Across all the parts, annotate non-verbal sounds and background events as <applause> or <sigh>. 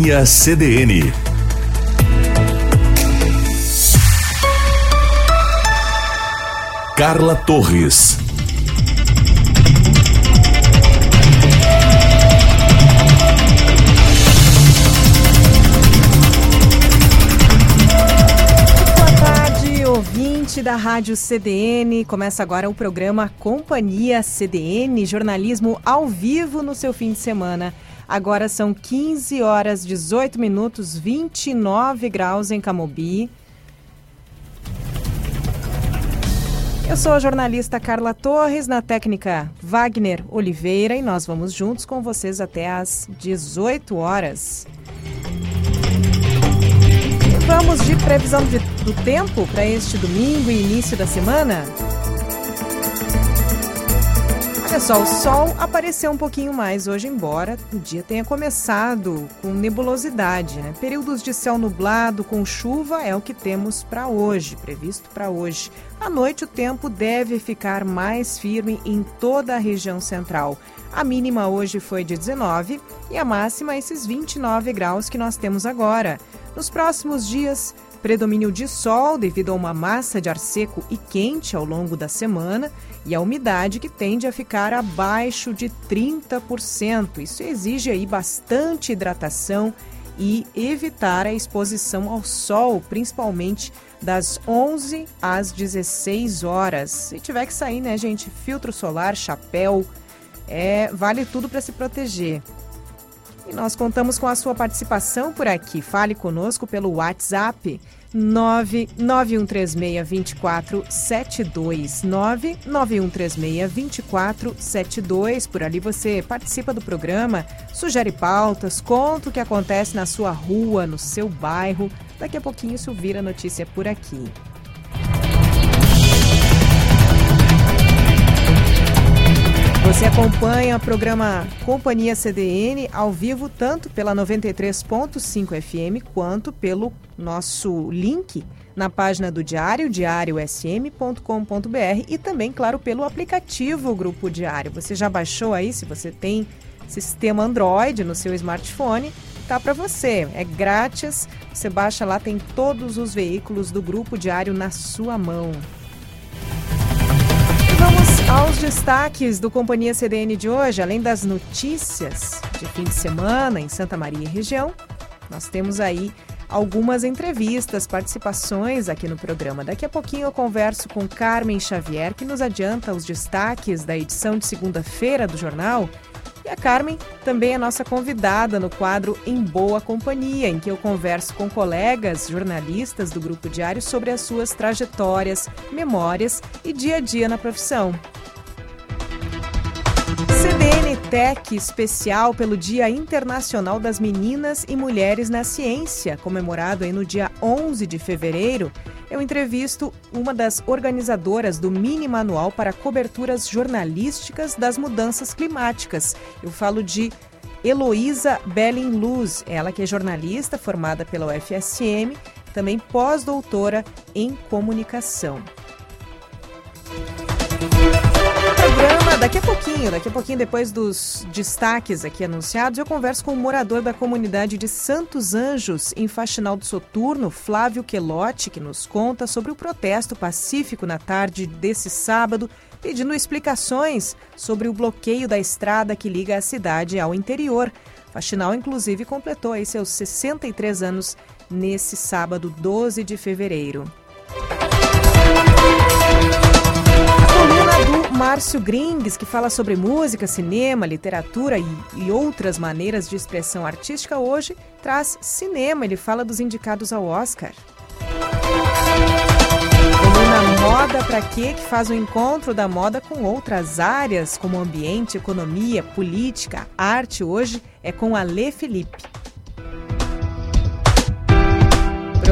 Companhia CDN. Carla Torres. ouvinte da Rádio CDN. Começa agora o programa Companhia CDN, jornalismo ao vivo no seu fim de semana. Agora são 15 horas 18 minutos, 29 graus em Camobi. Eu sou a jornalista Carla Torres, na técnica Wagner Oliveira, e nós vamos juntos com vocês até às 18 horas. Vamos de previsão de, do tempo para este domingo e início da semana? Olha só, o sol apareceu um pouquinho mais hoje, embora o dia tenha começado com nebulosidade. Né? Períodos de céu nublado com chuva é o que temos para hoje, previsto para hoje. À noite, o tempo deve ficar mais firme em toda a região central. A mínima hoje foi de 19 e a máxima esses 29 graus que nós temos agora. Nos próximos dias, predomínio de sol devido a uma massa de ar seco e quente ao longo da semana e a umidade que tende a ficar abaixo de 30%. Isso exige aí bastante hidratação e evitar a exposição ao sol, principalmente das 11 às 16 horas. Se tiver que sair, né, gente, filtro solar, chapéu, é, vale tudo para se proteger. E nós contamos com a sua participação por aqui. Fale conosco pelo WhatsApp 991362472. 991362472. Por ali você participa do programa, sugere pautas, conta o que acontece na sua rua, no seu bairro. Daqui a pouquinho isso vira notícia por aqui. Você acompanha o programa Companhia CDN ao vivo tanto pela 93.5 FM quanto pelo nosso link na página do Diário, diariosm.com.br e também, claro, pelo aplicativo Grupo Diário. Você já baixou aí, se você tem sistema Android no seu smartphone, tá para você. É grátis, você baixa lá, tem todos os veículos do Grupo Diário na sua mão. Aos destaques do Companhia CDN de hoje, além das notícias de fim de semana em Santa Maria e região, nós temos aí algumas entrevistas, participações aqui no programa. Daqui a pouquinho eu converso com Carmen Xavier, que nos adianta os destaques da edição de segunda-feira do jornal e a Carmen também é nossa convidada no quadro Em Boa Companhia, em que eu converso com colegas jornalistas do Grupo Diário sobre as suas trajetórias, memórias e dia a dia na profissão. Tech especial pelo Dia Internacional das Meninas e Mulheres na Ciência, comemorado aí no dia 11 de fevereiro, eu entrevisto uma das organizadoras do mini manual para coberturas jornalísticas das mudanças climáticas. Eu falo de Heloísa Belling Luz, ela que é jornalista formada pela UFSM, também pós-doutora em comunicação daqui a pouquinho, daqui a pouquinho depois dos destaques aqui anunciados, eu converso com o um morador da comunidade de Santos Anjos, em Faxinal do Soturno, Flávio Quelotti, que nos conta sobre o protesto pacífico na tarde desse sábado, pedindo explicações sobre o bloqueio da estrada que liga a cidade ao interior. Faxinal, inclusive, completou aí seus 63 anos nesse sábado, 12 de fevereiro. do Márcio Grings, que fala sobre música, cinema, literatura e, e, outras maneiras de expressão artística, hoje traz cinema. Ele fala dos indicados ao Oscar. Coluna Moda para quê? Que faz o um encontro da moda com outras áreas, como ambiente, economia, política, arte. Hoje é com a Lê Felipe.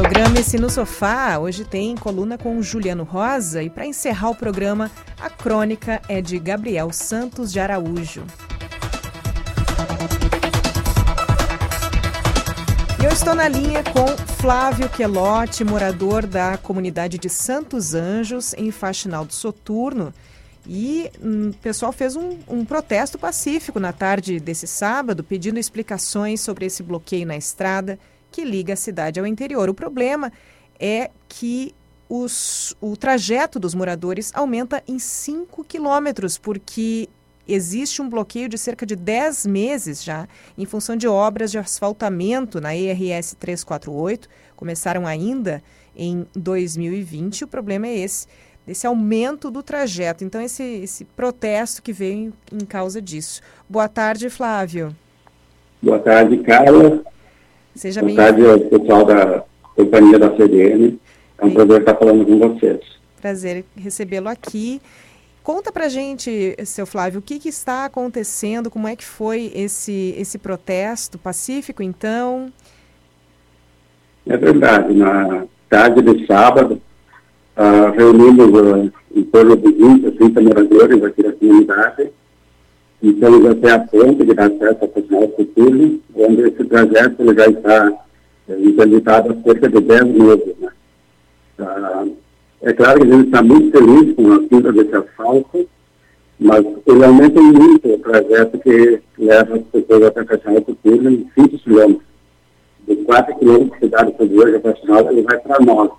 Programa-se no Sofá hoje tem coluna com Juliano Rosa e para encerrar o programa, a crônica é de Gabriel Santos de Araújo. E eu estou na linha com Flávio Quelotti, morador da comunidade de Santos Anjos, em Faxinal do Soturno. E hum, o pessoal fez um, um, protesto pacífico na tarde desse sábado, pedindo explicações sobre esse bloqueio na estrada que liga a cidade ao interior. O problema é que os, o trajeto dos moradores aumenta em 5 quilômetros, porque existe um bloqueio de cerca de 10 meses já, em função de obras de asfaltamento na ERS 348. Começaram ainda em 2020. O problema é esse, desse aumento do trajeto. Então, esse, esse protesto que veio em causa disso. Boa tarde, Flávio. Boa tarde, Carla. Seja Boa tarde ao pessoal da companhia da CDN. É um prazer estar falando com vocês. Prazer recebê-lo aqui. Conta pra gente, seu Flávio, o que, que, está acontecendo, como é que foi esse, esse protesto pacífico, então? É verdade, na tarde de sábado, uh, reunimos uh, em torno de 20, 30 moradores aqui da comunidade, então já até a ponte de acesso ao Nacional Futuro, onde esse trajeto já está uh, interditado há cerca de 10 meses. Né? Uh, é claro que a gente está muito feliz com a pinta desse asfalto, mas ele aumenta muito o trajeto que leva as pessoas até a Caixinha Futuro em 5 quilômetros. De 4 quilômetros de cidade para hoje, a Caixinha, ele vai para 9.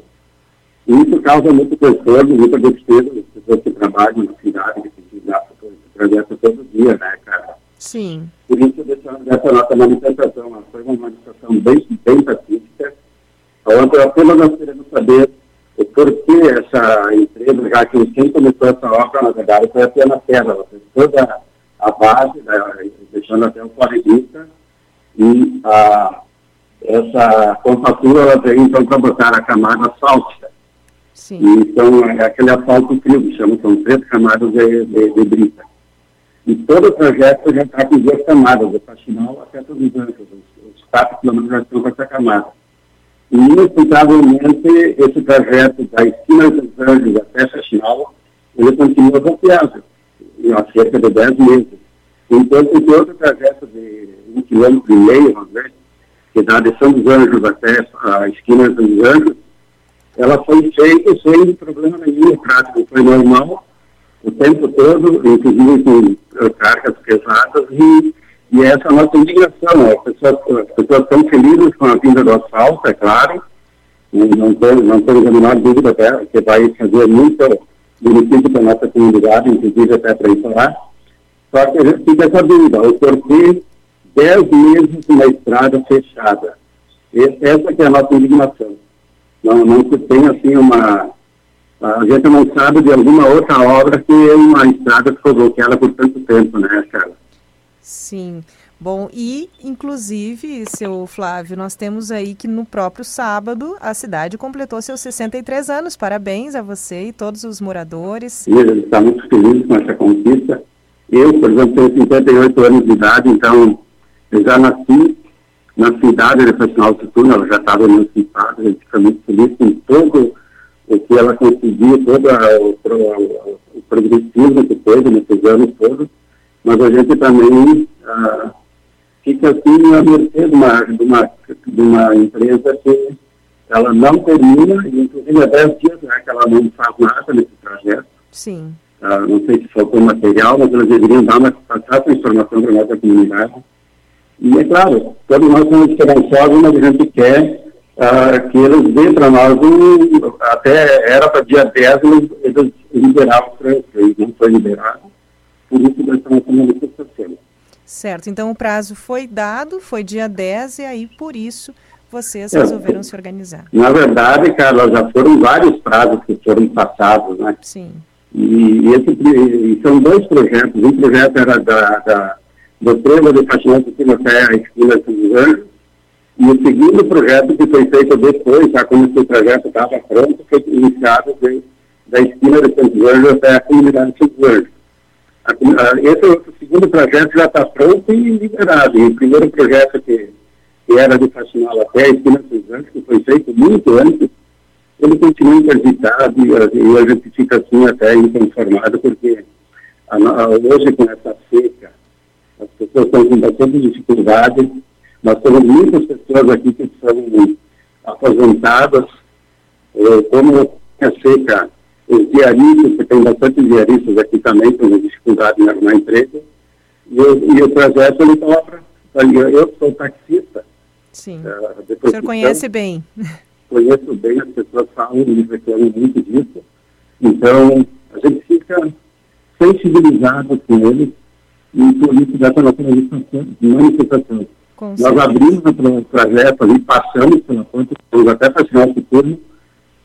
E isso causa muito transtorno, muita despesa das pessoas que trabalham na cidade, que trajeto todo dia, né, cara? Sim. Por isso, dessa, dessa nossa manifestação, foi uma manifestação bem, bem pacífica, onde apenas nós queremos saber o porquê essa empresa, já que quem começou essa obra, na verdade, foi a Pena Terra, ela fez toda a base, né, deixando até o florista, e a, essa compactura ela veio então para botar a camada asfáltica. Sim. Então, é aquele asfalto frio, que chama, são três camadas de, de, de brita. E todo o projeto já está com duas camadas, do faxinal até todos os anos, os, quatro quilômetros já estão com essa camada. E, inexplicavelmente, esse trajeto da esquina dos Anjos até Faxinal, ele continua bloqueado, há cerca de 10 meses. Enquanto que outro trajeto de um quilômetro e meio, vamos ver, que dá de São dos Anjos até a esquina dos Anjos, ela foi feita sem problema nenhum, o tráfego foi normal o tempo todo, inclusive com cargas pesadas, e, e essa é a nossa indignação. As pessoas, as pessoas estão felizes com a vinda do asfalto, é claro, não, temos, não temos a menor dúvida até que vai fazer muito benefício para a nossa comunidade, inclusive até para lá. Só que a gente fica essa dúvida, o porquê 10 meses uma estrada fechada. Essa é a nossa indignação. Não, não se tem assim uma. A gente não sabe de alguma outra obra que uma estrada ficou bloqueada por tanto tempo, né, Carla? Sim. Bom, e inclusive, seu Flávio, nós temos aí que no próprio sábado a cidade completou seus 63 anos. Parabéns a você e todos os moradores. Sim, a gente está muito feliz com essa conquista. Eu, por exemplo, tenho 58 anos de idade, então eu já nasci na cidade de Nacional de Turno, ela já estava estado, a gente fica muito feliz com todo o que ela conseguiu, todo o, o, o progressismo que teve nesses anos todos, mas a gente também ah, fica assim à mercê de uma, de, uma, de uma empresa que ela não termina, e inclusive há 10 dias né, que ela não faz nada nesse projeto. Sim. Ah, não sei se faltou material, mas elas deveriam dar uma, passar essa informação para a nossa comunidade e é claro, todos nós somos esperançosos, mas a gente quer uh, que eles dêem para nós um, até era para dia 10 eles, eles liberavam para eles, não foi liberado, por isso nós estamos fazendo manifestação. Certo, então o prazo foi dado, foi dia 10, e aí por isso vocês é, resolveram se organizar. Na verdade, Carla, já foram vários prazos que foram passados, né? Sim. E, esse, e são dois projetos. Um projeto era da, da do trevo de Faxinante Cima Terra, esquina dos Anjos, e o segundo projeto que foi feito depois, já quando esse projeto estava pronto, foi iniciado de, da esquina de Santos Anjos até a comunidade de Santos Anjos. A, a, esse segundo projeto já está pronto e liberado. E o primeiro projeto que, que era de Faxinal até a esquina de Santos Anjos, que foi feito muito antes, ele continua interditado e, a gente fica assim até inconformado, porque a, hoje com essa seca, as pessoas estão com bastante dificuldade. Nós temos muitas pessoas aqui que são aposentadas, eh, como a seca os diaristas, porque tem bastante diaristas aqui também, com dificuldade em arrumar emprego, e, e o projeto ele cobra. Eu sou taxista. Sim. Uh, o senhor conhece bem. Conheço bem, as pessoas falam e reclamam muito disso. Então, a gente fica sensibilizado com eles e por isso dessa nossa manifestação. Nós abrimos o projeto ali, passamos pela ponte, estamos até para final do turno,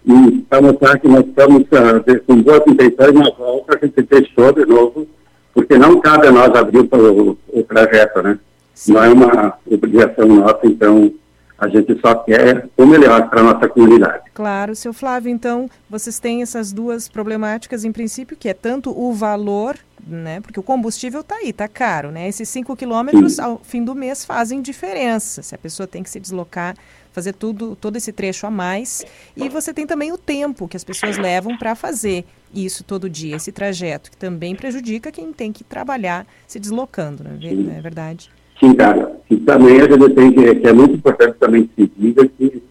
e para mostrar que nós estamos uh, com boas intenções na volta, a gente testou de novo, porque não cabe a nós abrir o, o trajeto, né? Sim. Não é uma obrigação nossa, então a gente só quer o melhor para a nossa comunidade. Claro, seu Flávio, então vocês têm essas duas problemáticas em princípio, que é tanto o valor, né? Porque o combustível está aí, está caro, né? Esses 5 quilômetros ao fim do mês fazem diferença. Se a pessoa tem que se deslocar, fazer tudo, todo esse trecho a mais. E você tem também o tempo que as pessoas levam para fazer isso todo dia, esse trajeto, que também prejudica quem tem que trabalhar se deslocando, não é, é verdade? Sim, cara. E também a gente tem que, que é muito importante também que se diga que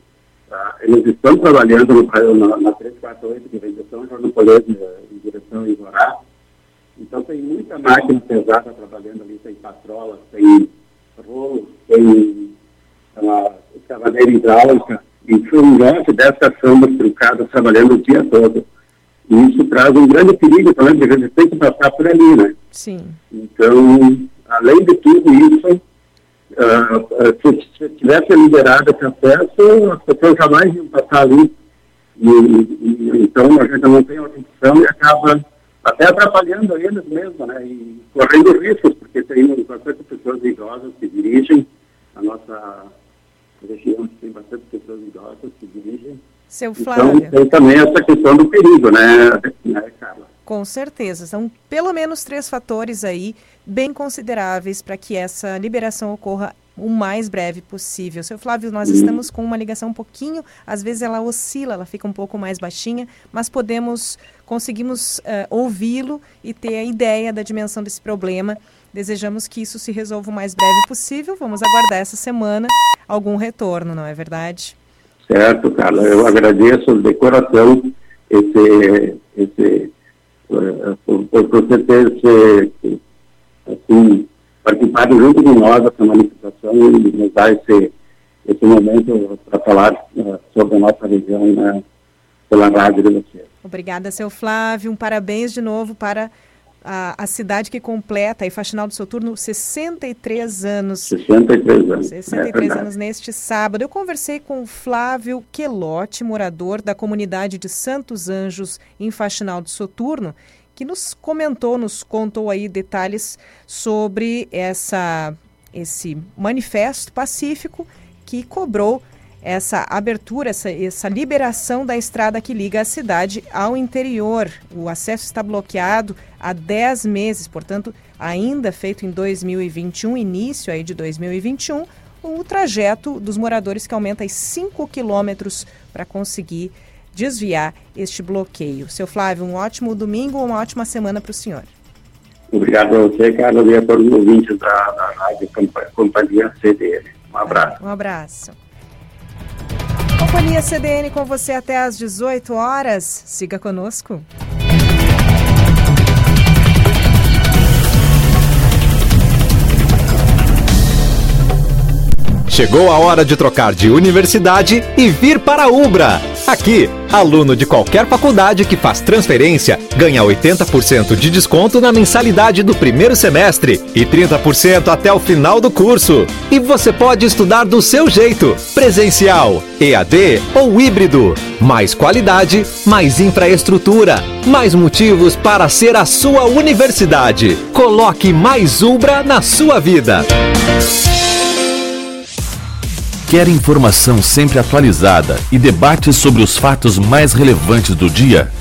ah, eles estão trabalhando no, na, na 348, que vem de São João do Colégio, em direção a Ivorá. Então tem muita máquina pesada trabalhando ali, tem patrolas, tem rolos, tem uma escavadeira hidráulica, e foi um lote dessas sombras trucadas trabalhando o dia todo. E isso traz um grande perigo também, porque a gente tem que passar por ali, né? Sim. Então, além de tudo isso, uh, se, se tivesse liberado esse acesso, as pessoas jamais iam passar ali. E, e, então a gente não tem outra opção e acaba até atrapalhando eles mesmo, né? E correndo riscos, porque tem bastante pessoas idosas que dirigem, a nossa região tem bastante pessoas idosas que dirigem. Seu então, Flávio. Então tem também essa questão do perigo, né, né Carla? Com certeza. São pelo menos três fatores aí bem consideráveis para que essa liberação ocorra o mais breve possível. Seu Flávio, nós estamos com uma ligação um pouquinho, às vezes ela oscila, ela fica um pouco mais baixinha, mas podemos, conseguimos uh, ouvi-lo e ter a ideia da dimensão desse problema. Desejamos que isso se resolva o mais breve possível. Vamos aguardar essa semana algum retorno, não é verdade? Certo, Carla. Eu agradeço de coração esse, esse por, por você ter se, assim, participado junto com nós dessa manifestação e nos dar esse, esse momento para falar uh, sobre a nossa região né, pela rádio de você. Obrigada, seu Flávio. Um parabéns de novo para a, a cidade que completa, aí Faxinal do Soturno, 63 anos. 63 anos. 63 é anos neste sábado. Eu conversei com o Flávio Quelotti, morador da comunidade de Santos Anjos, em Faxinal do Soturno, que nos comentou, nos contou aí detalhes sobre essa, esse manifesto pacífico que cobrou essa abertura, essa, essa liberação da estrada que liga a cidade ao interior. O acesso está bloqueado há 10 meses, portanto, ainda feito em 2021, início aí de 2021, o trajeto dos moradores que aumenta em 5 quilômetros para conseguir desviar este bloqueio. Seu Flávio, um ótimo domingo, uma ótima semana para o senhor. Obrigado a você, Carlos, e a todos os ouvintes da, da Rádio Companhia CDL. Um abraço. Um abraço. Companhia CDN com você até às 18 horas. Siga conosco. Chegou a hora de trocar de universidade e vir para a Ubra. Aqui, aluno de qualquer faculdade que faz transferência ganha 80% de desconto na mensalidade do primeiro semestre e 30% até o final do curso. E você pode estudar do seu jeito, presencial, EAD ou híbrido. Mais qualidade, mais infraestrutura, mais motivos para ser a sua universidade. Coloque mais Ubra na sua vida. Quer informação sempre atualizada e debates sobre os fatos mais relevantes do dia?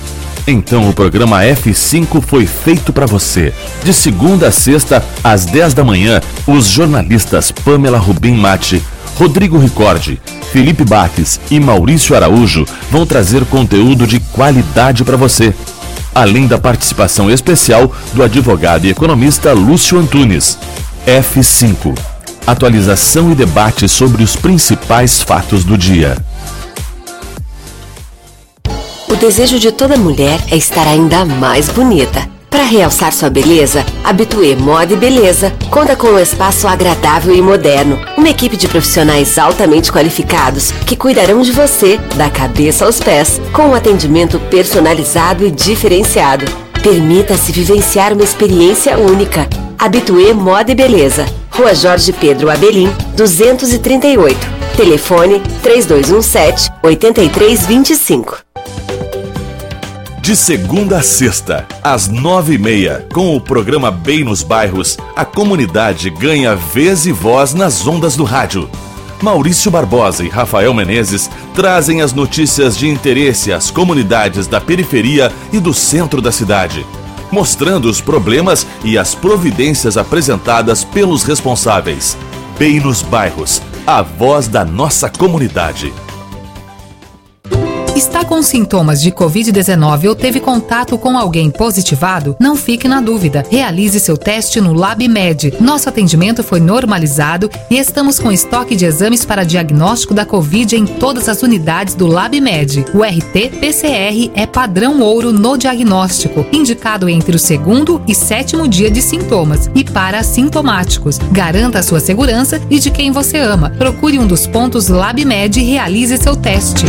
Então o programa F5 foi feito para você. De segunda a sexta, às 10 da manhã, os jornalistas Pamela Rubim Mate, Rodrigo Ricordi, Felipe Baques e Maurício Araújo vão trazer conteúdo de qualidade para você. Além da participação especial do advogado e economista Lúcio Antunes. F5 atualização e debate sobre os principais fatos do dia. O desejo de toda mulher é estar ainda mais bonita. Para realçar sua beleza, Habitué Moda e Beleza conta com um espaço agradável e moderno, uma equipe de profissionais altamente qualificados que cuidarão de você da cabeça aos pés, com um atendimento personalizado e diferenciado. Permita-se vivenciar uma experiência única. Habitué Moda e Beleza. Rua Jorge Pedro Abelim, 238. Telefone 3217 8325. De segunda a sexta, às nove e meia, com o programa Bem nos Bairros, a comunidade ganha vez e voz nas ondas do rádio. Maurício Barbosa e Rafael Menezes trazem as notícias de interesse às comunidades da periferia e do centro da cidade, mostrando os problemas e as providências apresentadas pelos responsáveis. Bem nos Bairros, a voz da nossa comunidade. Está com sintomas de Covid-19 ou teve contato com alguém positivado? Não fique na dúvida. Realize seu teste no LabMed. Nosso atendimento foi normalizado e estamos com estoque de exames para diagnóstico da Covid em todas as unidades do LabMed. O RT-PCR é padrão ouro no diagnóstico, indicado entre o segundo e sétimo dia de sintomas e para assintomáticos. Garanta a sua segurança e de quem você ama. Procure um dos pontos LabMed e realize seu teste.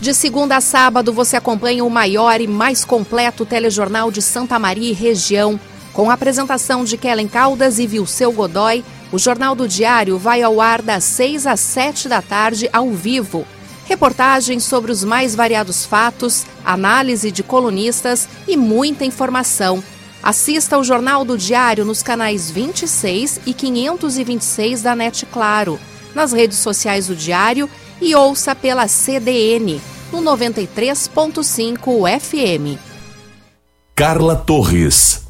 De segunda a sábado, você acompanha o maior e mais completo telejornal de Santa Maria e região. Com a apresentação de Kellen Caldas e Vilceu Godoy, o Jornal do Diário vai ao ar das 6 às 7 da tarde, ao vivo. Reportagens sobre os mais variados fatos, análise de colunistas e muita informação. Assista o Jornal do Diário nos canais 26 e 526 da NET Claro, nas redes sociais do Diário e ouça pela CDN no 93.5 FM. Carla Torres.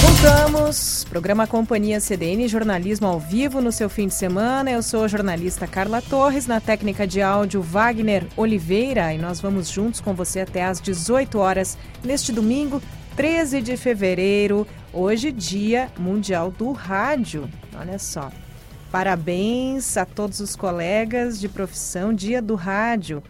Voltamos. Programa Companhia CDN, jornalismo ao vivo no seu fim de semana. Eu sou a jornalista Carla Torres, na técnica de áudio Wagner Oliveira, e nós vamos juntos com você até às 18 horas neste domingo, 13 de fevereiro, hoje Dia Mundial do Rádio. Olha só. Parabéns a todos os colegas de profissão, Dia do Rádio.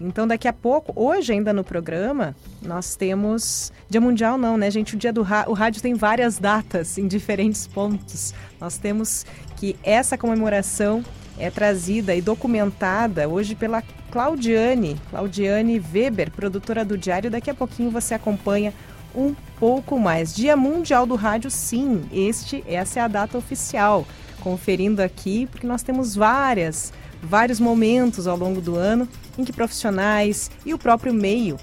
Então, daqui a pouco, hoje ainda no programa, nós temos. Dia Mundial não, né, gente? O dia do rádio, o rádio tem várias datas em diferentes pontos. Nós temos que essa comemoração é trazida e documentada hoje pela Claudiane, Claudiane Weber, produtora do Diário. Daqui a pouquinho você acompanha um pouco mais. Dia Mundial do Rádio, sim, este, essa é a data oficial. Conferindo aqui, porque nós temos várias, vários momentos ao longo do ano em que profissionais e o próprio meio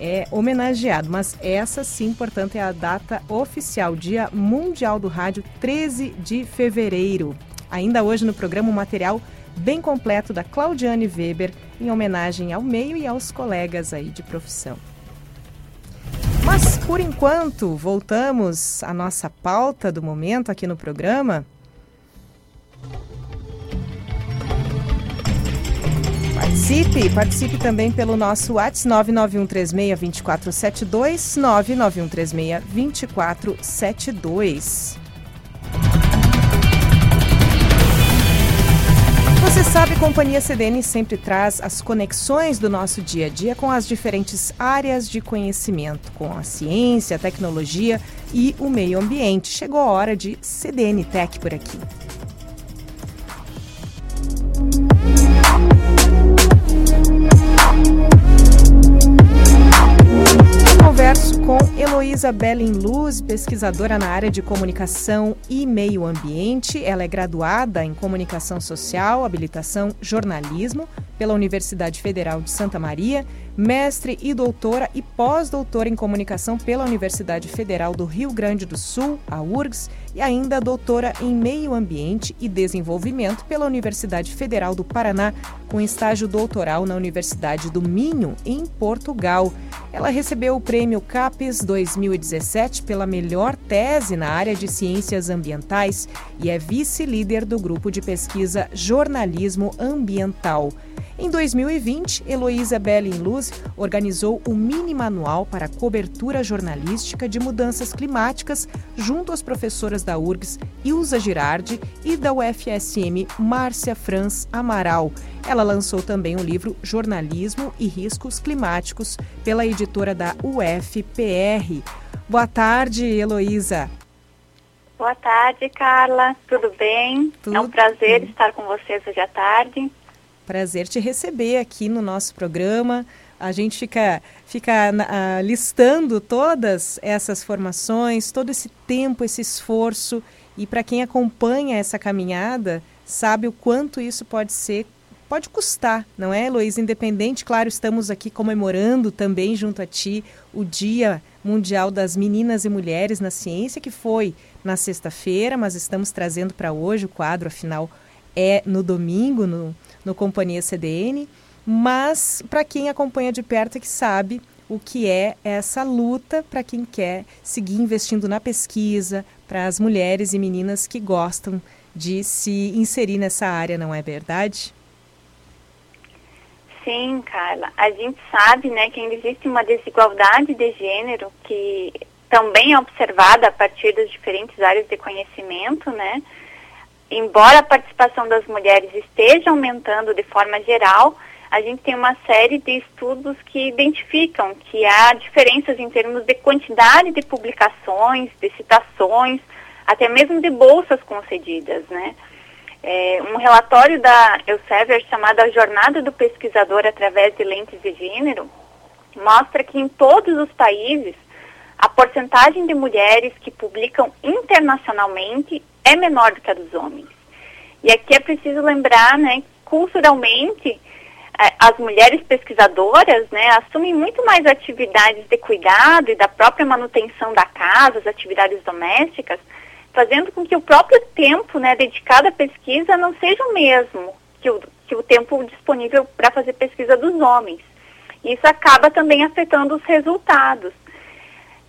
é homenageado, mas essa sim, portanto, é a data oficial, Dia Mundial do Rádio, 13 de fevereiro. Ainda hoje no programa um material bem completo da Claudiane Weber em homenagem ao meio e aos colegas aí de profissão. Mas por enquanto, voltamos à nossa pauta do momento aqui no programa. Participe, participe também pelo nosso WhatsApp 991362472, 991362472. Você sabe, Companhia CDN sempre traz as conexões do nosso dia a dia com as diferentes áreas de conhecimento, com a ciência, a tecnologia e o meio ambiente. Chegou a hora de CDN Tech por aqui. Converso com Heloísa Bellin Luz, pesquisadora na área de comunicação e meio ambiente. Ela é graduada em comunicação social, habilitação jornalismo pela Universidade Federal de Santa Maria, mestre e doutora e pós-doutora em comunicação pela Universidade Federal do Rio Grande do Sul, a URGS, e ainda doutora em meio ambiente e desenvolvimento pela Universidade Federal do Paraná, com estágio doutoral na Universidade do Minho, em Portugal. Ela recebeu o prêmio CAPES 2017 pela melhor tese na área de ciências ambientais e é vice-líder do grupo de pesquisa Jornalismo Ambiental. Em 2020, Heloísa Bellin Luz organizou o mini manual para cobertura jornalística de mudanças climáticas junto às professoras da URGS Ilza Girardi e da UFSM Márcia Franz Amaral. Ela lançou também o livro Jornalismo e Riscos Climáticos pela editora da UFPR. Boa tarde, Heloísa. Boa tarde, Carla. Tudo bem? Tudo é um prazer bem. estar com vocês hoje à tarde. Prazer te receber aqui no nosso programa. A gente fica, fica uh, listando todas essas formações, todo esse tempo, esse esforço. E para quem acompanha essa caminhada, sabe o quanto isso pode ser, pode custar, não é, Luiz? Independente, claro, estamos aqui comemorando também junto a ti o Dia Mundial das Meninas e Mulheres na Ciência, que foi na sexta-feira, mas estamos trazendo para hoje o quadro, afinal, é no domingo, no, no Companhia CDN. Mas para quem acompanha de perto é que sabe o que é essa luta para quem quer seguir investindo na pesquisa, para as mulheres e meninas que gostam de se inserir nessa área, não é verdade? Sim, Carla. A gente sabe, né, que ainda existe uma desigualdade de gênero que também é observada a partir das diferentes áreas de conhecimento, né? Embora a participação das mulheres esteja aumentando de forma geral, a gente tem uma série de estudos que identificam que há diferenças em termos de quantidade de publicações, de citações, até mesmo de bolsas concedidas, né? É, um relatório da Elsevier chamado A Jornada do Pesquisador através de Lentes de Gênero mostra que em todos os países a porcentagem de mulheres que publicam internacionalmente é menor do que a dos homens. E aqui é preciso lembrar, né, culturalmente, é, as mulheres pesquisadoras, né, assumem muito mais atividades de cuidado e da própria manutenção da casa, as atividades domésticas, fazendo com que o próprio tempo né, dedicado à pesquisa não seja o mesmo que o, que o tempo disponível para fazer pesquisa dos homens. Isso acaba também afetando os resultados.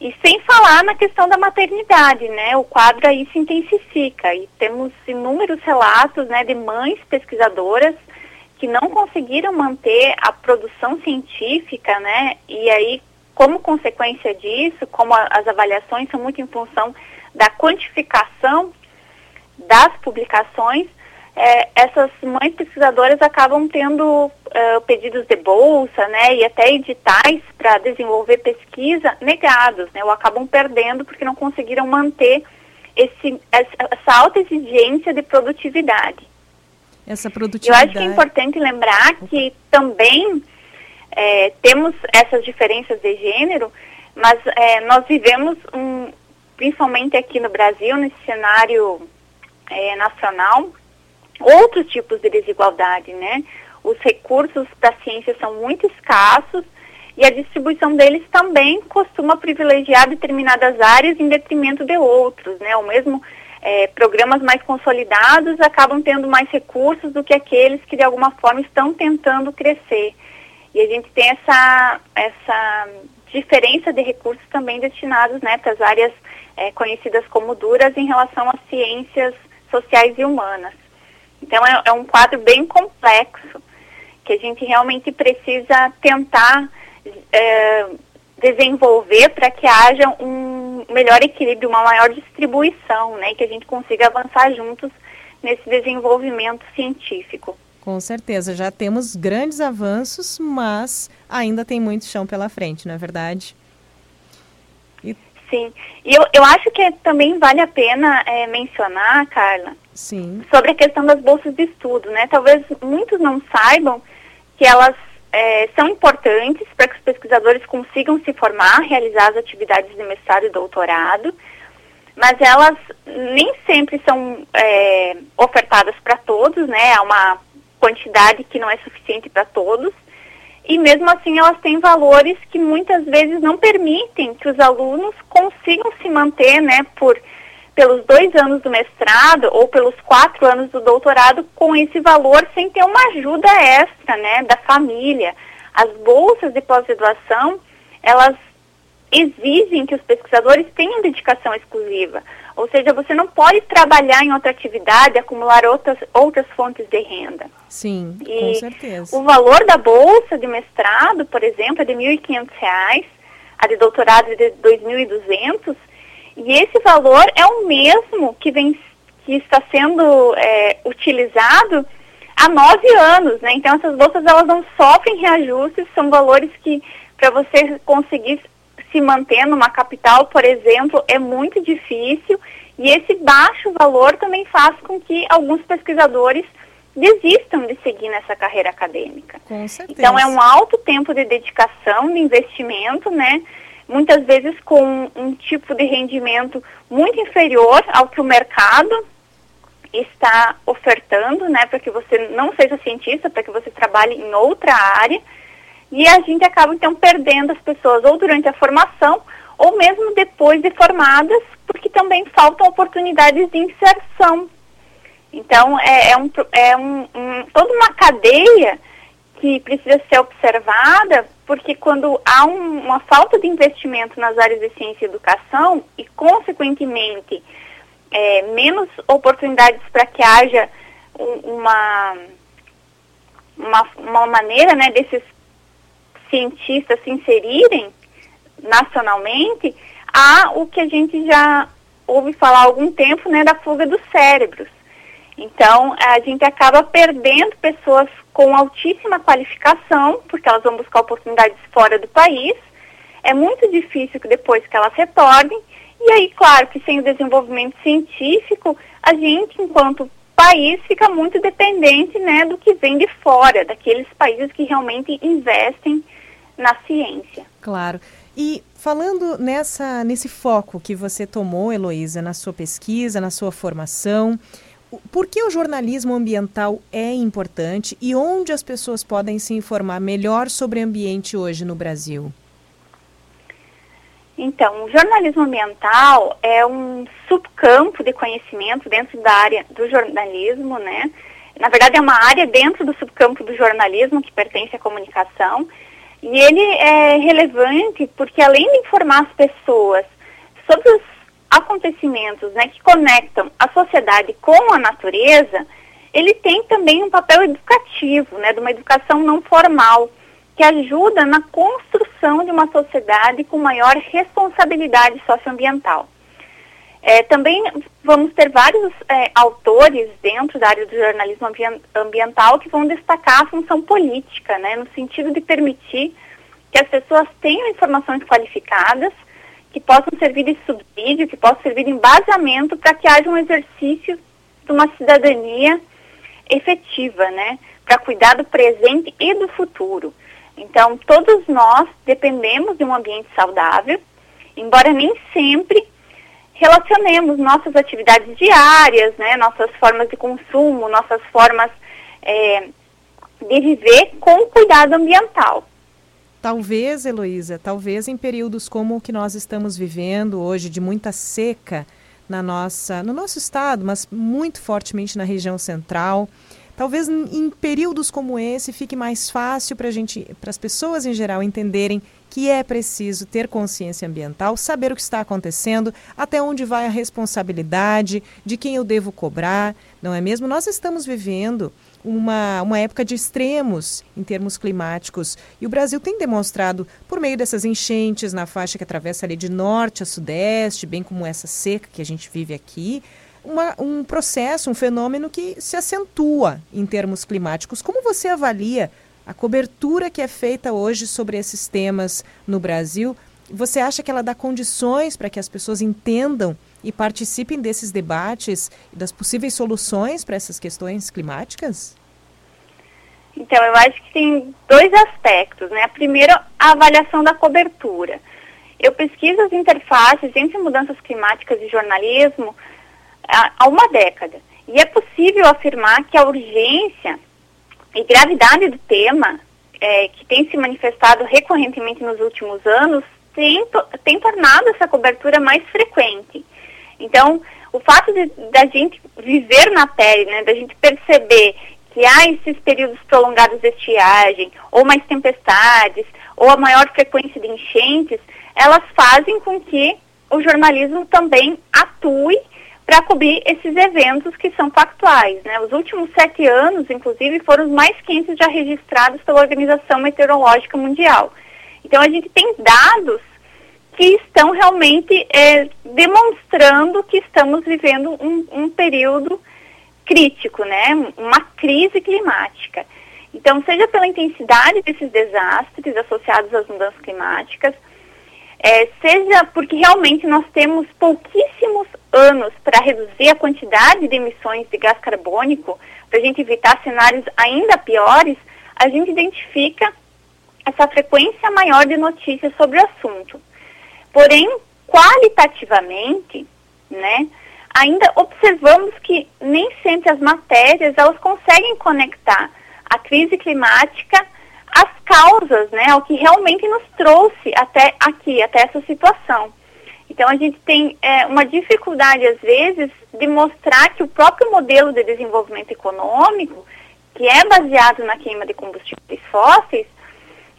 E sem falar na questão da maternidade, né? O quadro aí se intensifica e temos inúmeros relatos, né, de mães pesquisadoras que não conseguiram manter a produção científica, né? E aí, como consequência disso, como a, as avaliações são muito em função da quantificação das publicações, é, essas mães pesquisadoras acabam tendo uh, pedidos de bolsa, né, e até editais para desenvolver pesquisa negados, né, ou acabam perdendo porque não conseguiram manter esse, essa alta exigência de produtividade. Essa produtividade. Eu acho que é importante lembrar que também é, temos essas diferenças de gênero, mas é, nós vivemos um, principalmente aqui no Brasil, nesse cenário é, nacional, outros tipos de desigualdade, né? Os recursos da ciência são muito escassos e a distribuição deles também costuma privilegiar determinadas áreas em detrimento de outros, né? O mesmo é, programas mais consolidados acabam tendo mais recursos do que aqueles que de alguma forma estão tentando crescer. E a gente tem essa, essa diferença de recursos também destinados né, para as áreas é, conhecidas como duras em relação às ciências sociais e humanas. Então é, é um quadro bem complexo que a gente realmente precisa tentar é, desenvolver para que haja um melhor equilíbrio, uma maior distribuição, né, e que a gente consiga avançar juntos nesse desenvolvimento científico. Com certeza, já temos grandes avanços, mas ainda tem muito chão pela frente, não é verdade? Sim. E eu, eu acho que também vale a pena é, mencionar, Carla, Sim. sobre a questão das bolsas de estudo, né? Talvez muitos não saibam que elas é, são importantes para que os pesquisadores consigam se formar, realizar as atividades de mestrado e doutorado, mas elas nem sempre são é, ofertadas para todos, né? Há uma quantidade que não é suficiente para todos e mesmo assim elas têm valores que muitas vezes não permitem que os alunos consigam se manter, né, por pelos dois anos do mestrado ou pelos quatro anos do doutorado com esse valor sem ter uma ajuda extra, né, da família. As bolsas de pós-graduação, elas exigem que os pesquisadores tenham dedicação exclusiva. Ou seja, você não pode trabalhar em outra atividade, acumular outras, outras fontes de renda. Sim, e com certeza. O valor da bolsa de mestrado, por exemplo, é de R$ 1.500, a de doutorado é de R$ 2.200, e esse valor é o mesmo que, vem, que está sendo é, utilizado há nove anos, né? Então essas bolsas elas não sofrem reajustes, são valores que para você conseguir se manter numa capital, por exemplo, é muito difícil e esse baixo valor também faz com que alguns pesquisadores desistam de seguir nessa carreira acadêmica. Com certeza. Então é um alto tempo de dedicação, de investimento, né? Muitas vezes com um tipo de rendimento muito inferior ao que o mercado está ofertando, né, para que você não seja cientista, para que você trabalhe em outra área. E a gente acaba então perdendo as pessoas ou durante a formação ou mesmo depois de formadas, porque também faltam oportunidades de inserção. Então é, é, um, é um, um, toda uma cadeia que precisa ser observada, porque quando há um, uma falta de investimento nas áreas de ciência e educação e, consequentemente, é, menos oportunidades para que haja uma, uma, uma maneira né, desses cientistas se inserirem nacionalmente, há o que a gente já ouve falar há algum tempo né, da fuga dos cérebros. Então, a gente acaba perdendo pessoas com altíssima qualificação, porque elas vão buscar oportunidades fora do país. É muito difícil que depois que elas retornem, e aí, claro, que sem o desenvolvimento científico, a gente, enquanto país, fica muito dependente né, do que vem de fora, daqueles países que realmente investem na ciência. Claro. E falando nessa, nesse foco que você tomou, Heloísa, na sua pesquisa, na sua formação, por que o jornalismo ambiental é importante e onde as pessoas podem se informar melhor sobre ambiente hoje no Brasil? Então, o jornalismo ambiental é um subcampo de conhecimento dentro da área do jornalismo, né? Na verdade, é uma área dentro do subcampo do jornalismo que pertence à comunicação. E ele é relevante porque, além de informar as pessoas sobre os acontecimentos né, que conectam a sociedade com a natureza, ele tem também um papel educativo, né, de uma educação não formal que ajuda na construção de uma sociedade com maior responsabilidade socioambiental. É, também vamos ter vários é, autores dentro da área do jornalismo ambiental que vão destacar a função política, né, no sentido de permitir que as pessoas tenham informações qualificadas, que possam servir de subsídio, que possam servir de embasamento para que haja um exercício de uma cidadania efetiva, né, para cuidar do presente e do futuro. Então, todos nós dependemos de um ambiente saudável, embora nem sempre relacionemos nossas atividades diárias, né, nossas formas de consumo, nossas formas é, de viver com cuidado ambiental. Talvez, Heloísa, talvez em períodos como o que nós estamos vivendo hoje, de muita seca na nossa, no nosso estado, mas muito fortemente na região central, Talvez em períodos como esse fique mais fácil para gente, para as pessoas em geral entenderem que é preciso ter consciência ambiental, saber o que está acontecendo, até onde vai a responsabilidade, de quem eu devo cobrar, não é mesmo? Nós estamos vivendo uma, uma época de extremos em termos climáticos e o Brasil tem demonstrado, por meio dessas enchentes na faixa que atravessa ali de norte a sudeste, bem como essa seca que a gente vive aqui, uma, um processo, um fenômeno que se acentua em termos climáticos. Como você avalia a cobertura que é feita hoje sobre esses temas no Brasil? Você acha que ela dá condições para que as pessoas entendam e participem desses debates e das possíveis soluções para essas questões climáticas? Então, eu acho que tem dois aspectos, né? Primeiro, a avaliação da cobertura. Eu pesquiso as interfaces entre mudanças climáticas e jornalismo há uma década. E é possível afirmar que a urgência e gravidade do tema, é, que tem se manifestado recorrentemente nos últimos anos, tem, tem tornado essa cobertura mais frequente. Então, o fato de da gente viver na pele, né, da gente perceber que há esses períodos prolongados de estiagem, ou mais tempestades, ou a maior frequência de enchentes, elas fazem com que o jornalismo também atue para cobrir esses eventos que são factuais. Né? Os últimos sete anos, inclusive, foram os mais quentes já registrados pela Organização Meteorológica Mundial. Então, a gente tem dados que estão realmente é, demonstrando que estamos vivendo um, um período crítico, né? uma crise climática. Então, seja pela intensidade desses desastres associados às mudanças climáticas, é, seja porque realmente nós temos pouquíssimos anos para reduzir a quantidade de emissões de gás carbônico, para a gente evitar cenários ainda piores, a gente identifica essa frequência maior de notícias sobre o assunto. Porém, qualitativamente, né, ainda observamos que nem sempre as matérias elas conseguem conectar a crise climática as causas, né, ao que realmente nos trouxe até aqui, até essa situação. Então a gente tem é, uma dificuldade às vezes de mostrar que o próprio modelo de desenvolvimento econômico, que é baseado na queima de combustíveis fósseis,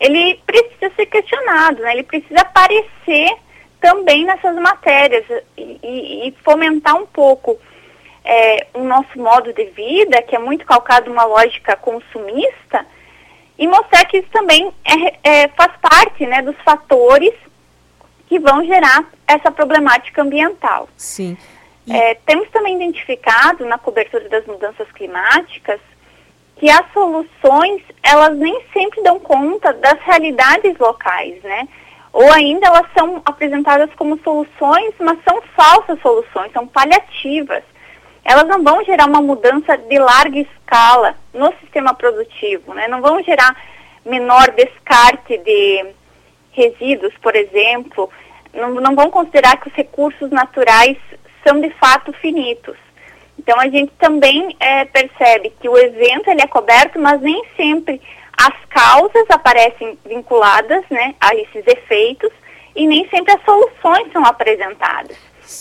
ele precisa ser questionado, né? ele precisa aparecer também nessas matérias e, e, fomentar um pouco é, o nosso modo de vida, que é muito calcado numa lógica consumista, e mostrar que isso também é, é, faz parte né, dos fatores que vão gerar essa problemática ambiental. Sim. E... É, temos também identificado na cobertura das mudanças climáticas que as soluções, elas nem sempre dão conta das realidades locais, né? Ou ainda elas são apresentadas como soluções, mas são falsas soluções, são paliativas elas não vão gerar uma mudança de larga escala no sistema produtivo, né? não vão gerar menor descarte de resíduos, por exemplo, não, não vão considerar que os recursos naturais são de fato finitos. Então a gente também é, percebe que o evento ele é coberto, mas nem sempre as causas aparecem vinculadas né, a esses efeitos e nem sempre as soluções são apresentadas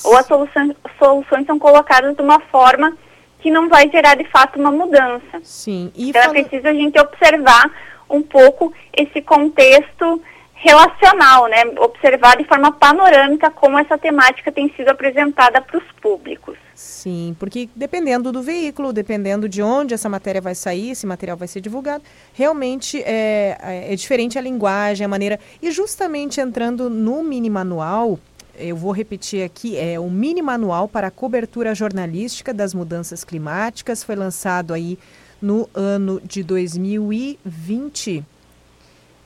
ou as soluções, soluções são colocadas de uma forma que não vai gerar de fato uma mudança. Sim. E então fala... é preciso a gente observar um pouco esse contexto relacional, né? Observar de forma panorâmica como essa temática tem sido apresentada para os públicos. Sim, porque dependendo do veículo, dependendo de onde essa matéria vai sair, esse material vai ser divulgado, realmente é, é, é diferente a linguagem, a maneira. E justamente entrando no mini manual, eu vou repetir aqui, é o mini manual para a cobertura jornalística das mudanças climáticas, foi lançado aí no ano de 2020.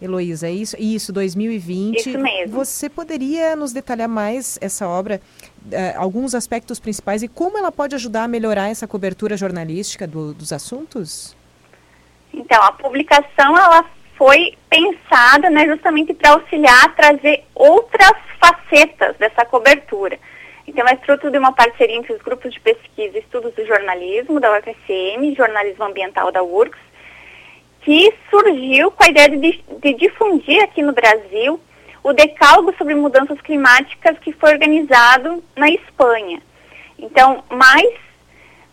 Heloísa, é isso? Isso, 2020. Isso mesmo. Você poderia nos detalhar mais essa obra, uh, alguns aspectos principais e como ela pode ajudar a melhorar essa cobertura jornalística do, dos assuntos? Então, a publicação ela foi pensada né, justamente para auxiliar a trazer outras facetas dessa cobertura. Então, é fruto de uma parceria entre os grupos de pesquisa e estudos do jornalismo da UFSM, jornalismo ambiental da URGS, que surgiu com a ideia de, de difundir aqui no Brasil o decálogo sobre mudanças climáticas que foi organizado na Espanha. Então, mais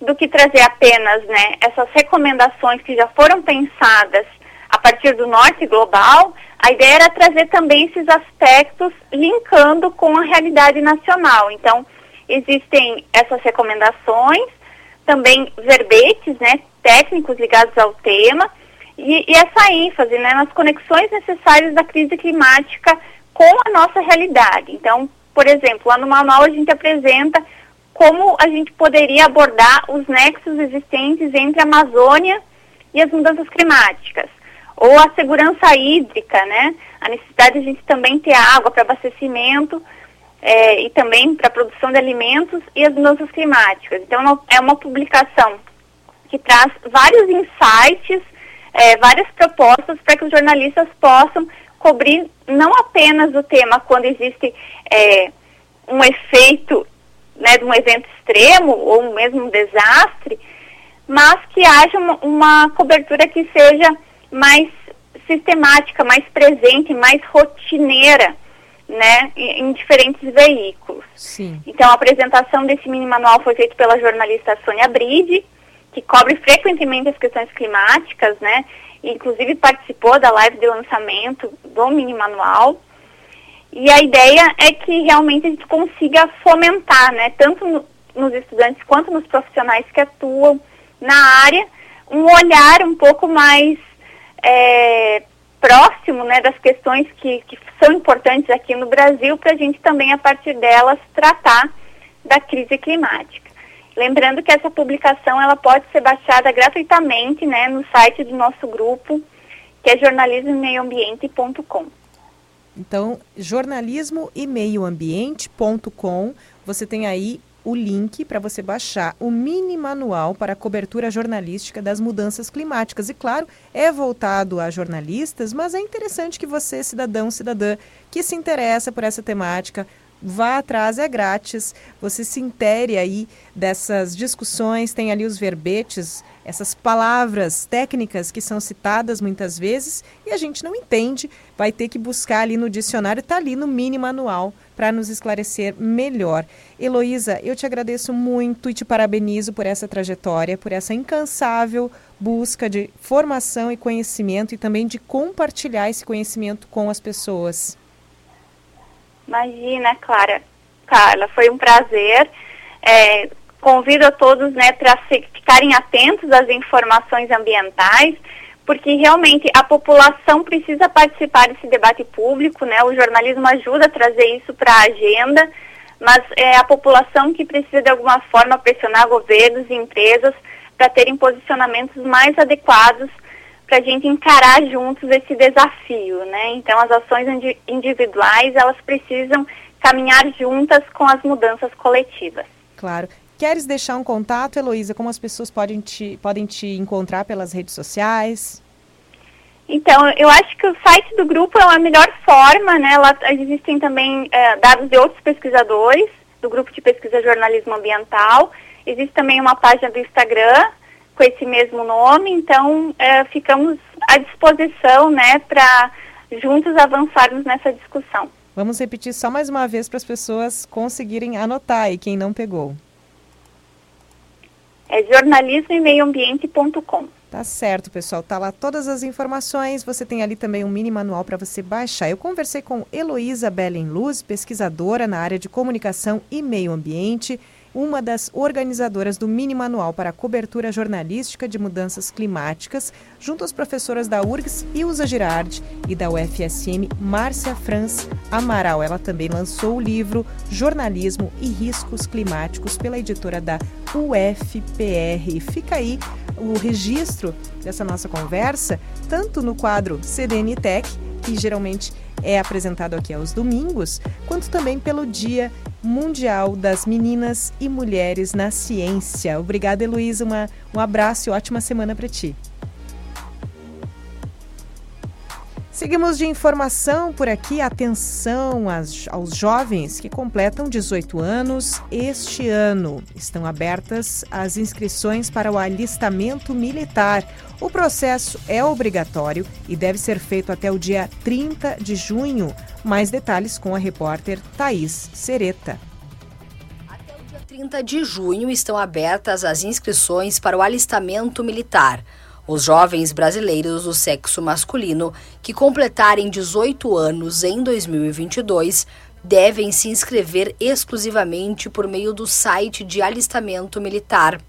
do que trazer apenas né, essas recomendações que já foram pensadas a partir do norte global, a ideia era trazer também esses aspectos linkando com a realidade nacional. Então, existem essas recomendações, também verbetes, né, técnicos ligados ao tema, e, e essa ênfase né, nas conexões necessárias da crise climática com a nossa realidade. Então, por exemplo, lá no manual a gente apresenta como a gente poderia abordar os nexos existentes entre a Amazônia e as mudanças climáticas ou a segurança hídrica, né? A necessidade de a gente também ter água para abastecimento é, e também para a produção de alimentos e as mudanças climáticas. Então, é uma publicação que traz vários insights, é, várias propostas para que os jornalistas possam cobrir não apenas o tema quando existe é, um efeito né, de um evento extremo ou mesmo um desastre, mas que haja uma, uma cobertura que seja mais sistemática, mais presente, mais rotineira, né, em, diferentes veículos. Sim. Então, a apresentação desse mini manual foi feita pela jornalista Sônia Bride, que cobre frequentemente as questões climáticas, né, inclusive participou da live de lançamento do mini manual. E a ideia é que realmente a gente consiga fomentar, né, tanto no, nos estudantes quanto nos profissionais que atuam na área, um olhar um pouco mais é, próximo né, das questões que, que são importantes aqui no Brasil, para a gente também, a partir delas, tratar da crise climática. Lembrando que essa publicação ela pode ser baixada gratuitamente né, no site do nosso grupo, que é jornalismoemeioambiente.com. Então, jornalismo e meioambiente.com, você tem aí o link para você baixar o mini manual para a cobertura jornalística das mudanças climáticas. E claro, é voltado a jornalistas, mas é interessante que você, cidadão, cidadã, que se interessa por essa temática, vá atrás, é grátis. Você se intere aí dessas discussões, tem ali os verbetes, essas palavras técnicas que são citadas muitas vezes e a gente não entende, vai ter que buscar ali no dicionário, está ali no mini manual para nos esclarecer melhor. Heloísa, eu te agradeço muito e te parabenizo por essa trajetória, por essa incansável busca de formação e conhecimento e também de compartilhar esse conhecimento com as pessoas. Imagina, Clara. Carla, foi um prazer. É, convido a todos né, para ficarem atentos às informações ambientais, porque realmente a população precisa participar desse debate público, né? O jornalismo ajuda a trazer isso para a agenda, mas é a população que precisa de alguma forma pressionar governos e empresas para terem posicionamentos mais adequados para a gente encarar juntos esse desafio, né? Então as ações individuais elas precisam caminhar juntas com as mudanças coletivas. Claro. Queres deixar um contato, Heloísa, como as pessoas podem te, podem te encontrar pelas redes sociais? Então, eu acho que o site do grupo é a melhor forma, né? Lá existem também é, dados de outros pesquisadores, do grupo de pesquisa jornalismo ambiental. Existe também uma página do Instagram, com esse mesmo nome, então é, ficamos à disposição né, para juntos avançarmos nessa discussão. Vamos repetir só mais uma vez para as pessoas conseguirem anotar e quem não pegou. É jornalismo e meioambiente.com. Tá certo, pessoal. Tá lá todas as informações. Você tem ali também um mini manual para você baixar. Eu conversei com Heloísa Belen Luz, pesquisadora na área de comunicação e meio ambiente uma das organizadoras do mini manual para a cobertura jornalística de mudanças climáticas, junto às professoras da URGS Ilza Girardi e da UFSM Márcia Franz Amaral. Ela também lançou o livro Jornalismo e Riscos Climáticos pela editora da UFPR. Fica aí o registro dessa nossa conversa, tanto no quadro CDN Tech, que geralmente é apresentado aqui aos domingos, quanto também pelo Dia Mundial das Meninas e Mulheres na Ciência. Obrigada, Heloísa. Um abraço e ótima semana para ti. Seguimos de informação por aqui. Atenção às, aos jovens que completam 18 anos este ano. Estão abertas as inscrições para o alistamento militar. O processo é obrigatório e deve ser feito até o dia 30 de junho. Mais detalhes com a repórter Thaís Sereta. Até o dia 30 de junho estão abertas as inscrições para o alistamento militar. Os jovens brasileiros do sexo masculino que completarem 18 anos em 2022 devem se inscrever exclusivamente por meio do site de alistamento militar.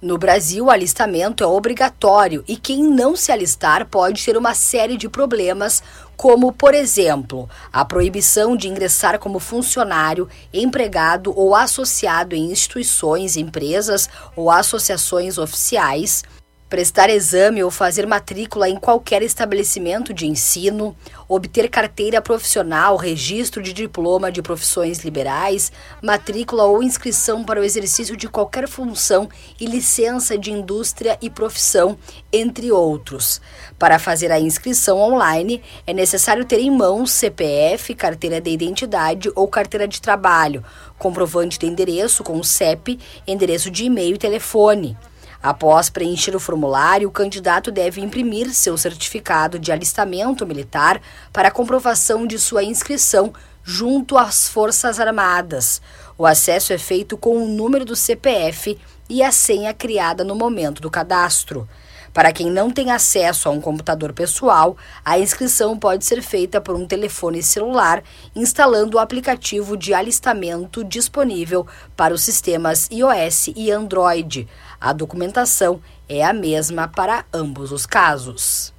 No Brasil, o alistamento é obrigatório e quem não se alistar pode ter uma série de problemas, como, por exemplo, a proibição de ingressar como funcionário, empregado ou associado em instituições, empresas ou associações oficiais prestar exame ou fazer matrícula em qualquer estabelecimento de ensino, obter carteira profissional, registro de diploma de profissões liberais, matrícula ou inscrição para o exercício de qualquer função e licença de indústria e profissão, entre outros. Para fazer a inscrição online, é necessário ter em mãos CPF, carteira de identidade ou carteira de trabalho, comprovante de endereço com CEP, endereço de e-mail e telefone. Após preencher o formulário, o candidato deve imprimir seu certificado de alistamento militar para comprovação de sua inscrição junto às Forças Armadas. O acesso é feito com o número do CPF e a senha criada no momento do cadastro. Para quem não tem acesso a um computador pessoal, a inscrição pode ser feita por um telefone celular, instalando o aplicativo de alistamento disponível para os sistemas iOS e Android. A documentação é a mesma para ambos os casos.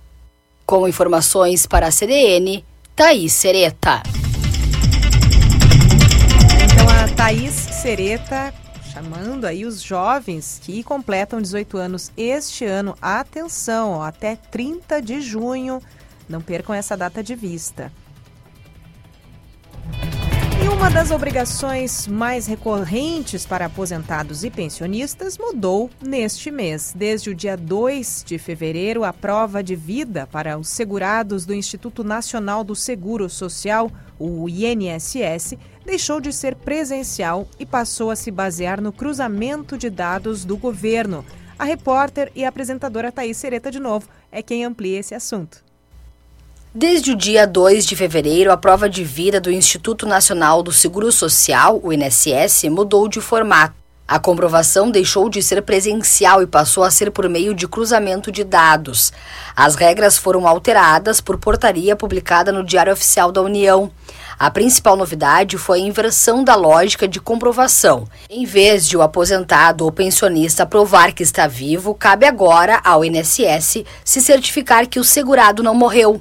Com informações para a CDN, Thaís Sereta. Então a Thaís Sereta chamando aí os jovens que completam 18 anos este ano. Atenção, ó, até 30 de junho. Não percam essa data de vista. Uma das obrigações mais recorrentes para aposentados e pensionistas mudou neste mês. Desde o dia 2 de fevereiro, a prova de vida para os segurados do Instituto Nacional do Seguro Social, o INSS, deixou de ser presencial e passou a se basear no cruzamento de dados do governo. A repórter e apresentadora Thaís Sereta, de novo, é quem amplia esse assunto. Desde o dia 2 de fevereiro, a prova de vida do Instituto Nacional do Seguro Social, o INSS, mudou de formato. A comprovação deixou de ser presencial e passou a ser por meio de cruzamento de dados. As regras foram alteradas por portaria publicada no Diário Oficial da União. A principal novidade foi a inversão da lógica de comprovação. Em vez de o aposentado ou pensionista provar que está vivo, cabe agora ao INSS se certificar que o segurado não morreu.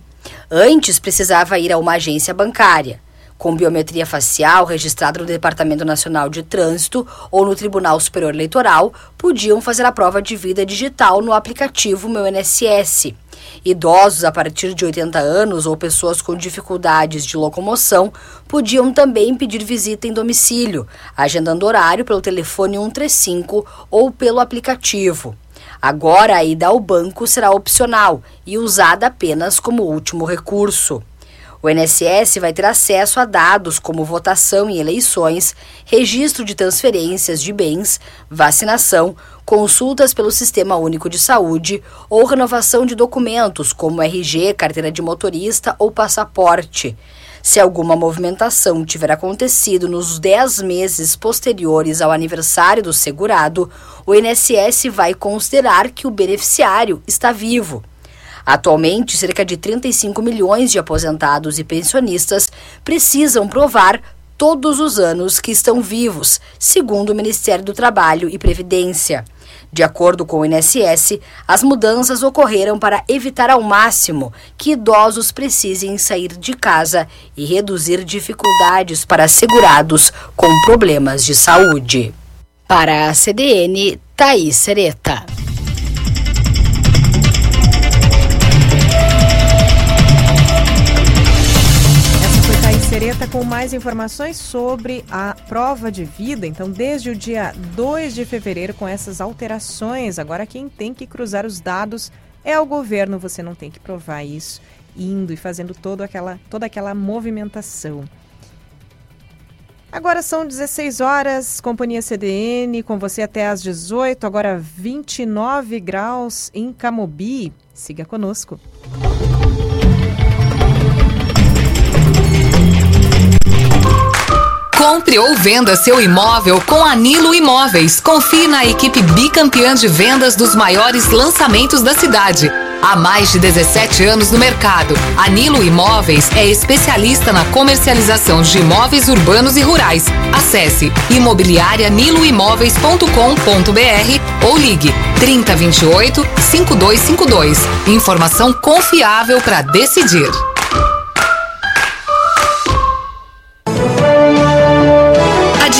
Antes precisava ir a uma agência bancária. Com biometria facial registrada no Departamento Nacional de Trânsito ou no Tribunal Superior Eleitoral, podiam fazer a prova de vida digital no aplicativo Meu INSS. Idosos a partir de 80 anos ou pessoas com dificuldades de locomoção podiam também pedir visita em domicílio, agendando horário pelo telefone 135 ou pelo aplicativo. Agora, a ida ao banco será opcional e usada apenas como último recurso. O INSS vai ter acesso a dados como votação em eleições, registro de transferências de bens, vacinação, consultas pelo Sistema Único de Saúde ou renovação de documentos como RG, carteira de motorista ou passaporte. Se alguma movimentação tiver acontecido nos 10 meses posteriores ao aniversário do segurado, o INSS vai considerar que o beneficiário está vivo. Atualmente, cerca de 35 milhões de aposentados e pensionistas precisam provar todos os anos que estão vivos, segundo o Ministério do Trabalho e Previdência. De acordo com o INSS, as mudanças ocorreram para evitar ao máximo que idosos precisem sair de casa e reduzir dificuldades para segurados com problemas de saúde. Para a CDN, Thaís Sereta. Sereta com mais informações sobre a prova de vida. Então, desde o dia 2 de fevereiro, com essas alterações, agora quem tem que cruzar os dados é o governo. Você não tem que provar isso indo e fazendo toda aquela, toda aquela movimentação. Agora são 16 horas, Companhia CDN, com você até às 18, agora 29 graus em Camobi. Siga conosco. Compre ou venda seu imóvel com a Nilo Imóveis. Confie na equipe bicampeã de vendas dos maiores lançamentos da cidade. Há mais de 17 anos no mercado, a Nilo Imóveis é especialista na comercialização de imóveis urbanos e rurais. Acesse imobiliarianiloimóveis.com.br ou ligue 3028 5252. Informação confiável para decidir.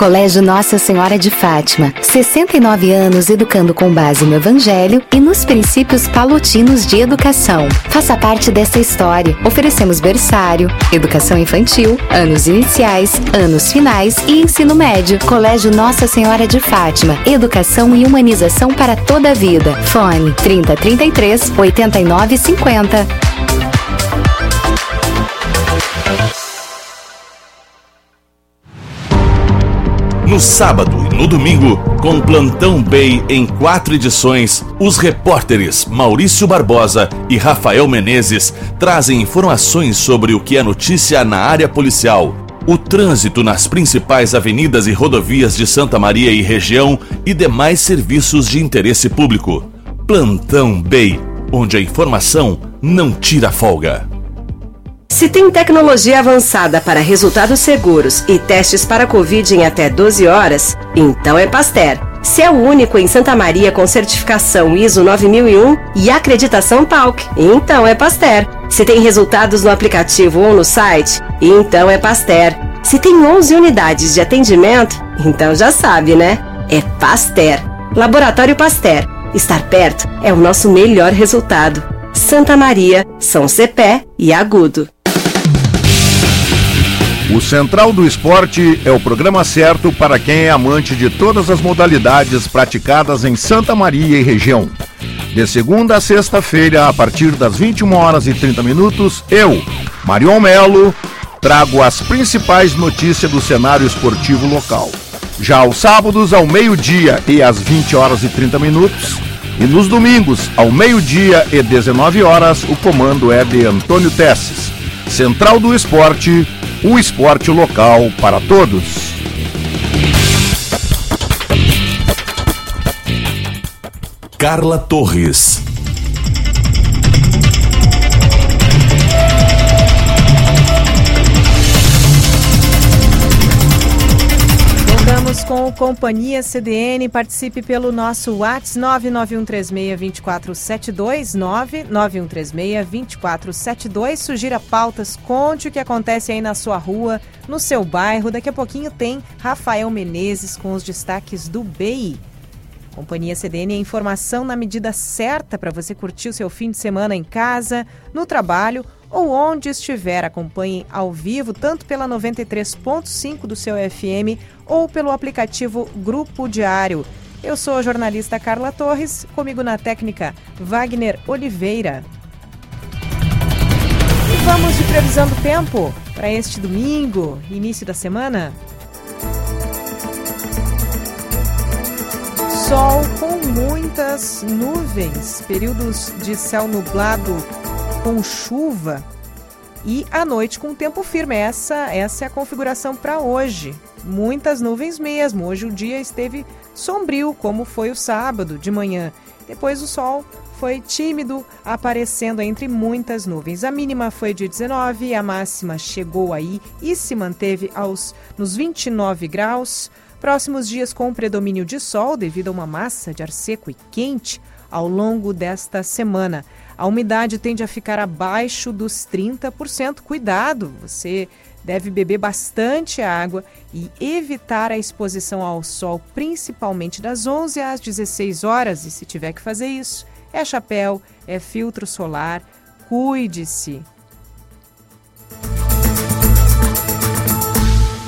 Colégio Nossa Senhora de Fátima. 69 anos educando com base no Evangelho e nos princípios palotinos de educação. Faça parte dessa história. Oferecemos berçário, educação infantil, anos iniciais, anos finais e ensino médio. Colégio Nossa Senhora de Fátima. Educação e humanização para toda a vida. Fone 3033 8950. No sábado e no domingo, com Plantão Bay em quatro edições, os repórteres Maurício Barbosa e Rafael Menezes trazem informações sobre o que é notícia na área policial, o trânsito nas principais avenidas e rodovias de Santa Maria e região e demais serviços de interesse público. Plantão Bay, onde a informação não tira folga. Se tem tecnologia avançada para resultados seguros e testes para Covid em até 12 horas, então é Pasteur. Se é o único em Santa Maria com certificação ISO 9001 e acreditação PALC, então é Pasteur. Se tem resultados no aplicativo ou no site, então é Pasteur. Se tem 11 unidades de atendimento, então já sabe, né? É Pasteur. Laboratório Pasteur. Estar perto é o nosso melhor resultado. Santa Maria, São Cepé e Agudo. O Central do Esporte é o programa certo para quem é amante de todas as modalidades praticadas em Santa Maria e região. De segunda a sexta-feira, a partir das 21 horas e 30 minutos, eu, Marion Melo, trago as principais notícias do cenário esportivo local. Já aos sábados, ao meio-dia e às 20 horas e 30 minutos, e nos domingos, ao meio-dia e 19 horas, o comando é de Antônio Tesses. Central do Esporte, o esporte local para todos. Carla Torres. Com o Companhia CDN. Participe pelo nosso WhatsApp 991362472, 991362472. Sugira pautas, conte o que acontece aí na sua rua, no seu bairro. Daqui a pouquinho tem Rafael Menezes com os destaques do BEI. Companhia CDN é informação na medida certa para você curtir o seu fim de semana em casa, no trabalho ou onde estiver. Acompanhe ao vivo, tanto pela 93.5 do seu FM ou pelo aplicativo Grupo Diário. Eu sou a jornalista Carla Torres, comigo na técnica Wagner Oliveira. E vamos de previsão do tempo para este domingo, início da semana. Sol com muitas nuvens, períodos de céu nublado com chuva e à noite com tempo firme. Essa, essa é a configuração para hoje. Muitas nuvens mesmo. Hoje o dia esteve sombrio, como foi o sábado de manhã. Depois o sol foi tímido, aparecendo entre muitas nuvens. A mínima foi de 19, a máxima chegou aí e se manteve aos nos 29 graus. Próximos dias com predomínio de sol devido a uma massa de ar seco e quente ao longo desta semana. A umidade tende a ficar abaixo dos 30%. Cuidado, você deve beber bastante água e evitar a exposição ao sol, principalmente das 11 às 16 horas. E se tiver que fazer isso, é chapéu, é filtro solar. Cuide-se.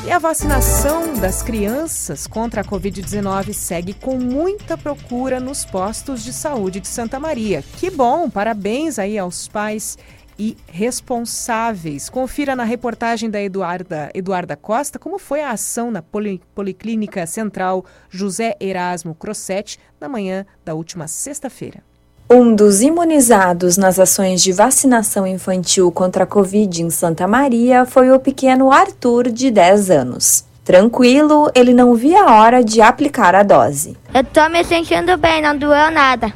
E a vacinação das crianças contra a Covid-19 segue com muita procura nos postos de saúde de Santa Maria. Que bom! Parabéns aí aos pais e responsáveis. Confira na reportagem da Eduarda, Eduarda Costa como foi a ação na Poli, Policlínica Central José Erasmo Crossetti na manhã da última sexta-feira. Um dos imunizados nas ações de vacinação infantil contra a Covid em Santa Maria foi o pequeno Arthur, de 10 anos. Tranquilo, ele não via a hora de aplicar a dose. Eu tô me sentindo bem, não doeu nada.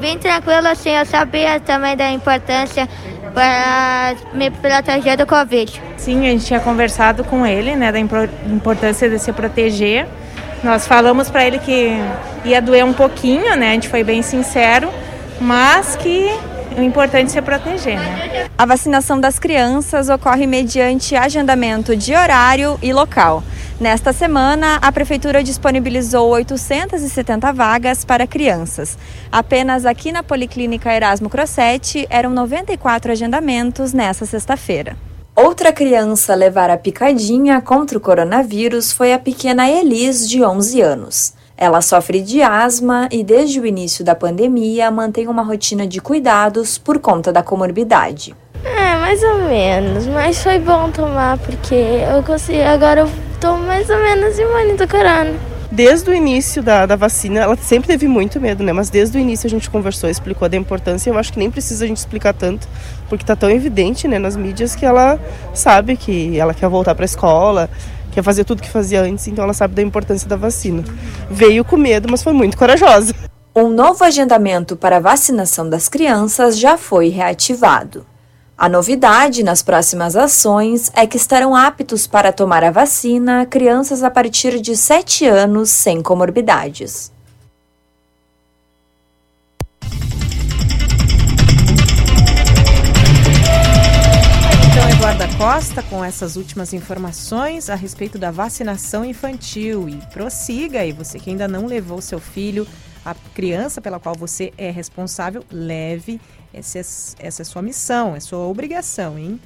Bem tranquilo assim, eu sabia também da importância para me proteger do Covid. Sim, a gente tinha conversado com ele, né, da importância de se proteger. Nós falamos para ele que ia doer um pouquinho, né, a gente foi bem sincero mas que o importante é se proteger. Né? A vacinação das crianças ocorre mediante agendamento de horário e local. Nesta semana, a Prefeitura disponibilizou 870 vagas para crianças. Apenas aqui na Policlínica Erasmo Crossetti eram 94 agendamentos nesta sexta-feira. Outra criança a levar a picadinha contra o coronavírus foi a pequena Elis, de 11 anos. Ela sofre de asma e, desde o início da pandemia, mantém uma rotina de cuidados por conta da comorbidade. É, mais ou menos, mas foi bom tomar porque eu consegui, agora eu tô mais ou menos imune do corona. Desde o início da, da vacina, ela sempre teve muito medo, né? Mas desde o início a gente conversou, explicou da importância. Eu acho que nem precisa a gente explicar tanto, porque tá tão evidente, né, nas mídias que ela sabe que ela quer voltar para a escola, quer fazer tudo que fazia antes, então ela sabe da importância da vacina. Veio com medo, mas foi muito corajosa. Um novo agendamento para a vacinação das crianças já foi reativado. A novidade nas próximas ações é que estarão aptos para tomar a vacina crianças a partir de 7 anos sem comorbidades. Eduarda Costa, com essas últimas informações a respeito da vacinação infantil. E prossiga aí, você que ainda não levou seu filho, a criança pela qual você é responsável, leve essa é, essa é sua missão, é sua obrigação, hein?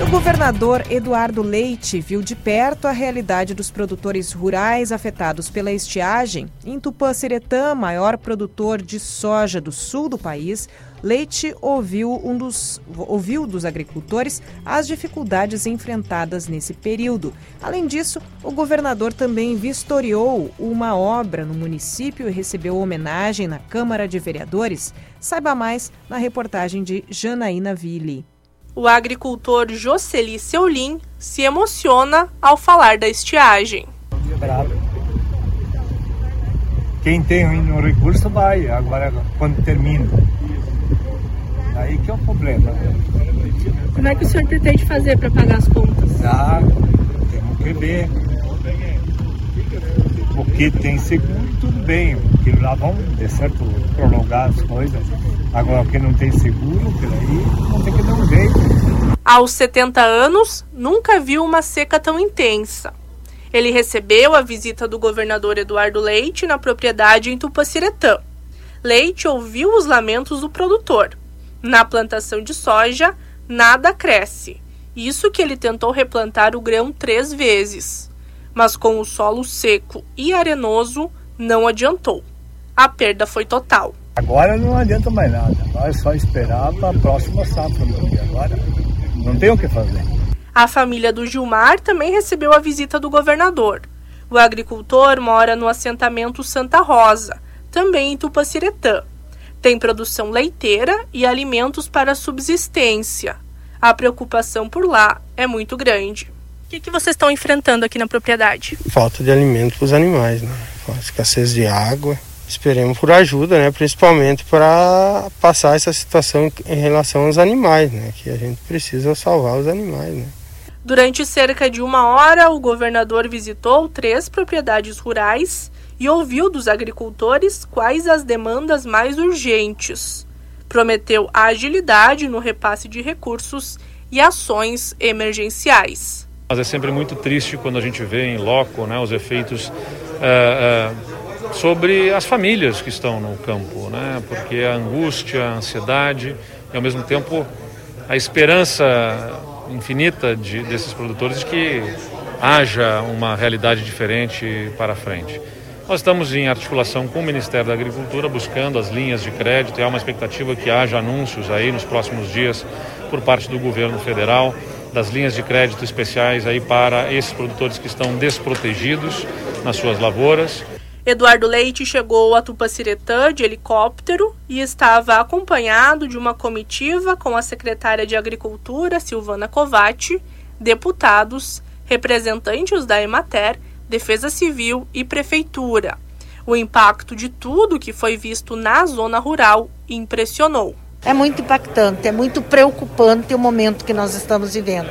O governador Eduardo Leite viu de perto a realidade dos produtores rurais afetados pela estiagem. Em Tupã-Seretã, maior produtor de soja do sul do país, Leite ouviu, um dos, ouviu dos agricultores as dificuldades enfrentadas nesse período. Além disso, o governador também vistoriou uma obra no município e recebeu homenagem na Câmara de Vereadores. Saiba mais na reportagem de Janaína Ville. O agricultor Jocely Seulin se emociona ao falar da estiagem. Quem tem o recurso vai, agora quando termina Aí que é o problema. Como é que o senhor pretende fazer para pagar as contas? Ah, temos que ver. Porque tem seguro, tudo bem. Porque lá vão, de certo, prolongar as coisas. Agora, que não tem seguro, peraí, não tem que dar um jeito. Aos 70 anos, nunca viu uma seca tão intensa. Ele recebeu a visita do governador Eduardo Leite na propriedade em Tupaciretã. Leite ouviu os lamentos do produtor na plantação de soja, nada cresce. Isso que ele tentou replantar o grão três vezes. Mas com o solo seco e arenoso, não adiantou. A perda foi total. Agora não adianta mais nada. Agora é só esperar para a próxima safra. Agora não tem o que fazer. A família do Gilmar também recebeu a visita do governador. O agricultor mora no assentamento Santa Rosa, também em Tupaciretã. Tem produção leiteira e alimentos para subsistência. A preocupação por lá é muito grande. O que, que vocês estão enfrentando aqui na propriedade? Falta de alimento para os animais, né? escassez de água. Esperemos por ajuda, né? Principalmente para passar essa situação em relação aos animais, né? Que a gente precisa salvar os animais, né? Durante cerca de uma hora, o governador visitou três propriedades rurais e ouviu dos agricultores quais as demandas mais urgentes. Prometeu agilidade no repasse de recursos e ações emergenciais. Mas é sempre muito triste quando a gente vê em loco né, os efeitos é, é, sobre as famílias que estão no campo, né, porque a angústia, a ansiedade e ao mesmo tempo a esperança infinita de, desses produtores de que haja uma realidade diferente para frente. Nós estamos em articulação com o Ministério da Agricultura, buscando as linhas de crédito e há uma expectativa que haja anúncios aí nos próximos dias por parte do governo federal das linhas de crédito especiais aí para esses produtores que estão desprotegidos nas suas lavouras. Eduardo Leite chegou a Tupaciretã de helicóptero e estava acompanhado de uma comitiva com a secretária de Agricultura, Silvana Covatti, deputados, representantes da Emater Defesa Civil e Prefeitura. O impacto de tudo que foi visto na zona rural impressionou. É muito impactante, é muito preocupante o momento que nós estamos vivendo.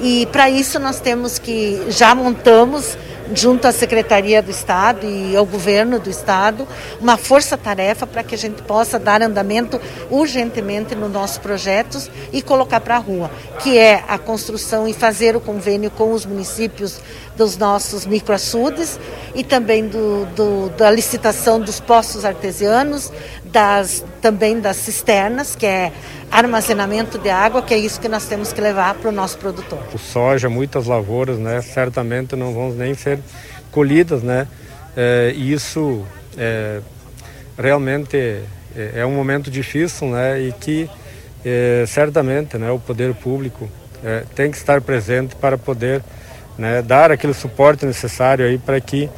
E para isso nós temos que já montamos junto à Secretaria do Estado e ao governo do Estado, uma força-tarefa para que a gente possa dar andamento urgentemente nos nossos projetos e colocar para a rua, que é a construção e fazer o convênio com os municípios dos nossos microaçudes e também do, do, da licitação dos poços artesianos, das, também das cisternas, que é armazenamento de água, que é isso que nós temos que levar para o nosso produtor. O soja, muitas lavouras, né, certamente não vão nem ser colhidas, né, é, isso é, realmente é, é, um momento difícil, né, e que certamente, né, o poder público tem que estar presente para poder né, dar aquele suporte necessário aí para que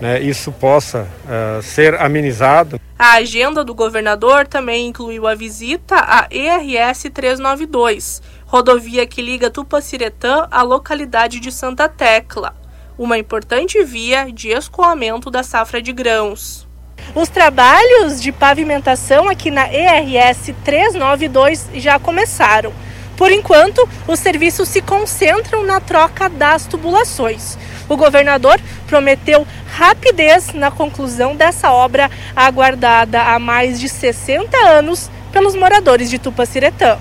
né, isso possa uh, ser amenizado. A agenda do governador também incluiu a visita à ERS 392, rodovia que liga Tupaciretã à localidade de Santa Tecla, uma importante via de escoamento da safra de grãos. Os trabalhos de pavimentação aqui na ERS 392 já começaram. Por enquanto, os serviços se concentram na troca das tubulações. O governador prometeu rapidez na conclusão dessa obra aguardada há mais de 60 anos pelos moradores de Tupaciretã.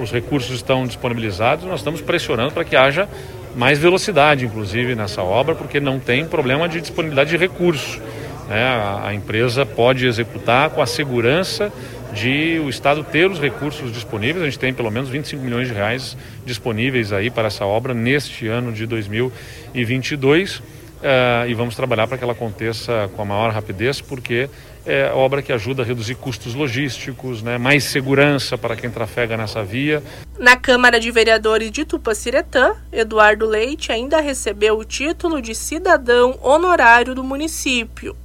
Os recursos estão disponibilizados, nós estamos pressionando para que haja mais velocidade, inclusive, nessa obra, porque não tem problema de disponibilidade de recursos. Né? A, a empresa pode executar com a segurança de o Estado ter os recursos disponíveis. A gente tem pelo menos 25 milhões de reais disponíveis aí para essa obra neste ano de 2022. Uh, eh, e vamos trabalhar para que ela aconteça com a maior rapidez, porque é obra que ajuda a reduzir custos logísticos, né, mais segurança para quem trafega nessa via. Na Câmara de Vereadores de Tupaciretã, Eduardo Leite ainda recebeu o título de cidadão honorário do município.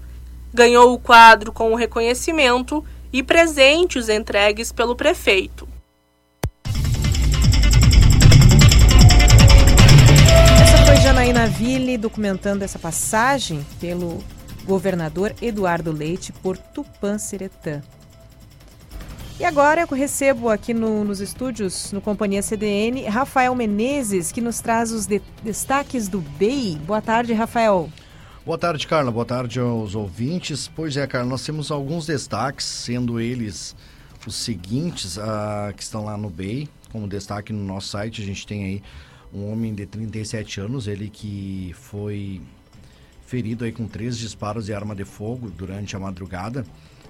Ganhou o quadro com o reconhecimento e presentes entregues pelo prefeito. Essa foi Janaína Ville documentando essa passagem pelo governador Eduardo Leite por Tupã-Siretã. E agora eu recebo aqui no, nos estúdios, no Companhia CDN, Rafael Menezes, que nos traz os de, destaques do BEI. Boa tarde, Rafael. Boa tarde, Carla. Boa tarde aos ouvintes. Pois é, Carla, nós temos alguns destaques, sendo eles os seguintes, uh, que estão lá no BEI. Como destaque no nosso site, a gente tem aí um homem de 37 anos, ele que foi ferido aí com três disparos de arma de fogo durante a madrugada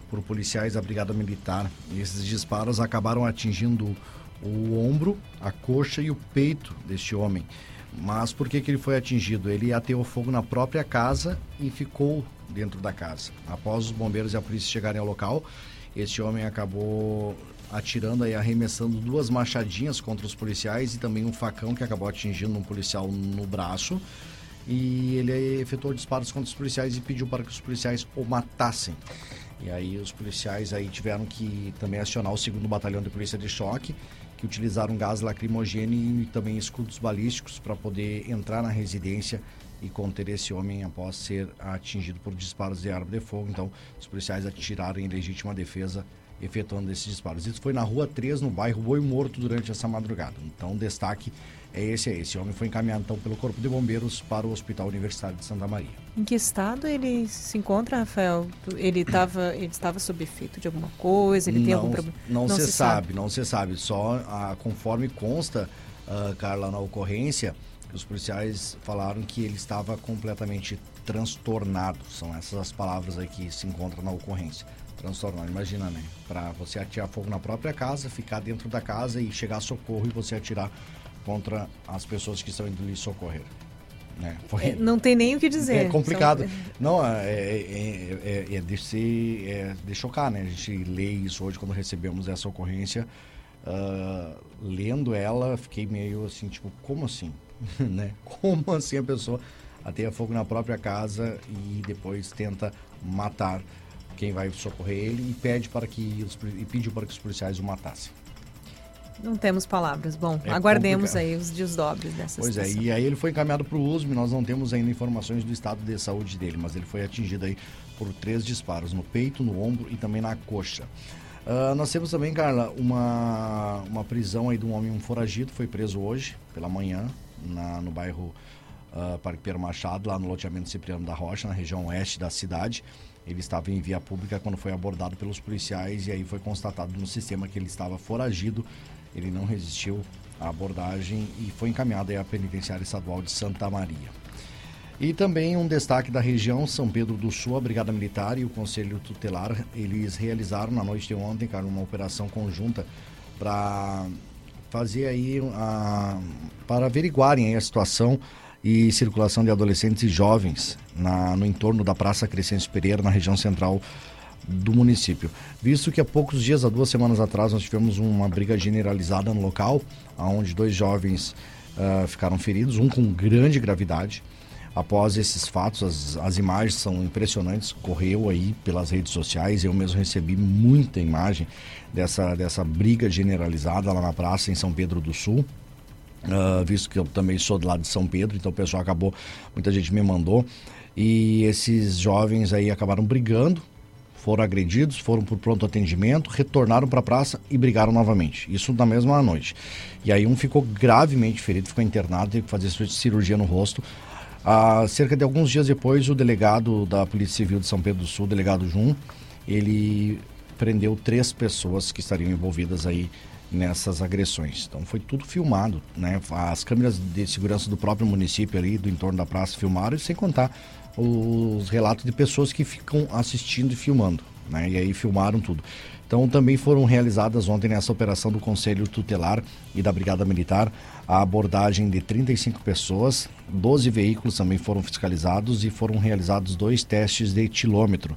por policiais da Brigada Militar. Esses disparos acabaram atingindo o ombro, a coxa e o peito deste homem. Mas por que, que ele foi atingido? Ele ateou fogo na própria casa e ficou dentro da casa. Após os bombeiros e a polícia chegarem ao local, este homem acabou atirando e arremessando duas machadinhas contra os policiais e também um facão que acabou atingindo um policial no braço. E ele efetuou disparos contra os policiais e pediu para que os policiais o matassem. E aí os policiais aí tiveram que também acionar o segundo batalhão de polícia de choque que utilizaram gás lacrimogêneo e também escudos balísticos para poder entrar na residência e conter esse homem após ser atingido por disparos de arma de fogo. Então, os policiais atiraram em legítima defesa, efetuando esses disparos. Isso foi na Rua 3, no bairro Boi Morto, durante essa madrugada. Então, destaque é esse, é esse. Homem foi encaminhado então pelo Corpo de Bombeiros para o Hospital Universitário de Santa Maria. Em que estado ele se encontra, Rafael? Ele estava ele estava sob efeito de alguma coisa? Ele tem não, algum problema? Não, não se, se sabe, sabe, não se sabe. Só a, conforme consta, uh, Carla, na ocorrência, os policiais falaram que ele estava completamente transtornado. São essas as palavras aí que se encontram na ocorrência. Transtornado, imagina, né? Para você atirar fogo na própria casa, ficar dentro da casa e chegar a socorro e você atirar contra as pessoas que estão indo lhe socorrer. Né? Foi... É, não tem nem o que dizer. É complicado. São... Não, é, é, é, é, de, se, é de chocar, né? A gente lê isso hoje quando recebemos essa ocorrência. Uh, lendo ela, fiquei meio assim, tipo, como assim? <laughs> né? Como assim a pessoa ateia fogo na própria casa e depois tenta matar quem vai socorrer ele e pede para que os, e pediu para que os policiais o matassem. Não temos palavras. Bom, é aguardemos complicado. aí os desdobres dessa pois situação. é, e aí ele foi encaminhado para o USM, nós não temos ainda informações do estado de saúde dele, mas ele foi atingido aí por três disparos, no peito, no ombro e também na coxa. Uh, nós temos também, Carla, uma, uma prisão aí de um homem um foragido, foi preso hoje, pela manhã, na, no bairro uh, Parque Pedro Machado, lá no loteamento Cipriano da Rocha, na região oeste da cidade. Ele estava em via pública quando foi abordado pelos policiais e aí foi constatado no sistema que ele estava foragido. Ele não resistiu à abordagem e foi encaminhado à penitenciária estadual de Santa Maria. E também um destaque da região, São Pedro do Sul, a Brigada Militar e o Conselho Tutelar, eles realizaram na noite de ontem, cara, uma operação conjunta para fazer aí a, para averiguarem a situação e circulação de adolescentes e jovens na, no entorno da Praça Crescente Pereira, na região central do município. Visto que há poucos dias, há duas semanas atrás, nós tivemos uma briga generalizada no local, onde dois jovens uh, ficaram feridos, um com grande gravidade. Após esses fatos, as, as imagens são impressionantes, correu aí pelas redes sociais, eu mesmo recebi muita imagem dessa, dessa briga generalizada lá na praça em São Pedro do Sul. Uh, visto que eu também sou do lado de São Pedro, então o pessoal acabou, muita gente me mandou. E esses jovens aí acabaram brigando, foram agredidos, foram por pronto atendimento, retornaram para a praça e brigaram novamente. Isso na mesma noite. E aí um ficou gravemente ferido, ficou internado, teve que fazer cirurgia no rosto. Ah, cerca de alguns dias depois, o delegado da Polícia Civil de São Pedro do Sul, delegado Jun, ele prendeu três pessoas que estariam envolvidas aí nessas agressões. Então foi tudo filmado, né? As câmeras de segurança do próprio município ali, do entorno da praça, filmaram, e sem contar os relatos de pessoas que ficam assistindo e filmando, né? E aí filmaram tudo. Então também foram realizadas ontem nessa operação do Conselho Tutelar e da Brigada Militar a abordagem de 35 pessoas, 12 veículos também foram fiscalizados e foram realizados dois testes de etilômetro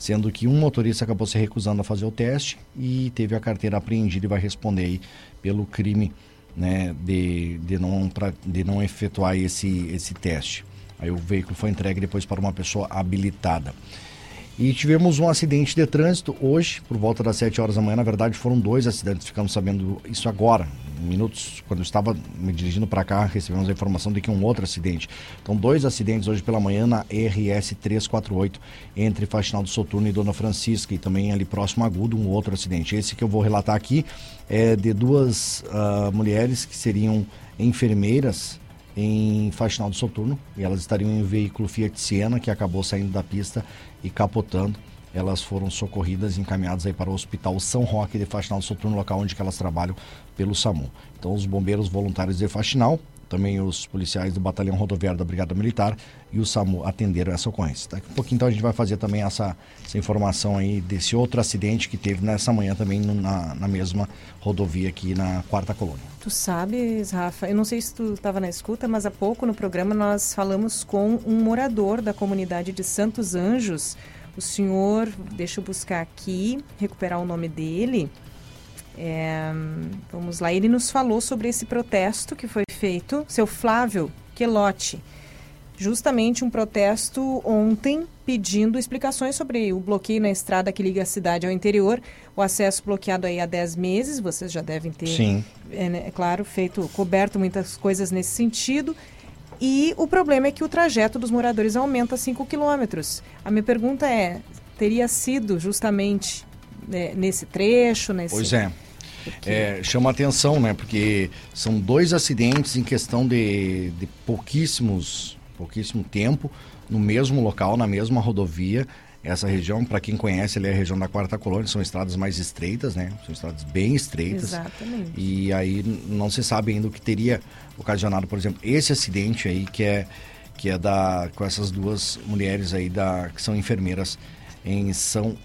sendo que um motorista acabou se recusando a fazer o teste e teve a carteira apreendida e vai responder aí pelo crime né, de, de, não, pra, de não efetuar esse, esse teste. Aí o veículo foi entregue depois para uma pessoa habilitada. E tivemos um acidente de trânsito hoje, por volta das 7 horas da manhã. Na verdade, foram dois acidentes, ficamos sabendo isso agora, minutos, quando eu estava me dirigindo para cá, recebemos a informação de que um outro acidente. Então, dois acidentes hoje pela manhã na RS 348, entre Faxinal do Soturno e Dona Francisca, e também ali próximo a Agudo, um outro acidente. Esse que eu vou relatar aqui é de duas uh, mulheres que seriam enfermeiras em Faxinal do Soturno, e elas estariam em um veículo Fiat Siena que acabou saindo da pista e capotando elas foram socorridas e encaminhadas aí para o Hospital São Roque de Faxinal do Soturno, local onde elas trabalham pelo SAMU. Então os bombeiros voluntários de Faxinal, também os policiais do Batalhão Rodoviário da Brigada Militar e o SAMU atenderam essa ocorrência. Daqui a pouquinho então a gente vai fazer também essa, essa informação aí desse outro acidente que teve nessa manhã também na, na mesma rodovia aqui na Quarta Colônia. Tu sabes, Rafa, eu não sei se tu estava na escuta, mas há pouco no programa nós falamos com um morador da comunidade de Santos Anjos, o senhor, deixa eu buscar aqui, recuperar o nome dele. É, vamos lá, ele nos falou sobre esse protesto que foi feito, seu Flávio Quelotti. Justamente um protesto ontem pedindo explicações sobre o bloqueio na estrada que liga a cidade ao interior, o acesso bloqueado aí há 10 meses, vocês já devem ter, Sim. É, né, é claro, feito, coberto muitas coisas nesse sentido. E o problema é que o trajeto dos moradores aumenta 5 quilômetros. A minha pergunta é, teria sido justamente né, nesse trecho, nesse... Pois é. É, chama atenção, né? Porque são dois acidentes em questão de, de pouquíssimos, pouquíssimo tempo, no mesmo local, na mesma rodovia. Essa região, para quem conhece, é a região da Quarta Colônia, são estradas mais estreitas, né? São estradas bem estreitas. Exatamente. E aí não se sabe ainda o que teria ocasionado, por exemplo, esse acidente aí que é que é da com essas duas mulheres aí da que são enfermeiras em São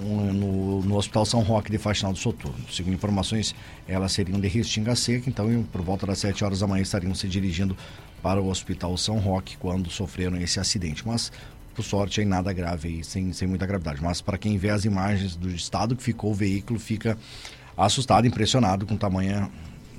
no, no Hospital São Roque de Faxinal do Soturno. Segundo informações, elas seriam de Restinga Seca, então por volta das 7 horas da manhã estariam se dirigindo para o Hospital São Roque quando sofreram esse acidente. Mas por sorte, aí nada grave, sem, sem muita gravidade. Mas para quem vê as imagens do estado que ficou o veículo, fica assustado, impressionado com tamanha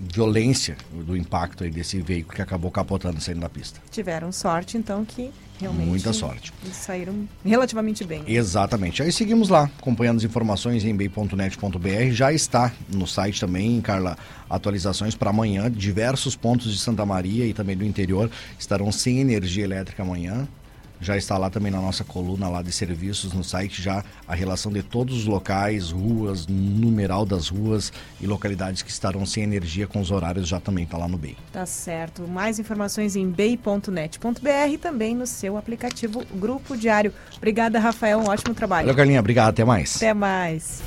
violência do impacto aí desse veículo que acabou capotando saindo da pista. Tiveram sorte, então, que realmente. Muita sorte. Saíram relativamente bem. Exatamente. Aí seguimos lá, acompanhando as informações em bay.net.br. Já está no site também, Carla, atualizações para amanhã. Diversos pontos de Santa Maria e também do interior estarão sem energia elétrica amanhã. Já está lá também na nossa coluna lá de serviços no site já a relação de todos os locais, ruas, numeral das ruas e localidades que estarão sem energia com os horários já também está lá no BEI. Tá certo. Mais informações em bei.net.br e também no seu aplicativo Grupo Diário. Obrigada, Rafael. Um ótimo trabalho. Valeu, Carlinha. Obrigado. Até mais. Até mais.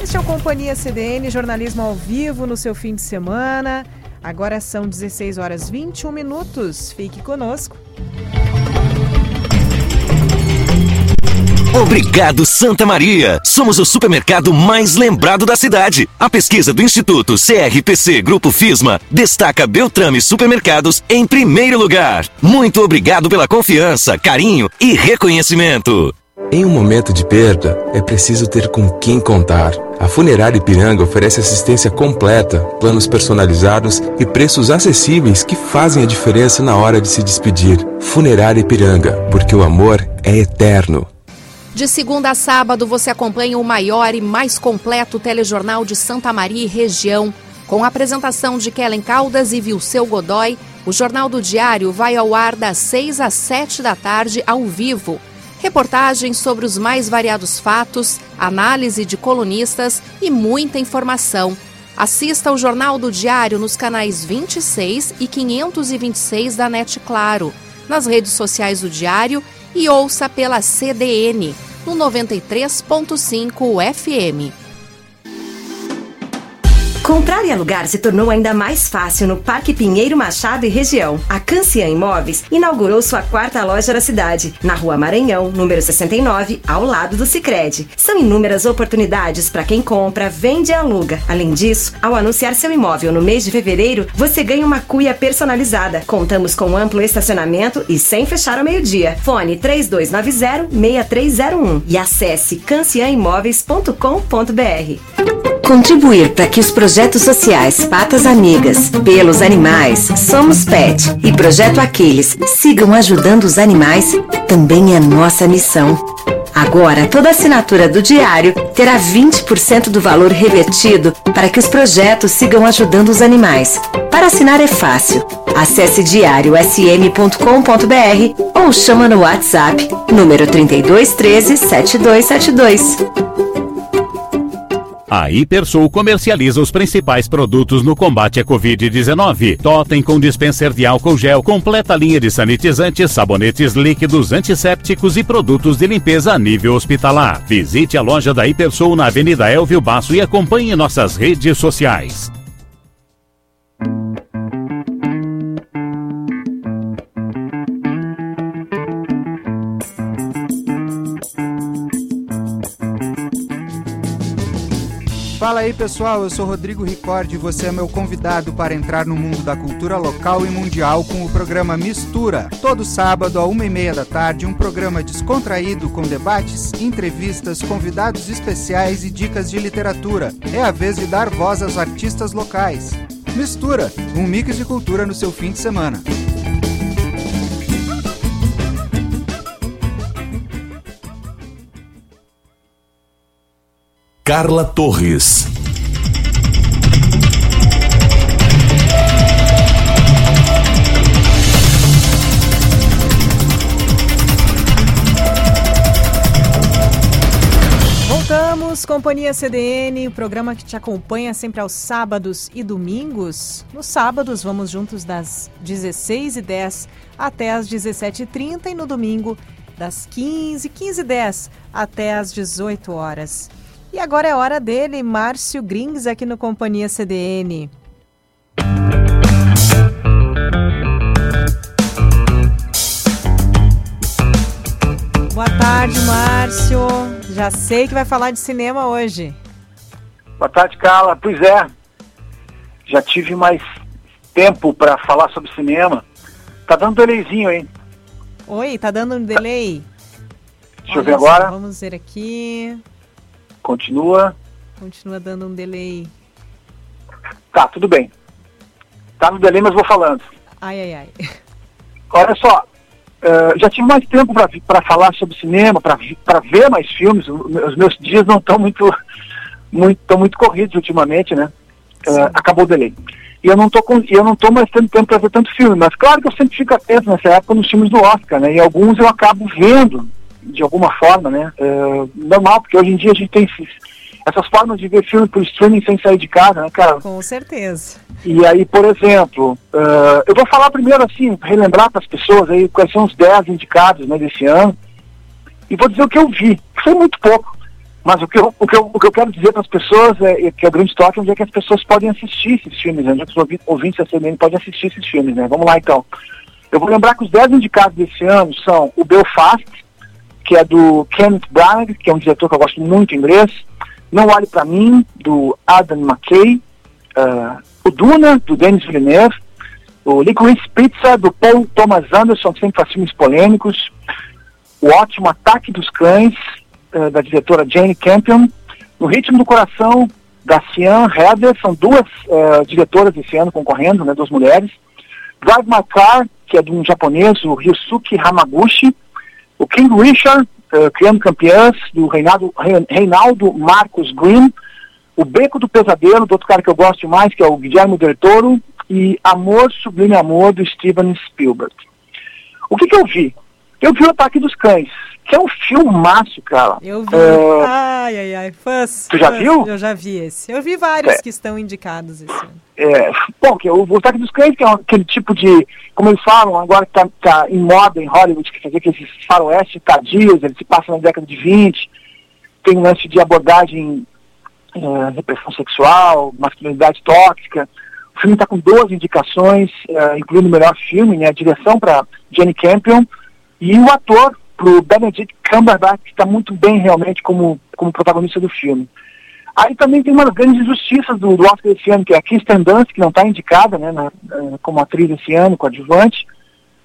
Este é o Companhia CDN, jornalismo ao vivo no seu fim de semana. Agora são 16 horas 21 minutos. Fique conosco. Obrigado Santa Maria. Somos o supermercado mais lembrado da cidade. A pesquisa do Instituto CRPC Grupo Fisma destaca Beltrame Supermercados em primeiro lugar. Muito obrigado pela confiança, carinho e reconhecimento. Em um momento de perda, é preciso ter com quem contar. A Funerária Ipiranga oferece assistência completa, planos personalizados e preços acessíveis que fazem a diferença na hora de se despedir. Funerária Ipiranga, porque o amor é eterno. De segunda a sábado, você acompanha o maior e mais completo telejornal de Santa Maria e região. Com a apresentação de Kellen Caldas e Vilceu Godoy, o Jornal do Diário vai ao ar das 6 às 7 da tarde, ao vivo. Reportagens sobre os mais variados fatos, análise de colunistas e muita informação. Assista ao Jornal do Diário nos canais 26 e 526 da NET Claro, nas redes sociais do Diário e ouça pela CDN no 93.5 FM. Comprar e alugar se tornou ainda mais fácil no Parque Pinheiro Machado e região. A Cancian Imóveis inaugurou sua quarta loja da cidade, na Rua Maranhão, número 69, ao lado do Sicredi. São inúmeras oportunidades para quem compra, vende e aluga. Além disso, ao anunciar seu imóvel no mês de fevereiro, você ganha uma cuia personalizada. Contamos com amplo estacionamento e sem fechar ao meio-dia. Fone 3290-6301 e acesse cancianimóveis.com.br. Contribuir para que os projetos sociais Patas Amigas, Pelos Animais, Somos Pet e Projeto Aqueles sigam ajudando os animais também é nossa missão. Agora, toda assinatura do diário terá 20% do valor revertido para que os projetos sigam ajudando os animais. Para assinar é fácil. Acesse diariosm.com.br ou chama no WhatsApp número 3213 7272. A Hipersul comercializa os principais produtos no combate à Covid-19. Totem com dispenser de álcool gel, completa linha de sanitizantes, sabonetes líquidos, antissépticos e produtos de limpeza a nível hospitalar. Visite a loja da Hipersul na Avenida Elvio Basso e acompanhe nossas redes sociais. Aí pessoal, eu sou Rodrigo Ricord e você é meu convidado para entrar no mundo da cultura local e mundial com o programa Mistura. Todo sábado, a uma e meia da tarde, um programa descontraído com debates, entrevistas, convidados especiais e dicas de literatura. É a vez de dar voz aos artistas locais. Mistura, um mix de cultura no seu fim de semana. Carla Torres. Voltamos, Companhia CDN, o programa que te acompanha sempre aos sábados e domingos. Nos sábados, vamos juntos das 16h10 até as 17h30 e no domingo, das 15 15h10 até as 18 horas. E agora é hora dele, Márcio Grings, aqui no Companhia CDN. Boa tarde, Márcio. Já sei que vai falar de cinema hoje. Boa tarde, Carla. Pois é, já tive mais tempo para falar sobre cinema. Tá dando delayzinho, hein? Oi, tá dando um delay? Deixa Olha eu ver agora. Vamos ver aqui. Continua. Continua dando um delay. Tá, tudo bem. Tá no delay, mas vou falando. Ai, ai, ai. <laughs> Olha só, uh, já tive mais tempo para falar sobre cinema, para ver mais filmes. Os meus dias não estão muito, <laughs> muito, muito corridos ultimamente, né? Uh, acabou o delay. E eu não tô com, eu não tô mais tendo tempo para ver tanto filme, mas claro que eu sempre fico atento nessa época nos filmes do Oscar, né? E alguns eu acabo vendo de alguma forma, né? É, normal, porque hoje em dia a gente tem esses, essas formas de ver filme por streaming sem sair de casa, né, cara? Com certeza. E aí, por exemplo, uh, eu vou falar primeiro assim, relembrar para as pessoas aí quais são os 10 indicados né, desse ano. E vou dizer o que eu vi, que foi muito pouco. Mas o que eu, o que eu, o que eu quero dizer para as pessoas é, é, que é o grande toque onde é que as pessoas podem assistir esses filmes, né? onde é que os ouvintes da CBN podem assistir esses filmes, né? Vamos lá então. Eu vou lembrar que os 10 indicados desse ano são o Belfast, que é do Kenneth Branagh, que é um diretor que eu gosto muito em inglês, Não Olhe para Mim, do Adam McKay, uh, o Duna, do Denis Villeneuve, o Licorice Pizza, do Paul Thomas Anderson, que sempre faz filmes polêmicos, o ótimo Ataque dos Cães, uh, da diretora Jane Campion, No Ritmo do Coração, da Cian Heather, são duas uh, diretoras esse ano concorrendo, né, duas mulheres, Drive My Car, que é de um japonês, o Ryusuke Hamaguchi, o King Richard, Criando Campeãs, do Reinaldo, Reinaldo Marcos Green, o Beco do Pesadelo, do outro cara que eu gosto mais, que é o Guilherme Del Toro, e Amor Sublime Amor, do Steven Spielberg. O que, que eu vi? Eu vi o Ataque dos Cães, que é um filmaço, cara. Eu vi. Uh, ai, ai, ai. Fãs. Tu já viu? Eu já vi esse. Eu vi vários é. que estão indicados esse ano. É, bom, que é o, Ataque dos Cães, que é aquele tipo de, como eles falam, agora que tá, tá em moda em Hollywood, que fazer aqueles faroeste tardios, ele se passa na década de 20, tem um lance de abordagem é, repressão sexual, masculinidade tóxica. O filme está com 12 indicações, é, incluindo o melhor filme, né, a direção para Jenny Campion e o ator para o Benedict Cumberbatch, que está muito bem realmente como, como protagonista do filme. Aí também tem uma das grandes injustiças do, do Oscar esse ano, que é a Kirsten Dunst, que não está indicada né, na, como atriz esse ano, coadjuvante.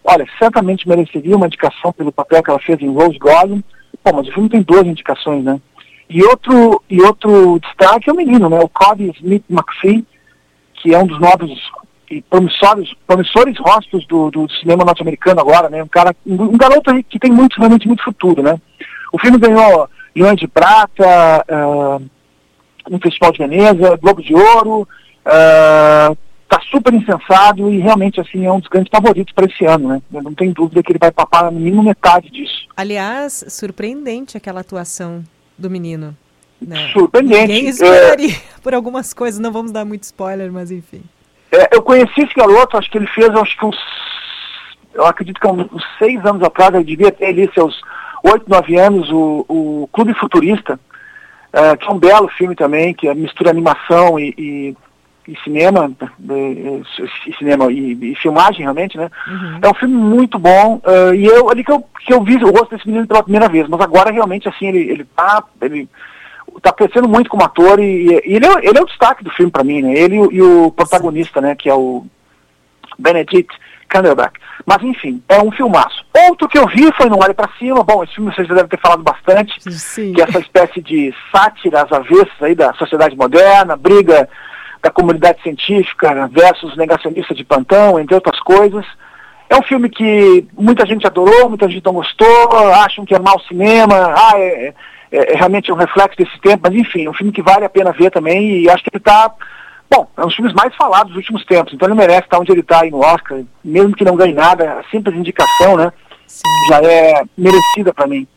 Olha, certamente mereceria uma indicação pelo papel que ela fez em Rose Gollum. Pô, mas o filme tem duas indicações, né? E outro, e outro destaque é o menino, né? O Cody Smith McPhee, que é um dos novos e promissores, promissores rostos do, do cinema norte-americano agora, né? Um cara, um, garoto que tem muito, realmente muito futuro, né? O filme ganhou Leões de Prata, uh, no Festival de Veneza, Globo de Ouro, uh, tá super insensado e realmente assim é um dos grandes favoritos para esse ano, né? Eu não tenho dúvida que ele vai papar no mínimo metade disso. Aliás, surpreendente aquela atuação do menino. Né? Surpreendente. Ninguém esperaria é... <laughs> por algumas coisas, não vamos dar muito spoiler, mas enfim. É, eu conheci esse garoto, acho que ele fez, acho que uns, eu acredito que uns, uns seis anos atrás, ele devia ter ali seus oito, nove anos, o, o Clube Futurista, é, que é um belo filme também, que é mistura animação e, e, e cinema, e, e cinema e, filmagem realmente, né? Uhum. É um filme muito bom, uh, e eu ali que eu, que eu vi o rosto desse menino pela primeira vez, mas agora realmente assim, ele, ele tá. Ele, tá crescendo muito como ator e, e ele, é, ele é o destaque do filme para mim, né? Ele e o protagonista, né? Que é o Benedict Cumberbatch. Mas enfim, é um filmaço. Outro que eu vi foi No Olhe para Cima. Bom, esse filme vocês já devem ter falado bastante. Sim. Que é essa espécie de sátira às avessas aí da sociedade moderna, briga da comunidade científica versus negacionista de plantão, entre outras coisas. É um filme que muita gente adorou, muita gente não gostou, acham que é mau cinema, ah, é, é, é realmente um reflexo desse tempo, mas enfim, é um filme que vale a pena ver também e acho que ele está Bom, é um dos filmes mais falados dos últimos tempos, então ele merece estar onde ele está aí no Oscar, mesmo que não ganhe nada, a simples indicação, né? Sim. Já é merecida para mim.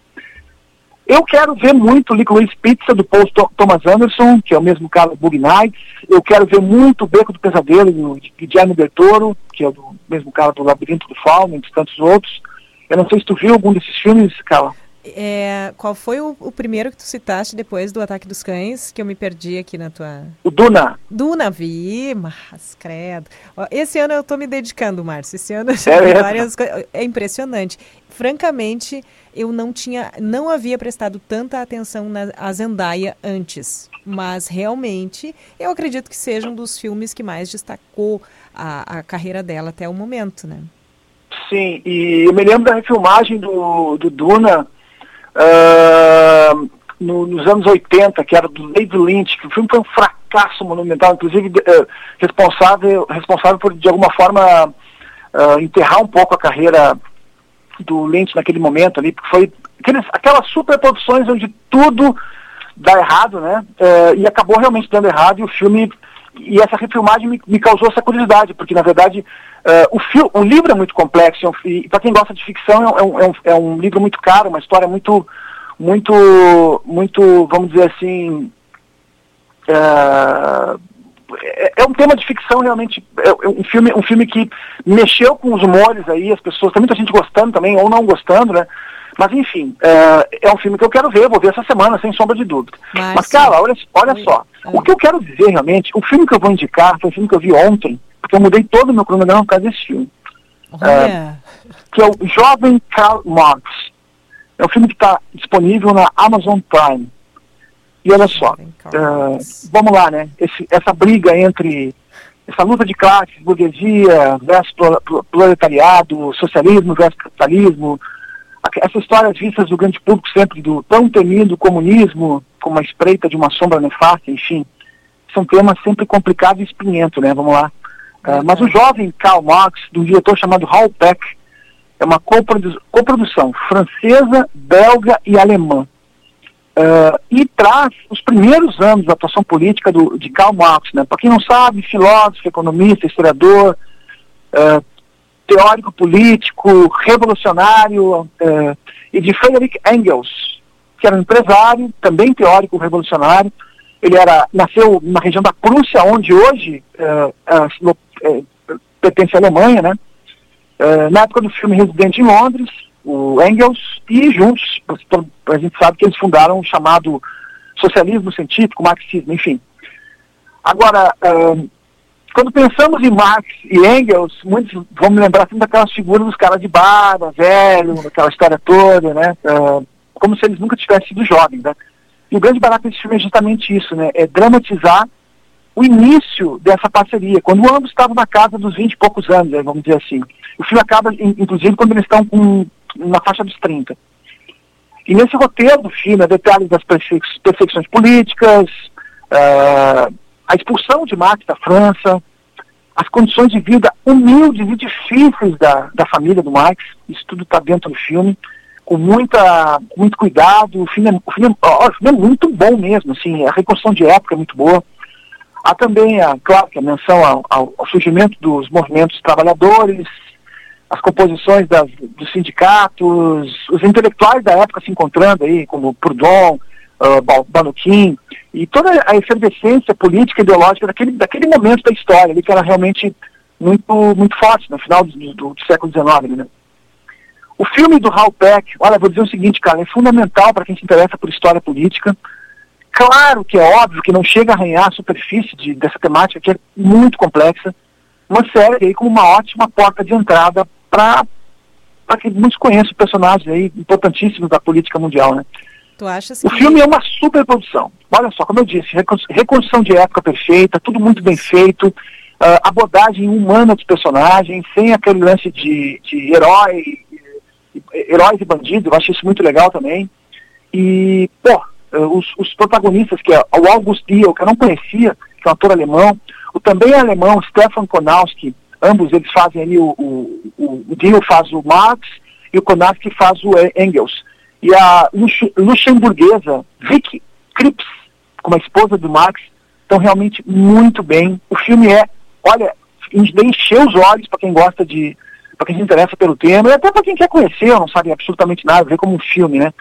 Eu quero ver muito Licorice Pizza do Paul Thomas Anderson, que é o mesmo cara do Bug Nights. Eu quero ver muito Beco do Pesadelo de Guilherme Del Toro, que é o mesmo cara do Labirinto do Fauno, entre tantos outros. Eu não sei se tu viu algum desses filmes, cara. É, qual foi o, o, primeiro que tu citaste depois do Ataque dos Cães, que eu me perdi aqui na tua... O Duna. Duna, vi, mas credo. Esse ano eu tô me dedicando, Márcio, esse ano eu já é, várias coisas, é impressionante. Francamente, eu não tinha, não havia prestado tanta atenção na Zendaya antes, mas realmente eu acredito que seja um dos filmes que mais destacou a, a carreira dela até o momento, né? Sim, e eu me lembro da refilmagem do, do Duna uh, no, nos anos 80, que era do David Lynch, que o filme foi um fracasso monumental, inclusive uh, responsável, responsável por, de alguma forma, uh, enterrar um pouco a carreira do Lynch naquele momento ali, porque foi aqueles, aquelas superproduções onde tudo dá errado, né? Uh, e acabou realmente dando errado e o filme e essa refilmagem me, me, causou essa curiosidade, porque na verdade uh, o, o livro é muito complexo, é e para quem gosta de ficção é um, é, um, é um livro muito caro, uma história muito, muito, muito, vamos dizer assim, uh, é, é, um tema de ficção realmente, é, é, um filme, um filme que mexeu com os humores aí, as pessoas, tem muita gente gostando também, ou não gostando, né? Mas enfim, é, é um filme que eu quero ver, vou ver essa semana, sem sombra de dúvida. Mas, Mas cara, olha, olha só, o que eu quero dizer realmente, o filme que eu vou indicar foi um filme que eu vi ontem, porque eu mudei todo o meu cronograma por causa desse filme. É, que é o Jovem Karl Marx. É um filme que está disponível na Amazon Prime. E olha só, uh, vamos lá, né? Esse, essa briga entre essa luta de classes, burguesia versus proletariado, socialismo versus capitalismo, essas histórias vistas do grande público sempre do tão temido comunismo como a espreita de uma sombra nefasta, enfim, são temas sempre complicados e espinhentos, né? Vamos lá. Uh, mas o jovem Karl Marx, de um diretor chamado Hal Peck, é uma coprodu coprodução francesa, belga e alemã. Uh, e traz os primeiros anos da atuação política do, de Karl Marx. Né? Para quem não sabe, filósofo, economista, historiador, uh, teórico político, revolucionário, uh, e de Friedrich Engels, que era um empresário, também teórico revolucionário. Ele era, nasceu na região da Prússia, onde hoje pertence à Alemanha, né? na época do filme Residente em Londres, o Engels, e juntos, a gente sabe que eles fundaram o chamado socialismo científico, marxismo, enfim. Agora, uh, quando pensamos em Marx e Engels, muitos vão me lembrar sempre daquelas figuras dos caras de barba, velho, aquela história toda, né? Uh, como se eles nunca tivessem sido jovens, né? E o grande barato desse filme é justamente isso, né? É dramatizar o início dessa parceria, quando ambos estavam na casa dos 20 e poucos anos, né, vamos dizer assim. O filme acaba, inclusive, quando eles estão com na faixa dos 30. E nesse roteiro do filme, detalhes das perseguições políticas, uh, a expulsão de Marx da França, as condições de vida humildes e difíceis da, da família do Marx, isso tudo está dentro do filme, com muita, muito cuidado, o filme, é, o, filme, ó, o filme é muito bom mesmo, assim, a reconstrução de época é muito boa. Há também, a, claro, a menção ao, ao, ao surgimento dos movimentos trabalhadores, as composições das, dos sindicatos, os intelectuais da época se encontrando aí, como Proudhon, uh, Banuquim, e toda a efervescência política e ideológica daquele, daquele momento da história, ali, que era realmente muito, muito forte, no final do, do, do século XIX. Né? O filme do Hal Peck, olha, vou dizer o seguinte, cara, é fundamental para quem se interessa por história política. Claro que é óbvio que não chega a arranhar a superfície de, dessa temática, que é muito complexa, mas serve aí como uma ótima porta de entrada para que muitos conheçam personagens aí importantíssimos da política mundial, né? Tu achas que... O filme é uma super produção. Olha só, como eu disse, reconstrução de época perfeita, tudo muito bem feito, uh, abordagem humana dos personagens, sem aquele lance de, de herói, heróis e bandidos, eu acho isso muito legal também. E, pô, uh, os, os, protagonistas, que é o August Diel, que eu não conhecia, que é um ator alemão, o também alemão Stefan Konowski, ambos eles fazem ali, o, o, o, Dio faz o Marx e o Konarski faz o Engels. E a luxemburguesa Vicky Krieps, como a esposa do Marx, estão realmente muito bem. O filme é, olha, de encher os olhos para quem gosta de, para quem se interessa pelo tema, e até para quem quer conhecer, não sabe absolutamente nada, ver como um filme, né?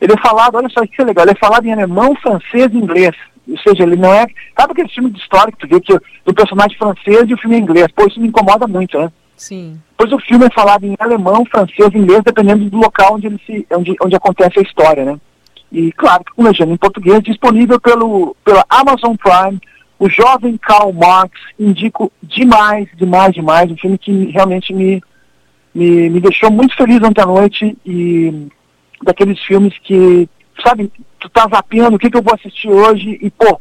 Ele é falado, olha só que legal, ele é falado em alemão, francês e inglês. Ou seja, ele não é. Sabe aquele filme de história que tu vê que o personagem francês e o filme é inglês? Pô, isso me incomoda muito, né? Sim. Pois o filme é falado em alemão, francês inglês, dependendo do local onde, ele se, onde, onde acontece a história, né? E claro, com legenda em português, disponível pelo, pela Amazon Prime, o jovem Karl Marx, indico demais, demais, demais, um filme que realmente me, me, me deixou muito feliz ontem à noite e daqueles filmes que, sabe, tu tá zapeando o que, que eu vou assistir hoje e, pô,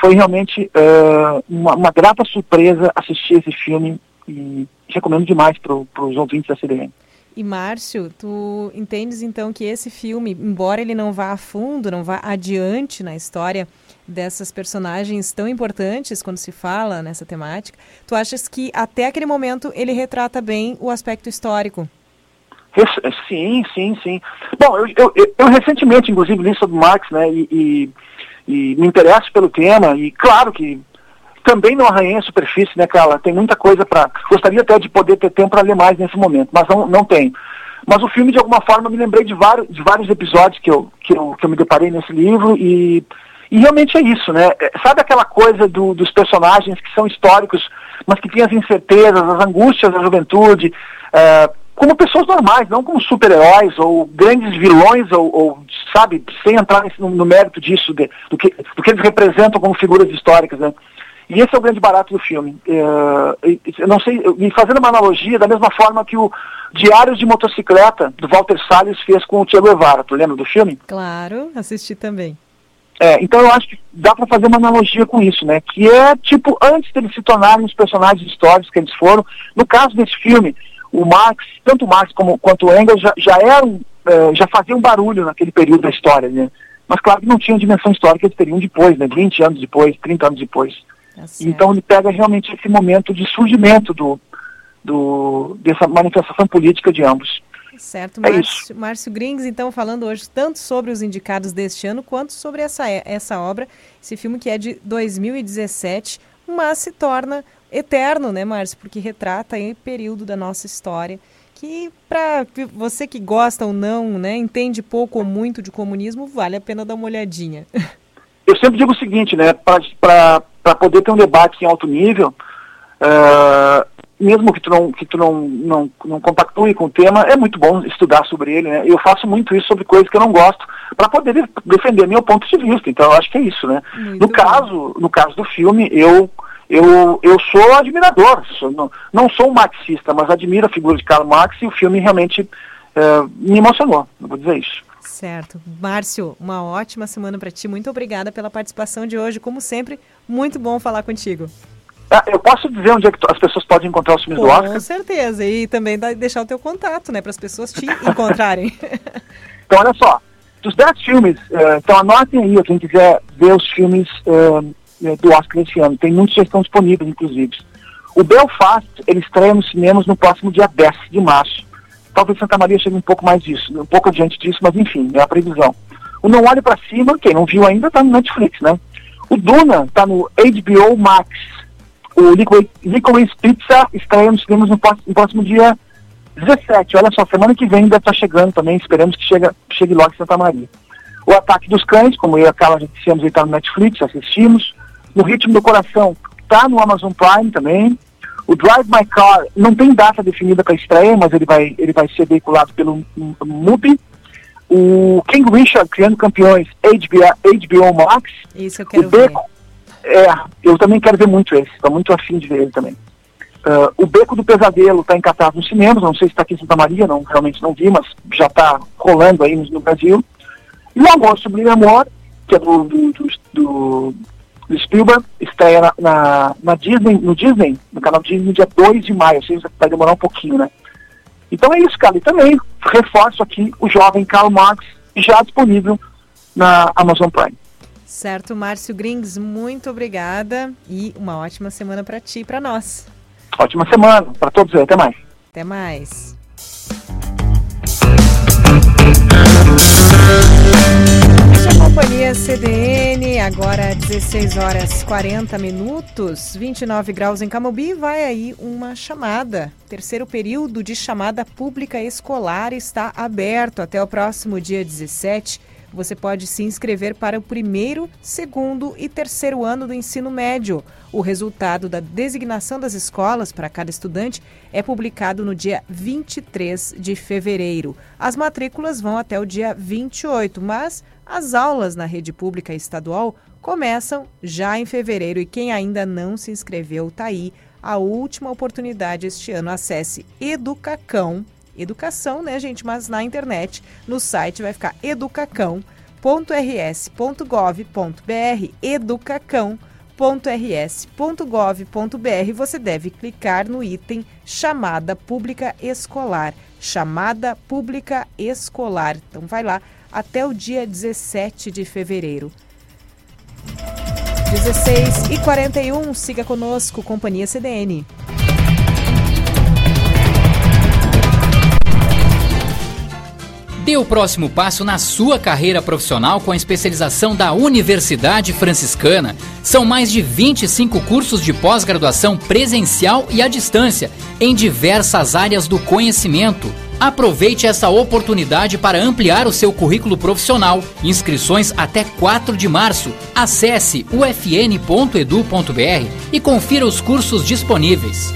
foi realmente uh, uma, uma, grata surpresa assistir esse filme e recomendo demais para os ouvintes da CDN. E Márcio, tu entendes então que esse filme, embora ele não vá a fundo, não vá adiante na história dessas personagens tão importantes quando se fala nessa temática, tu achas que até aquele momento ele retrata bem o aspecto histórico? Sim, sim, sim. Bom, eu, eu, eu, eu recentemente, inclusive, li sobre Marx, né, e, e, e, me interesso pelo tema, e claro que também não arranhei a superfície, né, Carla? Tem muita coisa para. Gostaria até de poder ter tempo para ler mais nesse momento, mas não, não tenho. Mas o filme, de alguma forma, me lembrei de vários, de vários episódios que eu, que, eu, que eu me deparei nesse livro e, e realmente é isso, né? É, sabe aquela coisa do, dos personagens que são históricos, mas que têm as incertezas, as angústias da juventude, é, como pessoas normais, não como super-heróis ou grandes vilões, ou, ou, sabe, sem entrar no, no mérito disso, de, do, que, do que eles representam como figuras históricas, né? E esse é o grande barato do filme. É, eu não sei, e fazendo uma analogia, da mesma forma que o Diários de Motocicleta, do Walter Salles, fez com o Che Guevara. Tu lembra do filme? Claro, assisti também. É, então eu acho que dá para fazer uma analogia com isso, né? Que é, tipo, antes deles se tornarem os personagens históricos que eles foram, no caso desse filme, o Marx, tanto o Marx como, quanto o Engels já, já eram, é, já faziam barulho naquele período da história, né? Mas claro que não tinham dimensão histórica que eles teriam depois, né? 20 anos depois, 30 anos depois. Tá então ele pega realmente esse momento de surgimento do, do, dessa manifestação política de ambos. Certo, é Márcio, Márcio Grings, então, falando hoje tanto sobre os indicados deste ano, quanto sobre essa, essa obra, esse filme que é de 2017, mas se torna eterno, né, Márcio? Porque retrata aí período da nossa história que para você que gosta ou não, né, entende pouco ou muito de comunismo, vale a pena dar uma olhadinha. <laughs> Eu sempre digo o seguinte, né, para poder ter um debate em alto nível, uh, mesmo que tu não que tu não, não, não compactue com o tema, é muito bom estudar sobre ele, né? Eu faço muito isso sobre coisas que eu não gosto para poder defender meu ponto de vista. Então eu acho que é isso, né? Muito no bom. caso no caso do filme, eu eu, eu sou admirador, sou, não, não sou um marxista, mas admiro a figura de Karl Marx e o filme realmente uh, me emocionou, vou dizer isso. Certo. Márcio, uma ótima semana para ti. Muito obrigada pela participação de hoje. Como sempre, muito bom falar contigo. Ah, eu posso dizer onde é que as pessoas podem encontrar os filmes Com do Oscar? Com certeza. E também deixar o teu contato, né? Para as pessoas te <laughs> encontrarem. <laughs> então, olha só. Dos 10 filmes, uh, então anotem aí, quem quiser ver os filmes uh, do Oscar esse ano. Tem muitos que estão disponíveis, inclusive. O Belfast, ele estreia nos cinemas no próximo dia 10 de março. Talvez Santa Maria chegue um pouco mais disso, um pouco adiante disso, mas enfim, é a previsão. O Não Olhe para Cima, quem não viu ainda, está no Netflix, né? O Duna está no HBO Max. O Licorice Pizza estreia nos cinemas no no próximo dia 17. Olha só, semana que vem ainda está chegando também, esperamos que chegue, chegue logo em Santa Maria. O Ataque dos Cães, como eu e a Carla já dissemos, está no Netflix, assistimos. No Ritmo do Coração, está no Amazon Prime também. O Drive My Car não tem data definida para estreia, mas ele vai, ele vai ser veiculado pelo MUBI. O King Richard, Criando Campeões, HBO, HBO Max. Isso eu quero o Beco, ver. É, eu também quero ver muito esse, estou muito afim de ver ele também. Uh, o Beco do Pesadelo está encartado nos cinemas, não sei se está aqui em Santa Maria, não, realmente não vi, mas já está rolando aí no, no, Brasil. E o Amor Sublime Amor, que é do, do, do, do do Spielberg estreia na, na, na, Disney, no Disney, no canal Disney, dia 2 de maio, seja, vai demorar um pouquinho, né? Então é isso, cara. E também reforço aqui o jovem Karl Marx, já disponível na Amazon Prime. Certo, Márcio Grings, muito obrigada e uma ótima semana para ti e para nós. Ótima semana para todos aí, até mais. Até mais. Companhia CDN, agora 16 horas 40 minutos, 29 graus em Camobi, vai aí uma chamada. Terceiro período de chamada pública escolar está aberto até o próximo dia 17 você pode se inscrever para o primeiro, segundo e terceiro ano do ensino médio. O resultado da designação das escolas para cada estudante é publicado no dia 23 de fevereiro. As matrículas vão até o dia 28, mas as aulas na rede pública estadual começam já em fevereiro e quem ainda não se inscreveu está aí a última oportunidade este ano. Acesse Educacão educação, né, gente? Mas na internet, no site vai ficar educacão.rs.gov.br, educacão.rs.gov.br. Você deve clicar no item chamada pública escolar. Chamada pública escolar. Então vai lá até o dia 17 de fevereiro. 16 e 41, siga conosco, Companhia CDN. Dê o próximo passo na sua carreira profissional com a especialização da Universidade Franciscana. São mais de 25 cursos de pós-graduação presencial e à distância, em diversas áreas do conhecimento. Aproveite essa oportunidade para ampliar o seu currículo profissional. Inscrições até 4 de março. Acesse ufn.edu.br e confira os cursos disponíveis.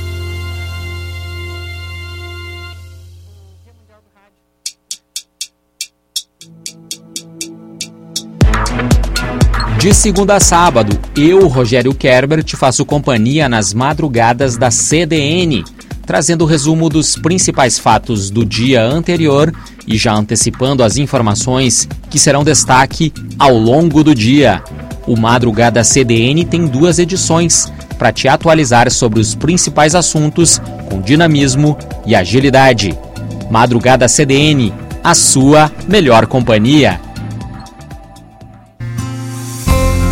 De segunda a sábado, eu, Rogério Kerber, te faço companhia nas madrugadas da CDN, trazendo o resumo dos principais fatos do dia anterior e já antecipando as informações que serão destaque ao longo do dia. O Madrugada CDN tem duas edições para te atualizar sobre os principais assuntos com dinamismo e agilidade. Madrugada CDN, a sua melhor companhia.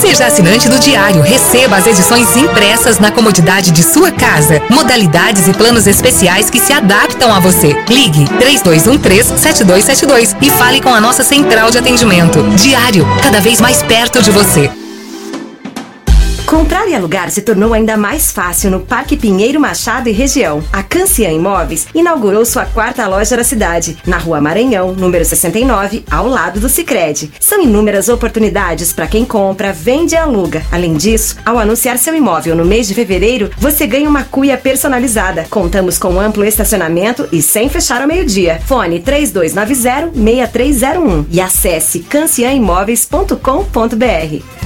Seja assinante do Diário, receba as edições impressas na comodidade de sua casa. Modalidades e planos especiais que se adaptam a você. Ligue 3213-7272 e fale com a nossa central de atendimento. Diário, cada vez mais perto de você. Comprar e alugar se tornou ainda mais fácil no Parque Pinheiro Machado e região. A Cancian Imóveis inaugurou sua quarta loja da cidade, na Rua Maranhão, número 69, ao lado do Sicredi. São inúmeras oportunidades para quem compra, vende e aluga. Além disso, ao anunciar seu imóvel no mês de fevereiro, você ganha uma cuia personalizada. Contamos com amplo estacionamento e sem fechar ao meio-dia. Fone 3290-6301 e acesse cancianimóveis.com.br.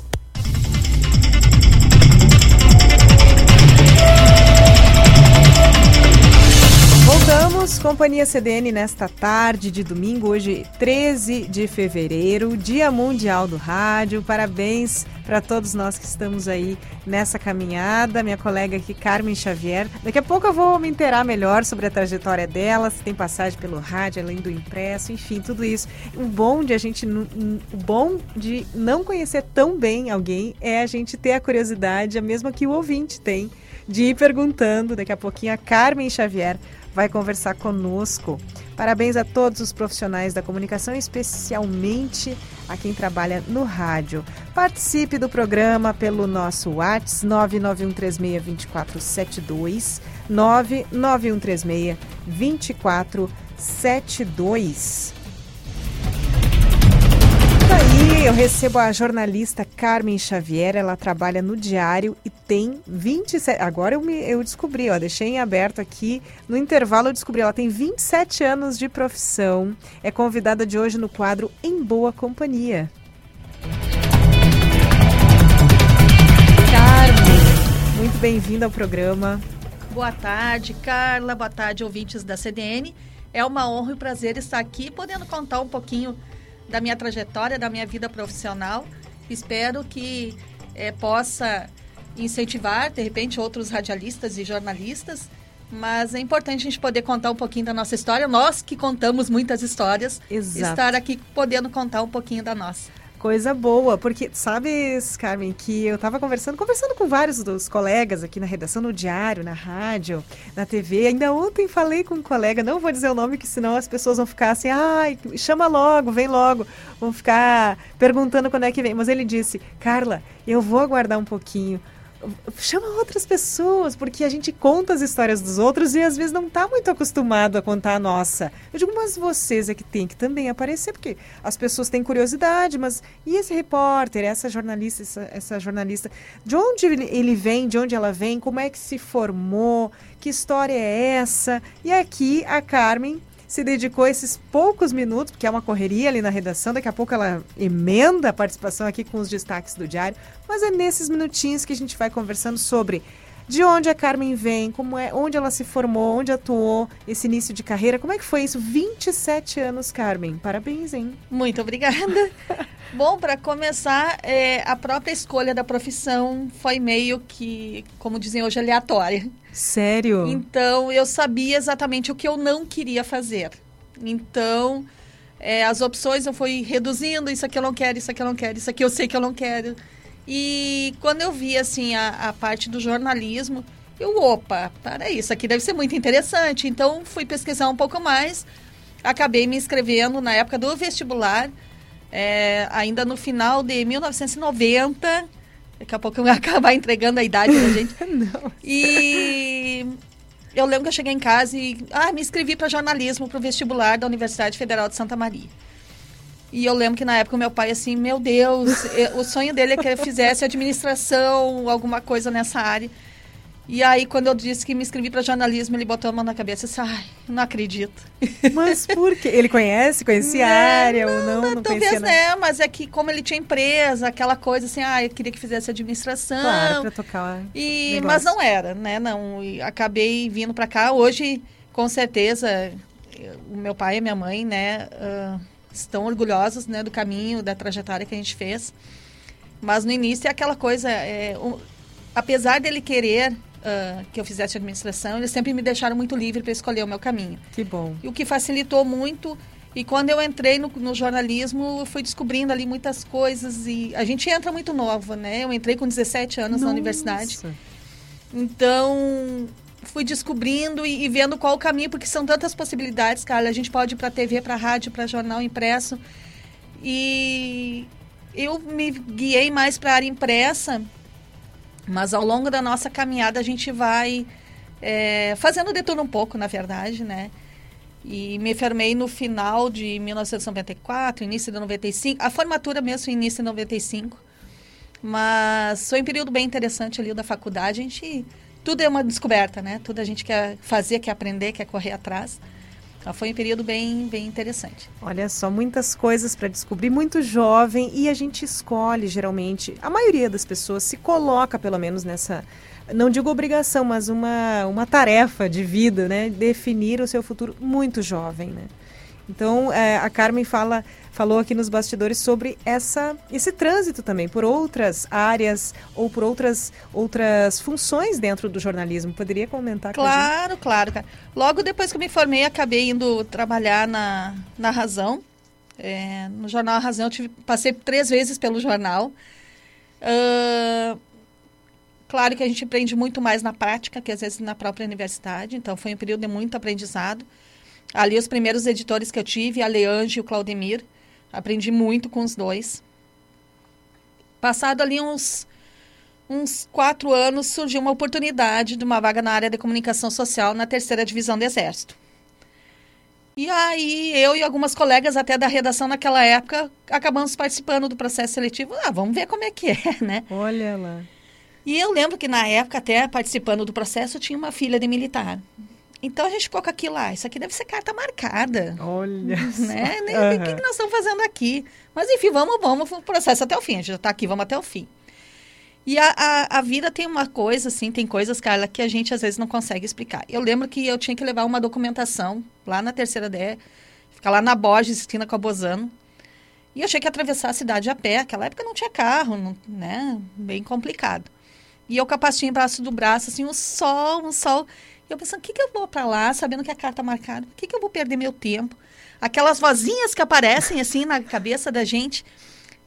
Companhia CDN, nesta tarde de domingo, hoje 13 de fevereiro, Dia Mundial do Rádio. Parabéns para todos nós que estamos aí nessa caminhada. Minha colega aqui, Carmen Xavier. Daqui a pouco eu vou me inteirar melhor sobre a trajetória dela, se tem passagem pelo rádio, além do impresso, enfim, tudo isso. O bom de a gente, o bom de não conhecer tão bem alguém é a gente ter a curiosidade, a mesma que o ouvinte tem, de ir perguntando. Daqui a pouquinho a Carmen Xavier vai conversar conosco. Parabéns a todos os profissionais da comunicação, especialmente a quem trabalha no rádio. Participe do programa pelo nosso WhatsApp 991362472, 991362472. Eu recebo a jornalista Carmen Xavier, ela trabalha no Diário e tem 27. Agora eu, me, eu descobri, ó, deixei em aberto aqui. No intervalo eu descobri, ela tem 27 anos de profissão. É convidada de hoje no quadro Em Boa Companhia. Carmen, muito bem-vinda ao programa. Boa tarde, Carla. Boa tarde, ouvintes da CDN. É uma honra e um prazer estar aqui podendo contar um pouquinho da minha trajetória, da minha vida profissional. Espero que é, possa incentivar, de repente, outros radialistas e jornalistas. Mas é importante a gente poder contar um pouquinho da nossa história. Nós que contamos muitas histórias, Exato. estar aqui podendo contar um pouquinho da nossa. Coisa boa, porque sabes, Carmen, que eu estava conversando, conversando com vários dos colegas aqui na redação, no diário, na rádio, na TV. Ainda ontem falei com um colega, não vou dizer o nome, que senão as pessoas vão ficar assim, ai, chama logo, vem logo. Vão ficar perguntando quando é que vem. Mas ele disse, Carla, eu vou aguardar um pouquinho, chama outras pessoas, porque a gente conta as histórias dos outros e às vezes não está muito acostumado a contar a nossa. Eu digo, mas vocês é que tem que também aparecer, porque as pessoas têm curiosidade, mas e esse repórter, essa jornalista, essa, essa jornalista, de onde ele vem, de onde ela vem, como é que se formou, que história é essa? E aqui a Carmen se dedicou esses poucos minutos, porque é uma correria ali na redação, daqui a pouco ela emenda a participação aqui com os destaques do diário, mas é nesses minutinhos que a gente vai conversando sobre de onde a Carmen vem, como é, onde ela se formou, onde atuou, esse início de carreira. Como é que foi isso? 27 anos, Carmen. Parabéns, hein? Muito obrigada. <laughs> Bom, para começar, é, a própria escolha da profissão foi meio que, como dizem hoje, aleatória. Sério? Então, eu sabia exatamente o que eu não queria fazer. Então, é, as opções eu fui reduzindo, isso aqui eu não quero, isso aqui eu não quero, isso aqui eu sei que eu não quero. E quando eu vi, assim, a, a parte do jornalismo, eu, opa, para isso aqui deve ser muito interessante. Então, fui pesquisar um pouco mais, acabei me inscrevendo na época do vestibular, é, ainda no final de 1990. Daqui a pouco eu vou <laughs> acabar entregando a idade da gente. <laughs> Não. E eu lembro que eu cheguei em casa e ah, me inscrevi para jornalismo para o vestibular da Universidade Federal de Santa Maria. E eu lembro que na época o meu pai, assim, meu Deus, o sonho dele é que eu fizesse administração, alguma coisa nessa área. E aí, quando eu disse que me inscrevi para jornalismo, ele botou a mão na cabeça e disse, ai, não acredito. Mas por quê? Ele conhece, conhecia a área não, ou não? Não, não talvez né, mas é que como ele tinha empresa, aquela coisa assim, ah, eu queria que fizesse administração. Claro, para tocar e negócio. Mas não era, né, não. E acabei vindo para cá. Hoje, com certeza, o meu pai e minha mãe, né, uh, estão orgulhosos, né, do caminho, da trajetória que a gente fez. Mas no início é aquela coisa, é, um, apesar dele querer uh, que eu fizesse administração, eles sempre me deixaram muito livre para escolher o meu caminho. Que bom. E o que facilitou muito. E quando eu entrei no, no, jornalismo, eu fui descobrindo ali muitas coisas. E a gente entra muito nova, né? Eu entrei com 17 anos Nossa. na universidade. Então, fui descobrindo e, e, vendo qual o caminho, porque são tantas possibilidades, Carla. A gente pode ir para TV, para rádio, para jornal impresso. E eu me guiei mais para a área impressa, mas ao longo da nossa caminhada a gente vai é, fazendo de tudo um pouco, na verdade, né? E me formei no final de 1994, início de 95. A formatura mesmo, início de 95. Mas foi um período bem interessante ali da faculdade. A gente tudo é uma descoberta, né? Tudo a gente quer fazer, quer aprender, quer correr atrás. Então foi um período bem, bem interessante. Olha só, muitas coisas para descobrir, muito jovem e a gente escolhe geralmente, a maioria das pessoas se coloca pelo menos nessa, não digo obrigação, mas uma, uma tarefa de vida, né? Definir o seu futuro muito jovem, né? Então, é, a Carmen fala, falou aqui nos bastidores sobre essa, esse trânsito também por outras áreas ou por outras, outras funções dentro do jornalismo. Poderia comentar Claro, claro. Cara. Logo depois que eu me formei, acabei indo trabalhar na, na Razão. É, no jornal Razão, eu tive, passei três vezes pelo jornal. Uh, claro que a gente aprende muito mais na prática que às vezes na própria universidade. Então, foi um período de muito aprendizado. Ali, os primeiros editores que eu tive, a Leange e o Claudemir. Aprendi muito com os dois. Passado ali uns, uns quatro anos, surgiu uma oportunidade de uma vaga na área de comunicação social na terceira divisão do Exército. E aí, eu e algumas colegas até da redação naquela época, acabamos participando do processo seletivo. Ah, vamos ver como é que <laughs> é, né? Olha lá. E eu lembro que na época, até participando do processo, tinha uma filha de militar. Então a gente ficou com aquilo lá. Isso aqui deve ser carta marcada. Olha. <laughs> Né? Uhum. O que, que nós estamos fazendo aqui? Mas enfim, vamos, vamos pro processo até o fim. A gente já está aqui, vamos até o fim. E a, a, a, vida tem uma coisa, assim, tem coisas, Carla, que a gente às vezes não consegue explicar. Eu lembro que eu tinha que levar uma documentação lá na terceira D, ficar lá na Borges, esquina com a Bozano. E eu tinha que atravessar a cidade a pé. Naquela época não tinha carro, não, né? Bem complicado. E eu com a pastinha embaixo do braço, assim, um sol, um sol. Eu pensando, o que, que eu vou para lá, sabendo que a carta tá marcada? Por que, que eu vou perder meu tempo? Aquelas vozinhas que aparecem assim na cabeça da gente.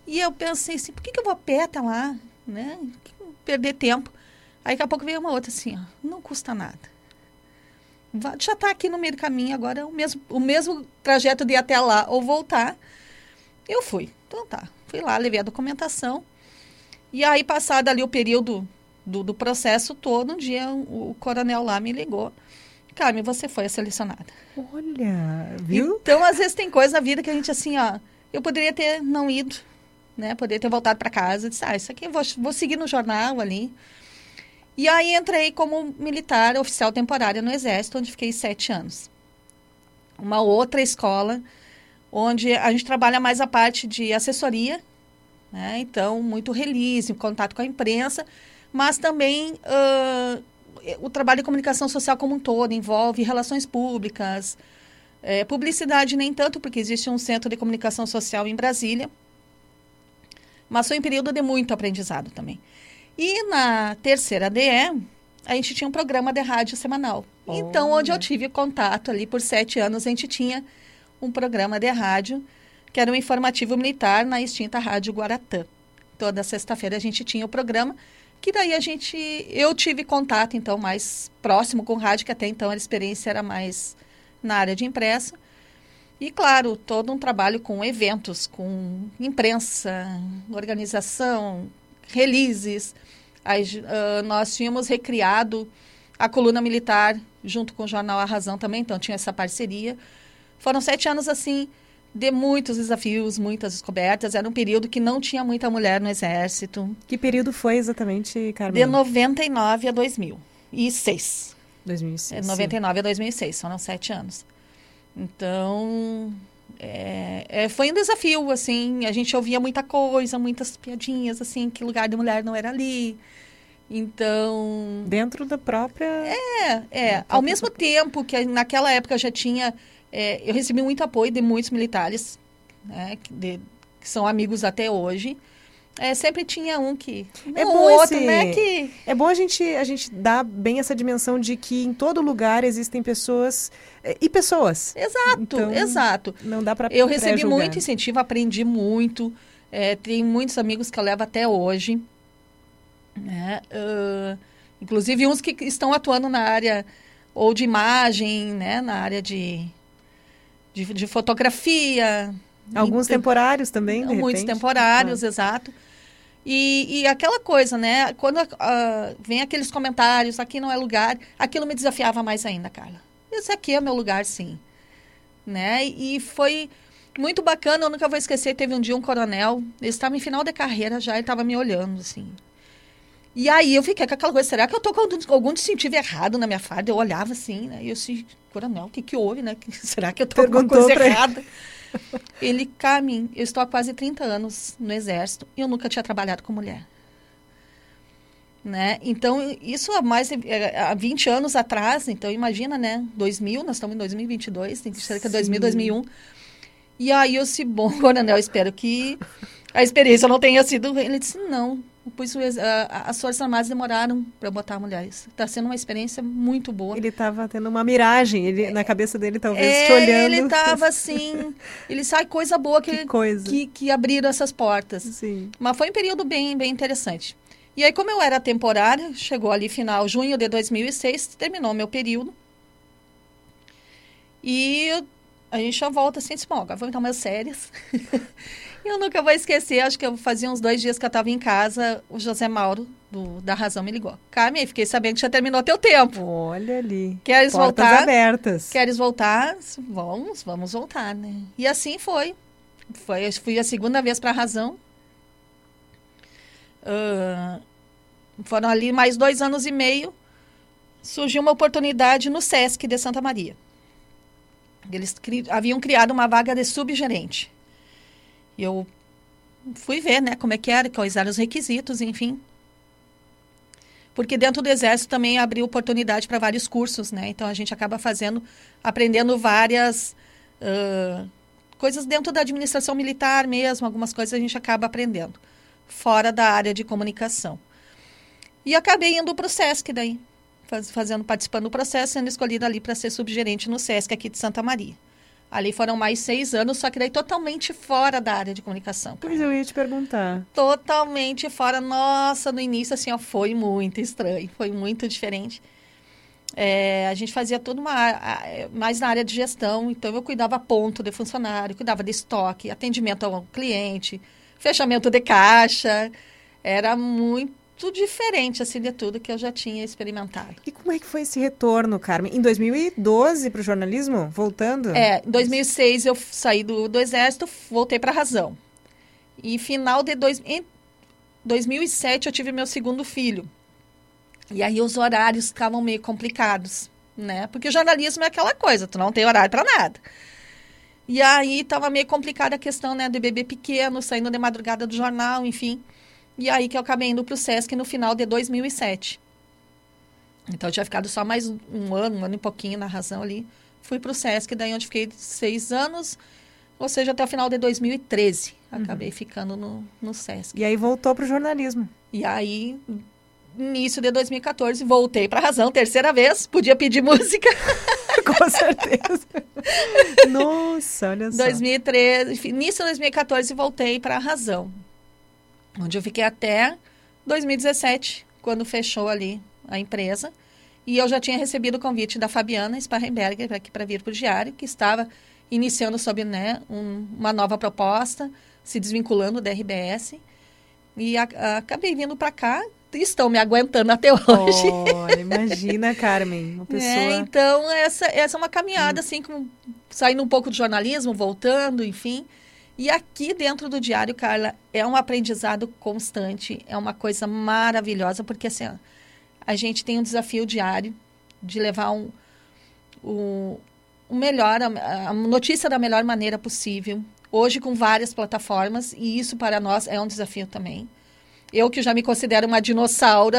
E eu pensei assim, por que, que eu vou a pé até lá? Né? Perder tempo. Aí daqui a pouco veio uma outra assim, ó, não custa nada. Já está aqui no meio do caminho, agora é o mesmo, o mesmo trajeto de ir até lá ou voltar. Eu fui. Então tá. Fui lá, levei a documentação. E aí, passado ali o período do, do processo todo, um dia o, o coronel lá me ligou. Carmen, você foi a selecionada. Olha, viu? Então, às vezes tem coisa na vida que a gente assim, ó, eu poderia ter não ido, né? Poderia ter voltado para casa, disse, ah, isso aqui eu vou, vou seguir no jornal ali. E aí entrei como militar oficial temporária no Exército, onde fiquei sete anos. Uma outra escola, onde a gente trabalha mais a parte de assessoria, né? então muito release, contato com a imprensa, mas também uh, o trabalho de comunicação social como um todo envolve relações públicas, é, publicidade nem tanto, porque existe um centro de comunicação social em Brasília, mas foi um período de muito aprendizado também. E na terceira DE, a gente tinha um programa de rádio semanal. Oh. Então, onde eu tive contato ali por sete anos, a gente tinha um programa de rádio, que era um informativo militar na extinta Rádio Guaratã. Toda sexta-feira a gente tinha o programa, que daí a gente, eu tive contato, então, mais próximo com rádio, que até então a experiência era mais na área de impresso. E, claro, todo um trabalho com eventos, com imprensa, organização, releases. Aí, uh, nós tínhamos recriado a coluna militar junto com o jornal A Razão também, então tinha essa parceria. Foram sete anos assim de muitos desafios, muitas descobertas. Era um período que não tinha muita mulher no exército. Que período foi exatamente, Carmen? De 99 a 2006. 2006. De 99 sim. a 2006, foram sete anos. Então, é, é, foi um desafio, assim, a gente ouvia muita coisa, muitas piadinhas, assim, que lugar de mulher não era ali. Então. Dentro da própria. É, é. Ao mesmo tempo que naquela época já tinha. É, eu recebi muito apoio de muitos militares, né, de, que são amigos até hoje. É, sempre tinha um que. É bom outro, esse... né? Que... É bom a gente, a gente dar bem essa dimensão de que em todo lugar existem pessoas é, e pessoas. Exato, então, exato. Não dá para Eu recebi muito incentivo, aprendi muito. É, tem muitos amigos que eu levo até hoje. Né? Uh, inclusive uns que estão atuando na área ou de imagem, né? na área de, de, de fotografia. Alguns então, temporários também, de Muitos repente. temporários, ah. exato. E, e aquela coisa, né? Quando uh, vem aqueles comentários, aqui não é lugar, aquilo me desafiava mais ainda, Carla. Esse aqui é meu lugar, sim. Né? E foi muito bacana, eu nunca vou esquecer, teve um dia um coronel, ele estava em final de carreira já, ele estava me olhando, assim. E aí eu fiquei com aquela coisa, será que eu tô com algum distintivo errado na minha farda? Eu olhava assim, né? E eu assim, coronel, o que que houve, né? <laughs> Será que eu tô com alguma coisa errada? Ele, Carmen, eu estou há quase 30 anos no exército e eu nunca tinha trabalhado com mulher. Né? Então, isso há mais é, há 20 anos atrás, então imagina, né? 2000, nós estamos em 2022, tem cerca de 2000, 2001. E aí eu disse, bom, <laughs> coronel, espero que a experiência não tenha sido... Ele disse, não, Pois as Forças Armadas demoraram para botar mulheres. Está sendo uma experiência muito boa. Ele estava tendo uma miragem ele, na cabeça dele, talvez, é, te olhando. Ele estava <laughs> assim. ele sai coisa boa que, que, coisa. que, que abriram essas portas. Sim. Mas foi um período bem, bem interessante. E aí, como eu era temporária, chegou ali final junho de 2006, terminou meu período. E a gente já volta assim, disse, bom, agora vamos dar umas séries. <laughs> Eu nunca vou esquecer, acho que eu fazia uns dois dias que eu estava em casa, o José Mauro, do, da Razão, me ligou. Carmen, fiquei sabendo que já terminou teu tempo. Olha ali. Queres Portas voltar? abertas. Queres voltar? Vamos, vamos voltar, né? E assim foi. foi fui a segunda vez para a Razão. Uh, foram ali mais dois anos e meio. Surgiu uma oportunidade no SESC de Santa Maria. Eles cri haviam criado uma vaga de subgerente. Eu fui ver, né, como é que era, quais eram os requisitos, enfim. Porque dentro do exército também abriu oportunidade para vários cursos, né? Então a gente acaba fazendo, aprendendo várias uh, coisas dentro da administração militar mesmo, algumas coisas a gente acaba aprendendo fora da área de comunicação. E acabei indo para o SESC daí, faz, fazendo, participando do processo, sendo escolhida ali para ser subgerente no SESC aqui de Santa Maria. Ali foram mais seis anos, só que daí totalmente fora da área de comunicação. Pois eu ia te perguntar. Totalmente fora. Nossa, no início, assim, ó, foi muito estranho, foi muito diferente. É, a gente fazia tudo uma, mais na área de gestão, então eu cuidava ponto de funcionário, cuidava de estoque, atendimento ao cliente, fechamento de caixa. Era muito muito diferente, assim, de tudo que eu já tinha experimentado. E como é que foi esse retorno, Carmen? Em 2012 para o jornalismo? Voltando? É, em 2006 eu saí do, do Exército, voltei para a Razão. E final de dois, em 2007 eu tive meu segundo filho. E aí os horários estavam meio complicados, né? Porque jornalismo é aquela coisa, tu não tem horário para nada. E aí estava meio complicada a questão, né, de bebê pequeno, saindo de madrugada do jornal, enfim. E aí que eu acabei indo para o SESC no final de 2007. Então eu tinha ficado só mais um ano, um ano e pouquinho na razão ali. Fui para o SESC, daí onde fiquei seis anos, ou seja, até o final de 2013. Acabei uhum. ficando no, no SESC. E aí voltou para o jornalismo. E aí, início de 2014, voltei para a razão, terceira vez, podia pedir <laughs> música. <laughs> Com certeza. <laughs> Nossa, olha só. 2013, início de 2014, voltei para a razão onde eu fiquei até 2017, quando fechou ali a empresa. E eu já tinha recebido o convite da Fabiana Sparrenberger aqui para vir para o Diário, que estava iniciando sob né, um, uma nova proposta, se desvinculando da RBS. E a, a, acabei vindo para cá estão me aguentando até hoje. Olha, <laughs> imagina, Carmen, uma pessoa... É, então, essa, essa é uma caminhada, hum. assim, com, saindo um pouco do jornalismo, voltando, enfim. E aqui dentro do diário, Carla, é um aprendizado constante, é uma coisa maravilhosa, porque assim, a gente tem um desafio diário de levar um, o, o melhor, a, a notícia da melhor maneira possível. Hoje com várias plataformas, e isso para nós é um desafio também. Eu que já me considero uma dinossauro,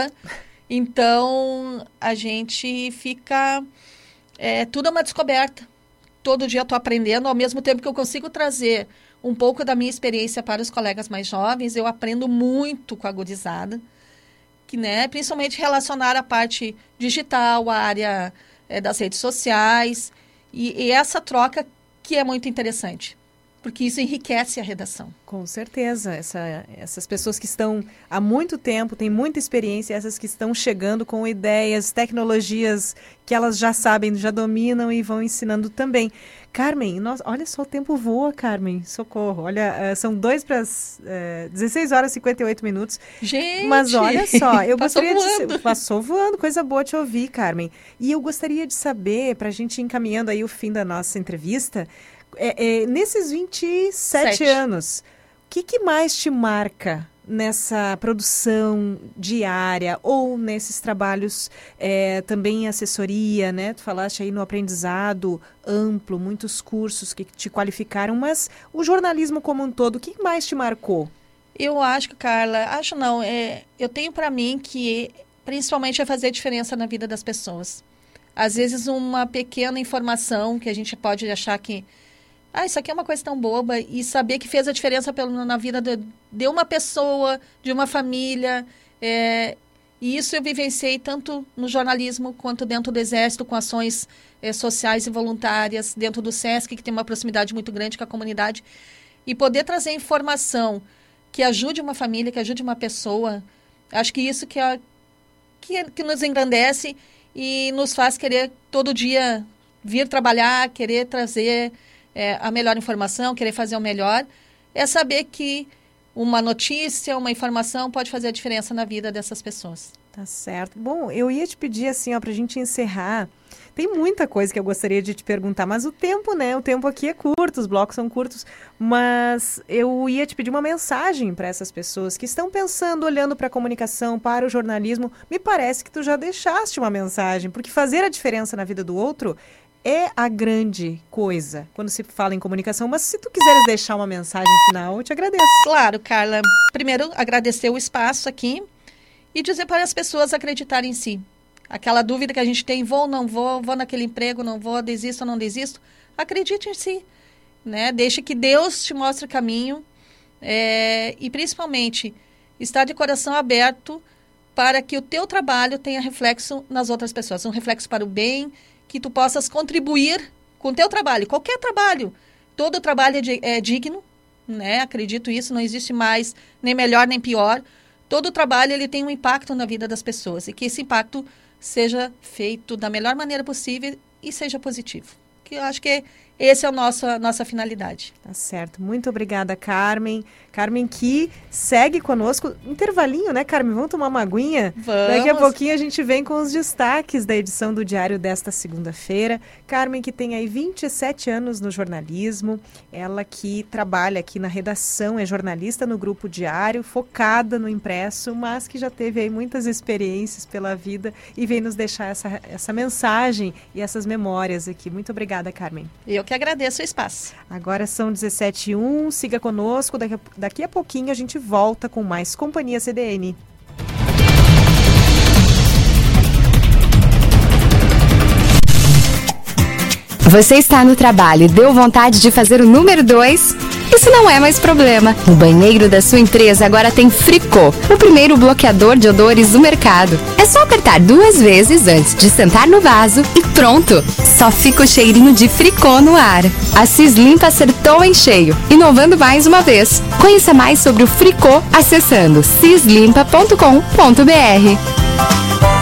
então a gente fica. É, tudo é uma descoberta. Todo dia estou aprendendo, ao mesmo tempo que eu consigo trazer um pouco da minha experiência para os colegas mais jovens. Eu aprendo muito com a gurizada, que, né, principalmente relacionar a parte digital, a área é, das redes sociais, e, e essa troca que é muito interessante porque isso enriquece a redação. Com certeza. Essa, essas pessoas que estão há muito tempo, têm muita experiência, essas que estão chegando com ideias, tecnologias que elas já sabem, já dominam e vão ensinando também. Carmen, nós, olha só, o tempo voa, Carmen. Socorro. Olha, uh, são dois para as uh, 16 horas e 58 minutos. Gente! Mas olha só, <laughs> eu gostaria voando. de. Passou voando, coisa boa te ouvir, Carmen. E eu gostaria de saber, para a gente ir encaminhando aí o fim da nossa entrevista, é, é, nesses 27 Sete. anos, o que, que mais te marca nessa produção diária ou nesses trabalhos é, também em assessoria, né? Tu falaste aí no aprendizado amplo, muitos cursos que te qualificaram, mas o jornalismo como um todo, o que mais te marcou? Eu acho que, Carla, acho não, é, eu tenho para mim que principalmente é fazer diferença na vida das pessoas. Às vezes uma pequena informação que a gente pode achar que ah, isso aqui é uma coisa tão boba, e saber que fez a diferença pelo, na vida de, de uma pessoa, de uma família. É, e isso eu vivenciei tanto no jornalismo quanto dentro do Exército, com ações é, sociais e voluntárias, dentro do SESC, que tem uma proximidade muito grande com a comunidade. E poder trazer informação que ajude uma família, que ajude uma pessoa, acho que isso que, é, que, que nos engrandece e nos faz querer todo dia vir trabalhar, querer trazer é, a melhor informação, querer fazer o melhor, é saber que uma notícia, uma informação pode fazer a diferença na vida dessas pessoas. Tá certo. Bom, eu ia te pedir assim, ó, para a gente encerrar. Tem muita coisa que eu gostaria de te perguntar, mas o tempo, né? O tempo aqui é curto, os blocos são curtos. Mas eu ia te pedir uma mensagem para essas pessoas que estão pensando, olhando para a comunicação, para o jornalismo. Me parece que tu já deixaste uma mensagem, porque fazer a diferença na vida do outro é a grande coisa quando se fala em comunicação. Mas se tu quiseres deixar uma mensagem final, eu te agradeço. Claro, Carla. Primeiro, agradecer o espaço aqui e dizer para as pessoas acreditarem em si. Aquela dúvida que a gente tem, vou ou não vou, vou naquele emprego, não vou, desisto ou não desisto. Acredite em si. Né? Deixe que Deus te mostre o caminho. É, e principalmente, estar de coração aberto para que o teu trabalho tenha reflexo nas outras pessoas. Um reflexo para o bem que tu possas contribuir com o teu trabalho, qualquer trabalho. Todo trabalho é, é digno, né? Acredito isso, não existe mais nem melhor nem pior. Todo trabalho ele tem um impacto na vida das pessoas e que esse impacto seja feito da melhor maneira possível e seja positivo. que eu acho que esse é o nosso a nossa finalidade. Tá certo. Muito obrigada, Carmen. Carmen que segue conosco. Intervalinho, né, Carmen? Vamos tomar uma aguinha? Vamos. Daqui a pouquinho a gente vem com os destaques da edição do Diário desta segunda-feira. Carmen que tem aí 27 anos no jornalismo. Ela que trabalha aqui na redação, é jornalista no Grupo Diário, focada no impresso, mas que já teve aí muitas experiências pela vida e vem nos deixar essa, essa mensagem e essas memórias aqui. Muito obrigada, Carmen. Eu que agradeço o espaço. Agora são 17 h 01 siga conosco. Daqui a, daqui a pouquinho a gente volta com mais Companhia CDN. Você está no trabalho e deu vontade de fazer o número 2? Isso não é mais problema. O banheiro da sua empresa agora tem Fricô, o primeiro bloqueador de odores do mercado. É só apertar duas vezes antes de sentar no vaso e pronto! Só fica o cheirinho de Fricô no ar. A Cislimpa acertou em cheio, inovando mais uma vez. Conheça mais sobre o Fricô acessando cislimpa.com.br.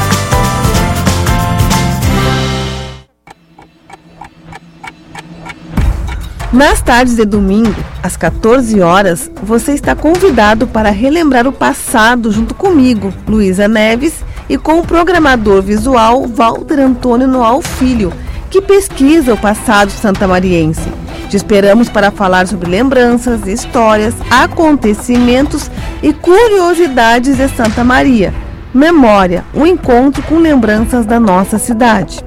Nas tardes de domingo, às 14 horas, você está convidado para relembrar o passado junto comigo, Luísa Neves, e com o programador visual Walter Antônio Noal Filho, que pesquisa o passado santamariense. Te esperamos para falar sobre lembranças, histórias, acontecimentos e curiosidades de Santa Maria. Memória, um encontro com lembranças da nossa cidade.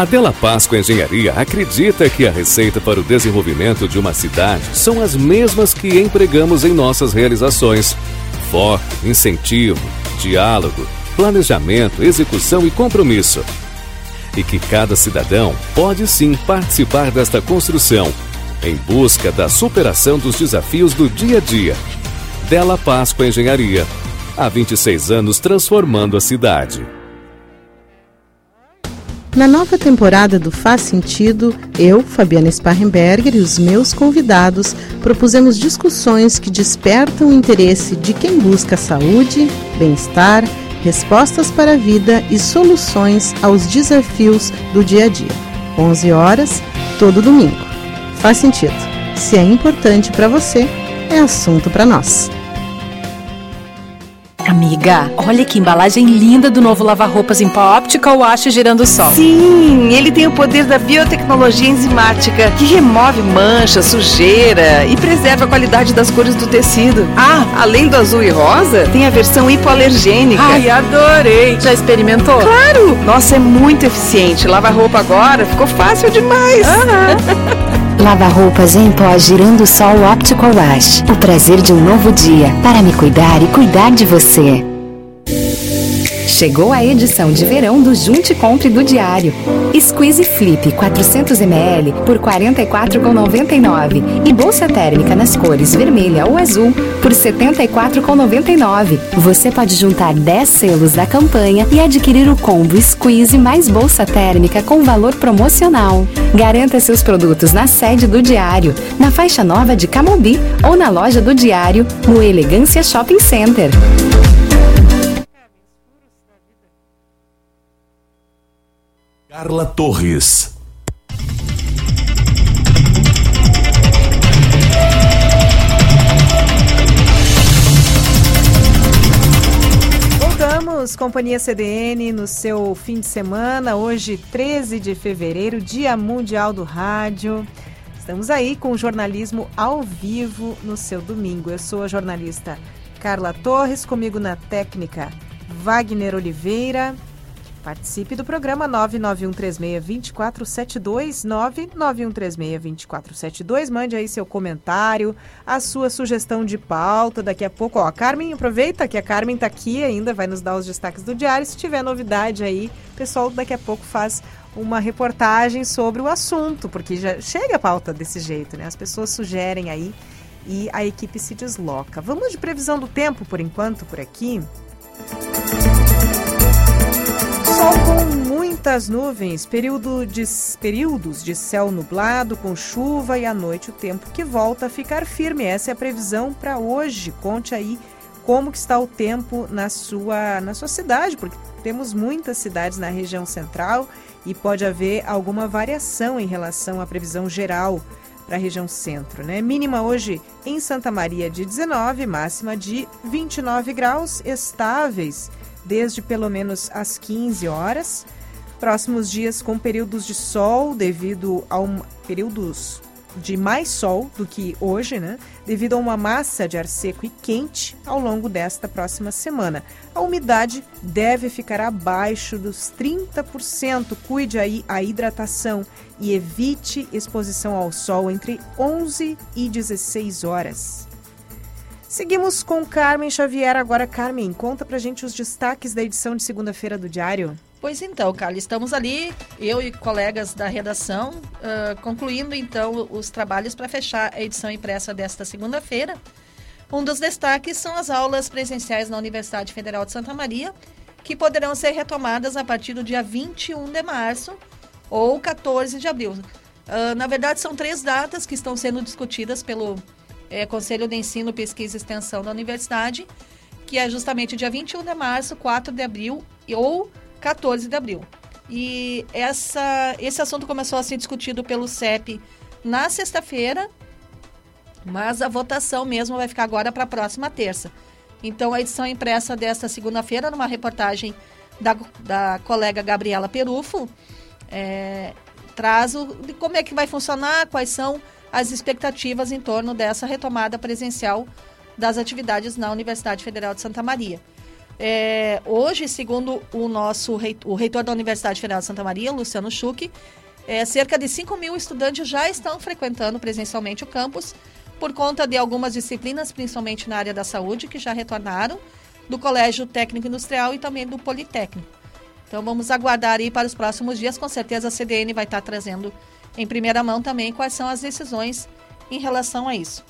A Della Páscoa Engenharia acredita que a receita para o desenvolvimento de uma cidade são as mesmas que empregamos em nossas realizações: foco, incentivo, diálogo, planejamento, execução e compromisso. E que cada cidadão pode sim participar desta construção, em busca da superação dos desafios do dia a dia. Della Páscoa Engenharia. Há 26 anos transformando a cidade. Na nova temporada do Faz Sentido, eu, Fabiana Sparrenberger e os meus convidados propusemos discussões que despertam o interesse de quem busca saúde, bem-estar, respostas para a vida e soluções aos desafios do dia a dia. 11 horas, todo domingo. Faz sentido. Se é importante para você, é assunto para nós. Amiga, olha que embalagem linda do novo lava-roupas em pó óptica ou acho girando sol. Sim, ele tem o poder da biotecnologia enzimática que remove mancha, sujeira e preserva a qualidade das cores do tecido. Ah, além do azul e rosa, tem a versão hipoalergênica. Ai, adorei. Já experimentou? Claro! Nossa, é muito eficiente. Lava roupa agora ficou fácil demais. Lava <laughs> roupas em pó girando sol Optical Wash. O prazer de um novo dia para me cuidar e cuidar de você. Chegou a edição de verão do Junte Compre do Diário. Squeeze Flip 400ml por R$ 44,99 e bolsa térmica nas cores vermelha ou azul por R$ 74,99. Você pode juntar 10 selos da campanha e adquirir o combo Squeeze mais bolsa térmica com valor promocional. Garanta seus produtos na sede do Diário, na faixa nova de Camobi ou na loja do Diário, no Elegância Shopping Center. Carla Torres. Voltamos, Companhia CDN, no seu fim de semana, hoje 13 de fevereiro, Dia Mundial do Rádio. Estamos aí com o jornalismo ao vivo no seu domingo. Eu sou a jornalista Carla Torres, comigo na técnica Wagner Oliveira. Participe do programa 991362472, 991362472. Mande aí seu comentário, a sua sugestão de pauta. Daqui a pouco, ó, a Carmen, aproveita que a Carmen está aqui ainda, vai nos dar os destaques do diário. Se tiver novidade aí, o pessoal daqui a pouco faz uma reportagem sobre o assunto, porque já chega a pauta desse jeito, né? As pessoas sugerem aí e a equipe se desloca. Vamos de previsão do tempo por enquanto por aqui. Sol com muitas nuvens, período de, períodos de céu nublado com chuva e à noite o tempo que volta a ficar firme. Essa é a previsão para hoje. Conte aí como que está o tempo na sua, na sua cidade, porque temos muitas cidades na região central e pode haver alguma variação em relação à previsão geral para a região centro. Né? Mínima hoje em Santa Maria de 19, máxima de 29 graus, estáveis desde pelo menos as 15 horas. Próximos dias com períodos de sol devido a um, períodos de mais sol do que hoje, né? Devido a uma massa de ar seco e quente ao longo desta próxima semana. A umidade deve ficar abaixo dos 30%. Cuide aí a hidratação e evite exposição ao sol entre 11 e 16 horas. Seguimos com Carmen Xavier. Agora, Carmen, conta pra gente os destaques da edição de segunda-feira do Diário. Pois então, Carla, estamos ali, eu e colegas da redação, uh, concluindo então os trabalhos para fechar a edição impressa desta segunda-feira. Um dos destaques são as aulas presenciais na Universidade Federal de Santa Maria, que poderão ser retomadas a partir do dia 21 de março ou 14 de abril. Uh, na verdade, são três datas que estão sendo discutidas pelo é, Conselho de Ensino, Pesquisa e Extensão da Universidade, que é justamente dia 21 de março, 4 de abril ou 14 de abril. E essa, esse assunto começou a ser discutido pelo CEP na sexta-feira, mas a votação mesmo vai ficar agora para a próxima terça. Então, a edição impressa desta segunda-feira, numa reportagem da, da colega Gabriela Perufo, é, traz o, de como é que vai funcionar, quais são as expectativas em torno dessa retomada presencial das atividades na Universidade Federal de Santa Maria. É, hoje, segundo o nosso o reitor da Universidade Federal de Santa Maria, Luciano Schuch, é, cerca de 5 mil estudantes já estão frequentando presencialmente o campus por conta de algumas disciplinas, principalmente na área da saúde, que já retornaram, do Colégio Técnico Industrial e também do Politécnico. Então vamos aguardar aí para os próximos dias. Com certeza a CDN vai estar trazendo em primeira mão também quais são as decisões em relação a isso.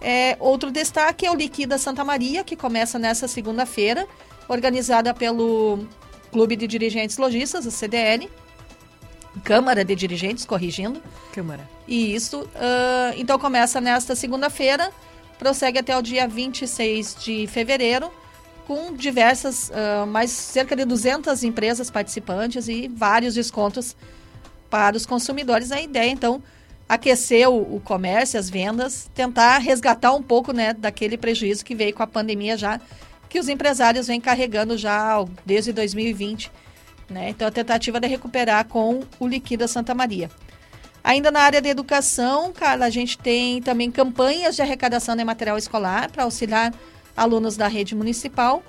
É, outro destaque é o Liquida Santa Maria, que começa nessa segunda-feira, organizada pelo Clube de Dirigentes Logistas, o CDL, Câmara de Dirigentes, corrigindo. Câmara. E isso. Uh, então começa nesta segunda-feira, prossegue até o dia 26 de fevereiro, com diversas, uh, mais cerca de 200 empresas participantes e vários descontos para os consumidores. A ideia, então, aquecer o, o, comércio, as vendas, tentar resgatar um pouco né, daquele prejuízo que veio com a pandemia já, que os empresários vêm carregando já desde 2020. Né? Então, a tentativa de recuperar com o Liquida Santa Maria. Ainda na área da educação, Carla, a gente tem também campanhas de arrecadação de material escolar para auxiliar alunos da rede municipal.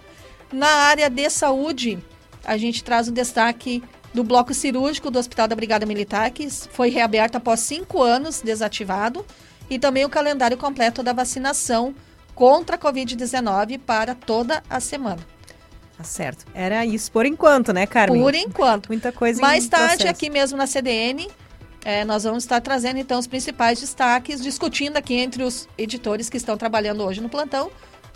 Na área de saúde, a gente traz o destaque do bloco cirúrgico do Hospital da Brigada Militar, que foi reaberto após cinco anos desativado, e também o calendário completo da vacinação contra a Covid-19 para toda a semana. Tá certo. Era isso por enquanto, né, Carmen? Por enquanto. Muita coisa Mais tarde, processo. aqui mesmo na CDN, é, nós vamos estar trazendo então os principais destaques, discutindo aqui entre os editores que estão trabalhando hoje no plantão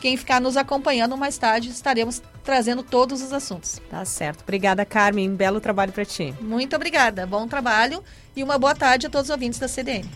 quem ficar nos acompanhando mais tarde, estaremos trazendo todos os assuntos. Tá certo. Obrigada, Carmen. Belo trabalho para ti. Muito obrigada. Bom trabalho e uma boa tarde a todos os ouvintes da CDN.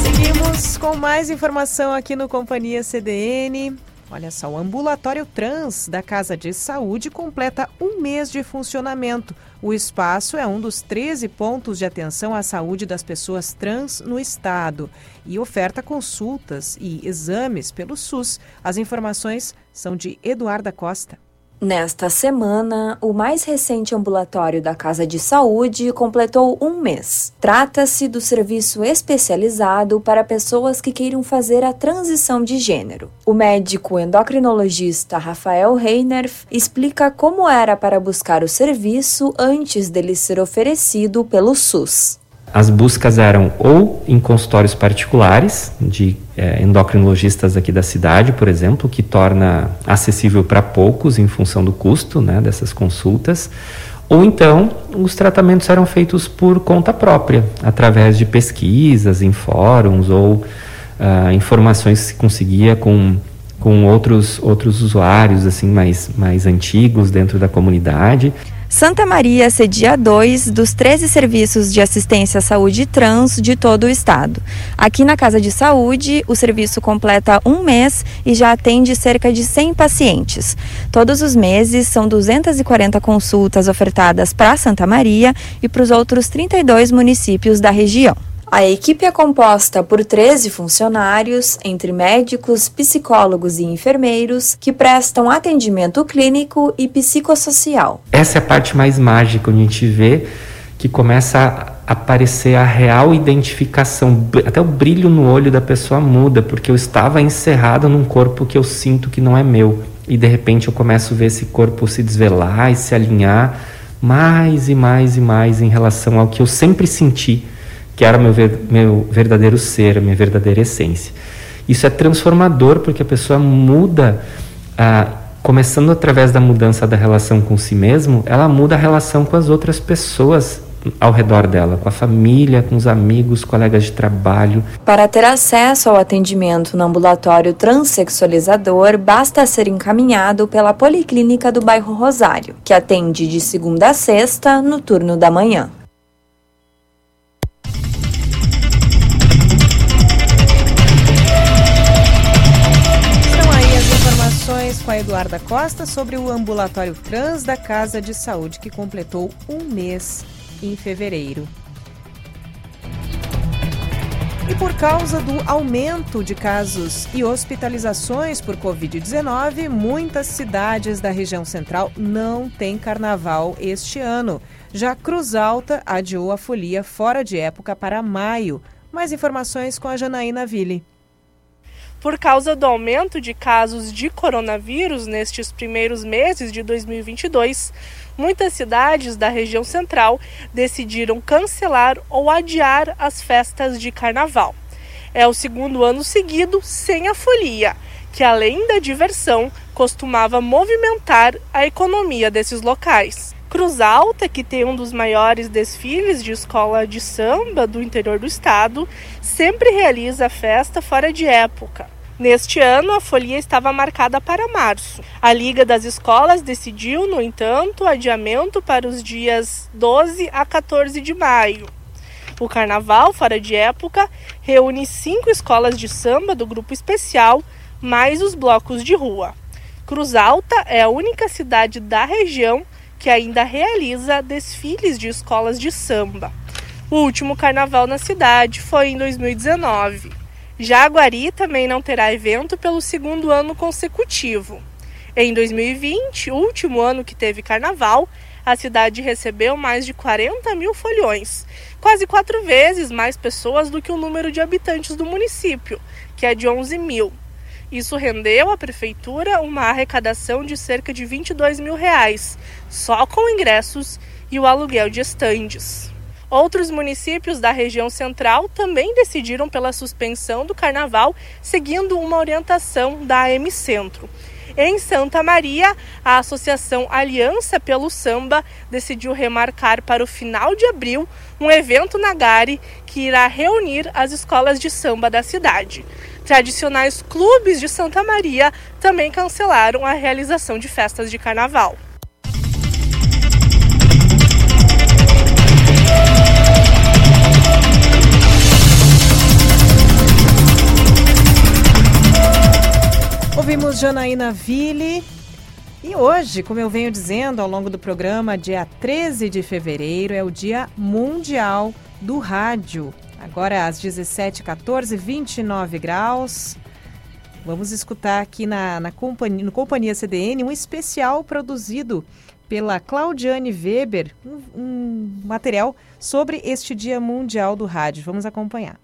Seguimos com mais informação aqui no Companhia CDN. Olha só, o ambulatório trans da Casa de Saúde completa um mês de funcionamento. O espaço é um dos 13 pontos de atenção à saúde das pessoas trans no estado e oferta consultas e exames pelo SUS. As informações são de Eduarda Costa. Nesta semana, o mais recente ambulatório da Casa de Saúde completou um mês. Trata-se do serviço especializado para pessoas que queiram fazer a transição de gênero. O médico endocrinologista Rafael Reiner explica como era para buscar o serviço antes dele ser oferecido pelo SUS. As buscas eram ou em consultórios particulares, de é, endocrinologistas aqui da cidade, por exemplo, que torna acessível para poucos em função do custo né, dessas consultas, ou então os tratamentos eram feitos por conta própria, através de pesquisas em fóruns ou uh, informações que se conseguia com, com outros, outros usuários assim mais, mais antigos dentro da comunidade. Santa Maria cedia dois dos 13 serviços de assistência à saúde trans de todo o estado. Aqui na Casa de Saúde, o serviço completa um mês e já atende cerca de 100 pacientes. Todos os meses são 240 consultas ofertadas para Santa Maria e para os outros 32 municípios da região. A equipe é composta por 13 funcionários, entre médicos, psicólogos e enfermeiros, que prestam atendimento clínico e psicossocial. Essa é a parte mais mágica, onde a gente vê que começa a aparecer a real identificação, até o brilho no olho da pessoa muda, porque eu estava encerrado num corpo que eu sinto que não é meu. E de repente eu começo a ver esse corpo se desvelar e se alinhar mais e mais e mais em relação ao que eu sempre senti que era meu, ver, meu verdadeiro ser, minha verdadeira essência. Isso é transformador porque a pessoa muda, ah, começando através da mudança da relação com si mesmo, ela muda a relação com as outras pessoas ao redor dela, com a família, com os amigos, colegas de trabalho. Para ter acesso ao atendimento no ambulatório transexualizador, basta ser encaminhado pela Policlínica do bairro Rosário, que atende de segunda a sexta no turno da manhã. Com a Eduarda Costa sobre o ambulatório trans da Casa de Saúde, que completou um mês em fevereiro. E por causa do aumento de casos e hospitalizações por Covid-19, muitas cidades da região central não têm carnaval este ano. Já Cruz Alta adiou a folia fora de época para maio. Mais informações com a Janaína Ville. Por causa do aumento de casos de coronavírus nestes primeiros meses de 2022, muitas cidades da região central decidiram cancelar ou adiar as festas de carnaval. É o segundo ano seguido sem a folia, que além da diversão, costumava movimentar a economia desses locais. Cruz Alta, que tem um dos maiores desfiles de escola de samba do interior do estado, sempre realiza a festa fora de época. Neste ano, a folia estava marcada para março. A Liga das Escolas decidiu, no entanto, adiamento para os dias 12 a 14 de maio. O carnaval, fora de época, reúne cinco escolas de samba do grupo especial, mais os blocos de rua. Cruz Alta é a única cidade da região que ainda realiza desfiles de escolas de samba. O último carnaval na cidade foi em 2019. Jaguari também não terá evento pelo segundo ano consecutivo. Em 2020, último ano que teve carnaval, a cidade recebeu mais de 40 mil folhões, quase quatro vezes mais pessoas do que o número de habitantes do município, que é de 11 mil. Isso rendeu à prefeitura uma arrecadação de cerca de 22 mil reais, só com ingressos e o aluguel de estandes. Outros municípios da região central também decidiram pela suspensão do carnaval, seguindo uma orientação da AM Centro. Em Santa Maria, a Associação Aliança pelo Samba decidiu remarcar para o final de abril um evento na Gare que irá reunir as escolas de samba da cidade tradicionais clubes de Santa Maria também cancelaram a realização de festas de carnaval. Ouvimos Janaína Ville. E hoje, como eu venho dizendo ao longo do programa, dia 13 de fevereiro é o Dia Mundial do Rádio. Agora às 17h14, 29 graus. Vamos escutar aqui na, na companhia, no Companhia CDN um especial produzido pela Claudiane Weber, um, um material sobre este Dia Mundial do Rádio. Vamos acompanhar.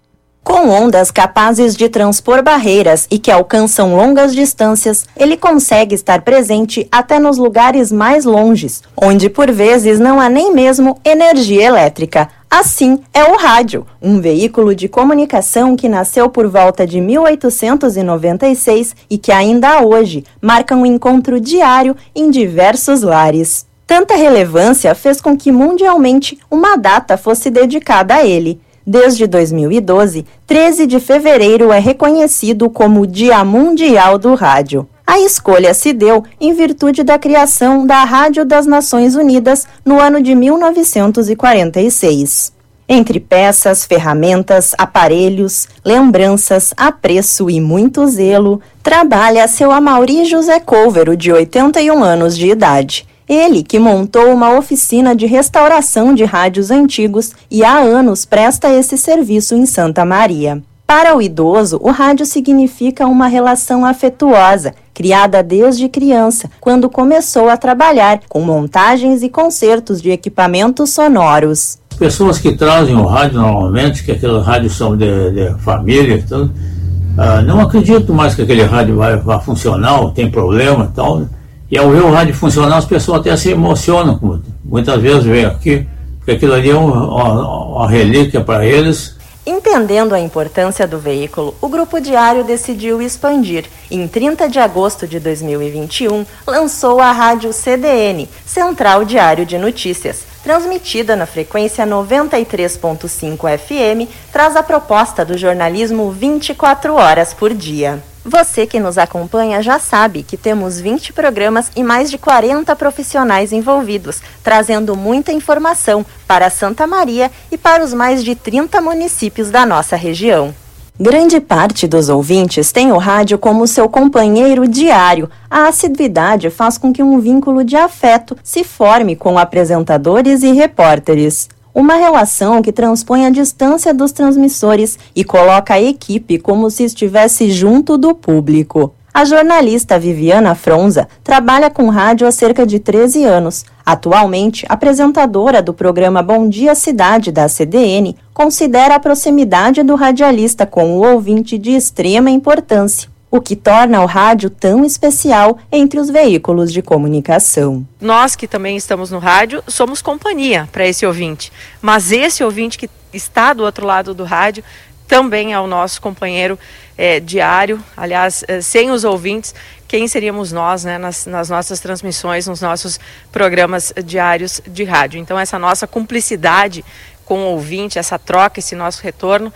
Com ondas capazes de transpor barreiras e que alcançam longas distâncias, ele consegue estar presente até nos lugares mais longes, onde por vezes não há nem mesmo energia elétrica. Assim é o rádio, um veículo de comunicação que nasceu por volta de 1896 e que ainda hoje marca um encontro diário em diversos lares. Tanta relevância fez com que mundialmente uma data fosse dedicada a ele. Desde 2012, 13 de fevereiro é reconhecido como Dia Mundial do Rádio. A escolha se deu em virtude da criação da Rádio das Nações Unidas no ano de 1946. Entre peças, ferramentas, aparelhos, lembranças, apreço e muito zelo, trabalha seu Amauri José Couvero, de 81 anos de idade. Ele que montou uma oficina de restauração de rádios antigos e há anos presta esse serviço em Santa Maria. Para o idoso, o rádio significa uma relação afetuosa, criada desde criança, quando começou a trabalhar com montagens e concertos de equipamentos sonoros. Pessoas que trazem o rádio normalmente, que aqueles rádios são de, de família, então, uh, não acredito mais que aquele rádio vai, vai funcionar, tem problema e tal. E ao ver o rádio funcionar, as pessoas até se emocionam. Muitas vezes vem aqui, porque aquilo ali é uma, uma relíquia para eles Entendendo a importância do veículo, o Grupo Diário decidiu expandir. Em 30 de agosto de 2021, lançou a rádio CDN, Central Diário de Notícias. Transmitida na frequência 93.5 FM, traz a proposta do jornalismo 24 horas por dia. Você que nos acompanha já sabe que temos 20 programas e mais de 40 profissionais envolvidos, trazendo muita informação para Santa Maria e para os mais de 30 municípios da nossa região. Grande parte dos ouvintes tem o rádio como seu companheiro diário. A assiduidade faz com que um vínculo de afeto se forme com apresentadores e repórteres uma relação que transpõe a distância dos transmissores e coloca a equipe como se estivesse junto do público. A jornalista Viviana Fronza trabalha com rádio há cerca de 13 anos. Atualmente, apresentadora do programa Bom Dia Cidade da CDN, considera a proximidade do radialista com o ouvinte de extrema importância o que torna o rádio tão especial entre os veículos de comunicação. Nós que também estamos no rádio somos companhia para esse ouvinte, mas esse ouvinte que está do outro lado do rádio também é o nosso companheiro é, diário. Aliás, é, sem os ouvintes, quem seríamos nós né, nas, nas, nossas transmissões, nos nossos programas diários de rádio? Então, essa nossa cumplicidade com o ouvinte, essa troca, esse nosso retorno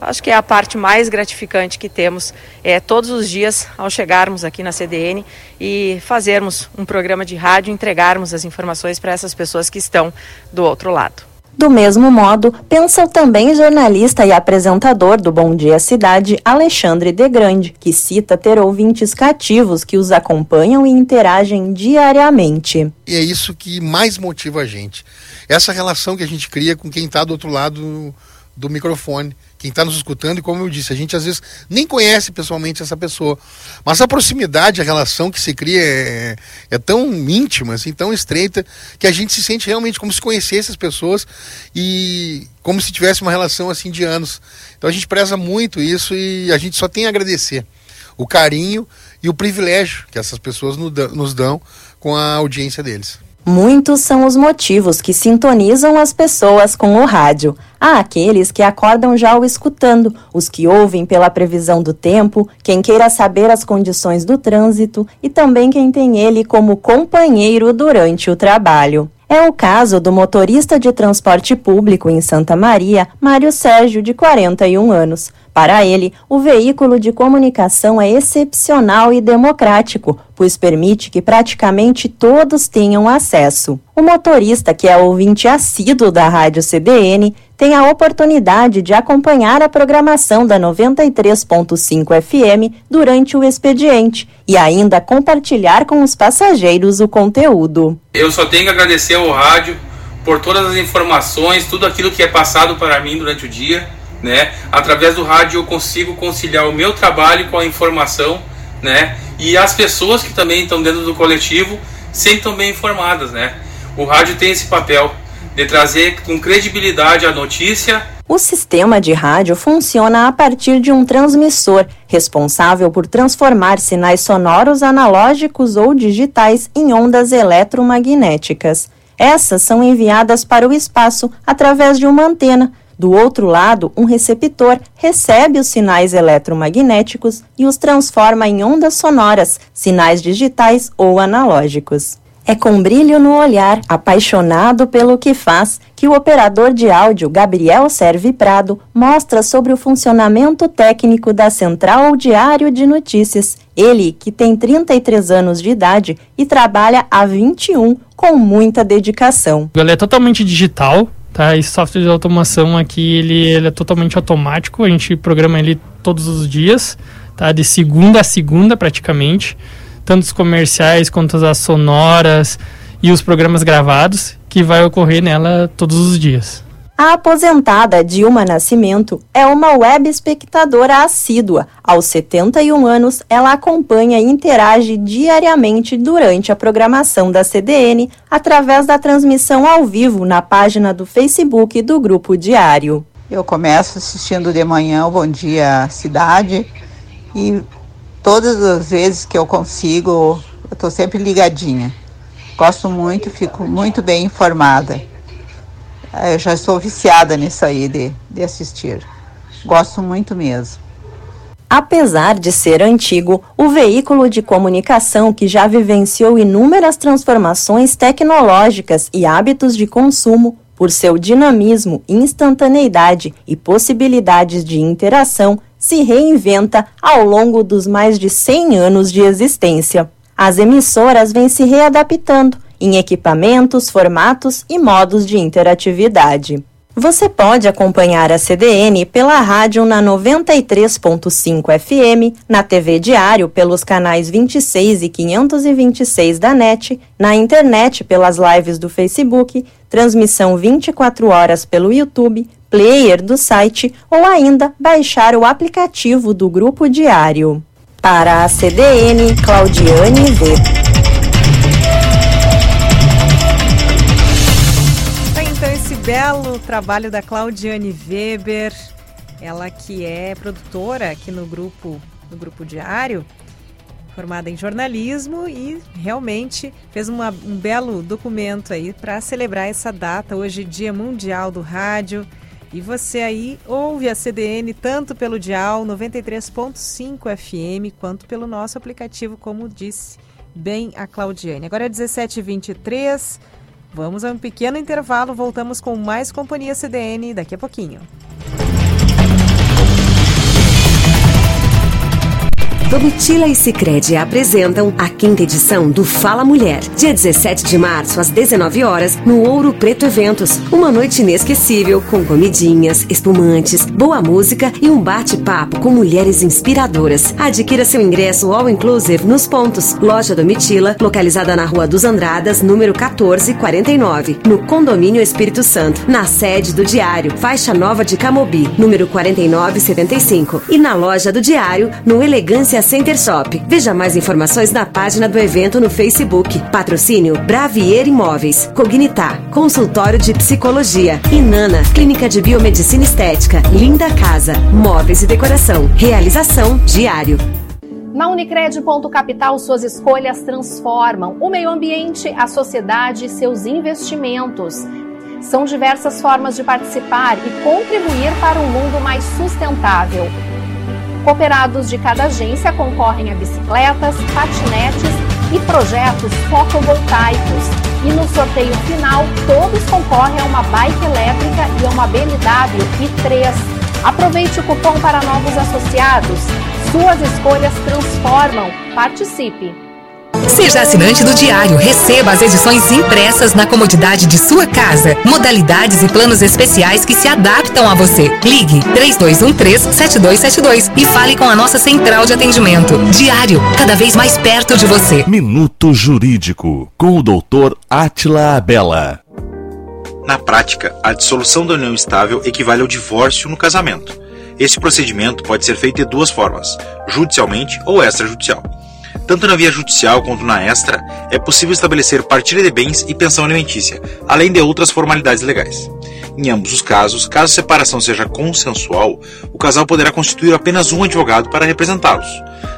Acho que é a parte mais gratificante que temos é, todos os dias ao chegarmos aqui na CDN e fazermos um programa de rádio, entregarmos as informações para essas pessoas que estão do outro lado. Do mesmo modo, pensa o também jornalista e apresentador do Bom Dia Cidade, Alexandre De Grande, que cita ter ouvintes cativos que os acompanham e interagem diariamente. E é isso que mais motiva a gente. Essa relação que a gente cria com quem está do outro lado do microfone quem está nos escutando, e como eu disse, a gente às vezes nem conhece pessoalmente essa pessoa. Mas a proximidade, a relação que se cria é, é tão íntima, assim, tão estreita, que a gente se sente realmente como se conhecesse as pessoas e como se tivesse uma relação assim de anos. Então a gente preza muito isso e a gente só tem a agradecer o carinho e o privilégio que essas pessoas nos dão com a audiência deles. Muitos são os motivos que sintonizam as pessoas com o rádio. Há aqueles que acordam já o escutando, os que ouvem pela previsão do tempo, quem queira saber as condições do trânsito e também quem tem ele como companheiro durante o trabalho. É o caso do motorista de transporte público em Santa Maria, Mário Sérgio, de 41 anos. Para ele, o veículo de comunicação é excepcional e democrático, pois permite que praticamente todos tenham acesso. O motorista, que é ouvinte assíduo da Rádio CBN, tem a oportunidade de acompanhar a programação da 93.5 FM durante o expediente e ainda compartilhar com os passageiros o conteúdo. Eu só tenho que agradecer ao rádio por todas as informações, tudo aquilo que é passado para mim durante o dia né? Através do rádio eu consigo conciliar o meu trabalho com a informação, né? E as pessoas que também estão dentro do coletivo sempre bem informadas, né? O rádio tem esse papel de trazer com credibilidade a notícia. O sistema de rádio funciona a partir de um transmissor, responsável por transformar sinais sonoros analógicos ou digitais em ondas eletromagnéticas. Essas são enviadas para o espaço através de uma antena, do outro lado, um receptor recebe os sinais eletromagnéticos e os transforma em ondas sonoras, sinais digitais ou analógicos. É com brilho no olhar, apaixonado pelo que faz, que o operador de áudio Gabriel Serve Prado mostra sobre o funcionamento técnico da Central Diário de Notícias. Ele, que tem 33 anos de idade e trabalha há 21 com muita dedicação. Ele é totalmente digital, tá? Esse software de automação aqui, ele, ele é totalmente automático, a gente programa ele todos os dias, tá? De segunda a segunda praticamente tanto os comerciais quanto as sonoras e os programas gravados, que vai ocorrer nela todos os dias. A aposentada Dilma Nascimento é uma web espectadora assídua. Aos 71 anos, ela acompanha e interage diariamente durante a programação da CDN através da transmissão ao vivo na página do Facebook do Grupo Diário. Eu começo assistindo de manhã o Bom Dia Cidade e todas as vezes que eu consigo, eu estou sempre ligadinha. Gosto muito, fico muito bem informada. É, eu já estou viciada nisso aí de, de assistir. Gosto muito mesmo. Apesar de ser antigo, o veículo de comunicação que já vivenciou inúmeras transformações tecnológicas e hábitos de consumo, por seu dinamismo, instantaneidade e possibilidades de interação, se reinventa ao longo dos mais de 100 anos de existência. As emissoras vêm se readaptando em equipamentos, formatos e modos de interatividade. Você pode acompanhar a CDN pela rádio na 93.5 FM, na TV Diário pelos canais 26 e 526 da NET, na internet pelas lives do Facebook, transmissão 24 horas pelo YouTube, player do site ou ainda baixar o aplicativo do Grupo Diário. Para a CDN, Claudiane V. belo trabalho da Claudiane Weber, ela que é produtora aqui no grupo, no grupo Diário, formada em jornalismo e realmente fez uma, um belo documento aí para celebrar essa data, hoje Dia Mundial do Rádio. E você aí ouve a CDN tanto pelo dial 93.5 FM quanto pelo nosso aplicativo, como disse bem a Claudiane. Agora é 17h23. Vamos a um pequeno intervalo, voltamos com mais Companhia CDN daqui a pouquinho. Domitila e Sicredi apresentam a quinta edição do Fala Mulher, dia 17 de março às 19 horas no Ouro Preto Eventos. Uma noite inesquecível com comidinhas, espumantes, boa música e um bate-papo com mulheres inspiradoras. Adquira seu ingresso all inclusive nos pontos. Loja Domitila, localizada na Rua dos Andradas, número 1449, no Condomínio Espírito Santo, na sede do Diário, faixa nova de Camobi, número 4975, e na loja do Diário, no Elegância Center Shop. Veja mais informações na página do evento no Facebook. Patrocínio Bravier Imóveis, Cognitá, Consultório de Psicologia, Inana, Clínica de Biomedicina Estética, Linda Casa, Móveis e Decoração. Realização Diário. Na Unicred Ponto Capital, suas escolhas transformam o meio ambiente, a sociedade e seus investimentos. São diversas formas de participar e contribuir para um mundo mais sustentável. Cooperados de cada agência concorrem a bicicletas, patinetes e projetos fotovoltaicos. E no sorteio final, todos concorrem a uma bike elétrica e a uma BMW i3. Aproveite o cupom para novos associados. Suas escolhas transformam. Participe! Seja assinante do Diário, receba as edições impressas na comodidade de sua casa. Modalidades e planos especiais que se adaptam a você. Ligue 3213-7272 e fale com a nossa central de atendimento. Diário, cada vez mais perto de você. Minuto Jurídico, com o doutor Atila Abela. Na prática, a dissolução da união estável equivale ao divórcio no casamento. Esse procedimento pode ser feito de duas formas, judicialmente ou extrajudicial. Tanto na via judicial quanto na extra, é possível estabelecer partilha de bens e pensão alimentícia, além de outras formalidades legais. Em ambos os casos, caso a separação seja consensual, o casal poderá constituir apenas um advogado para representá-los.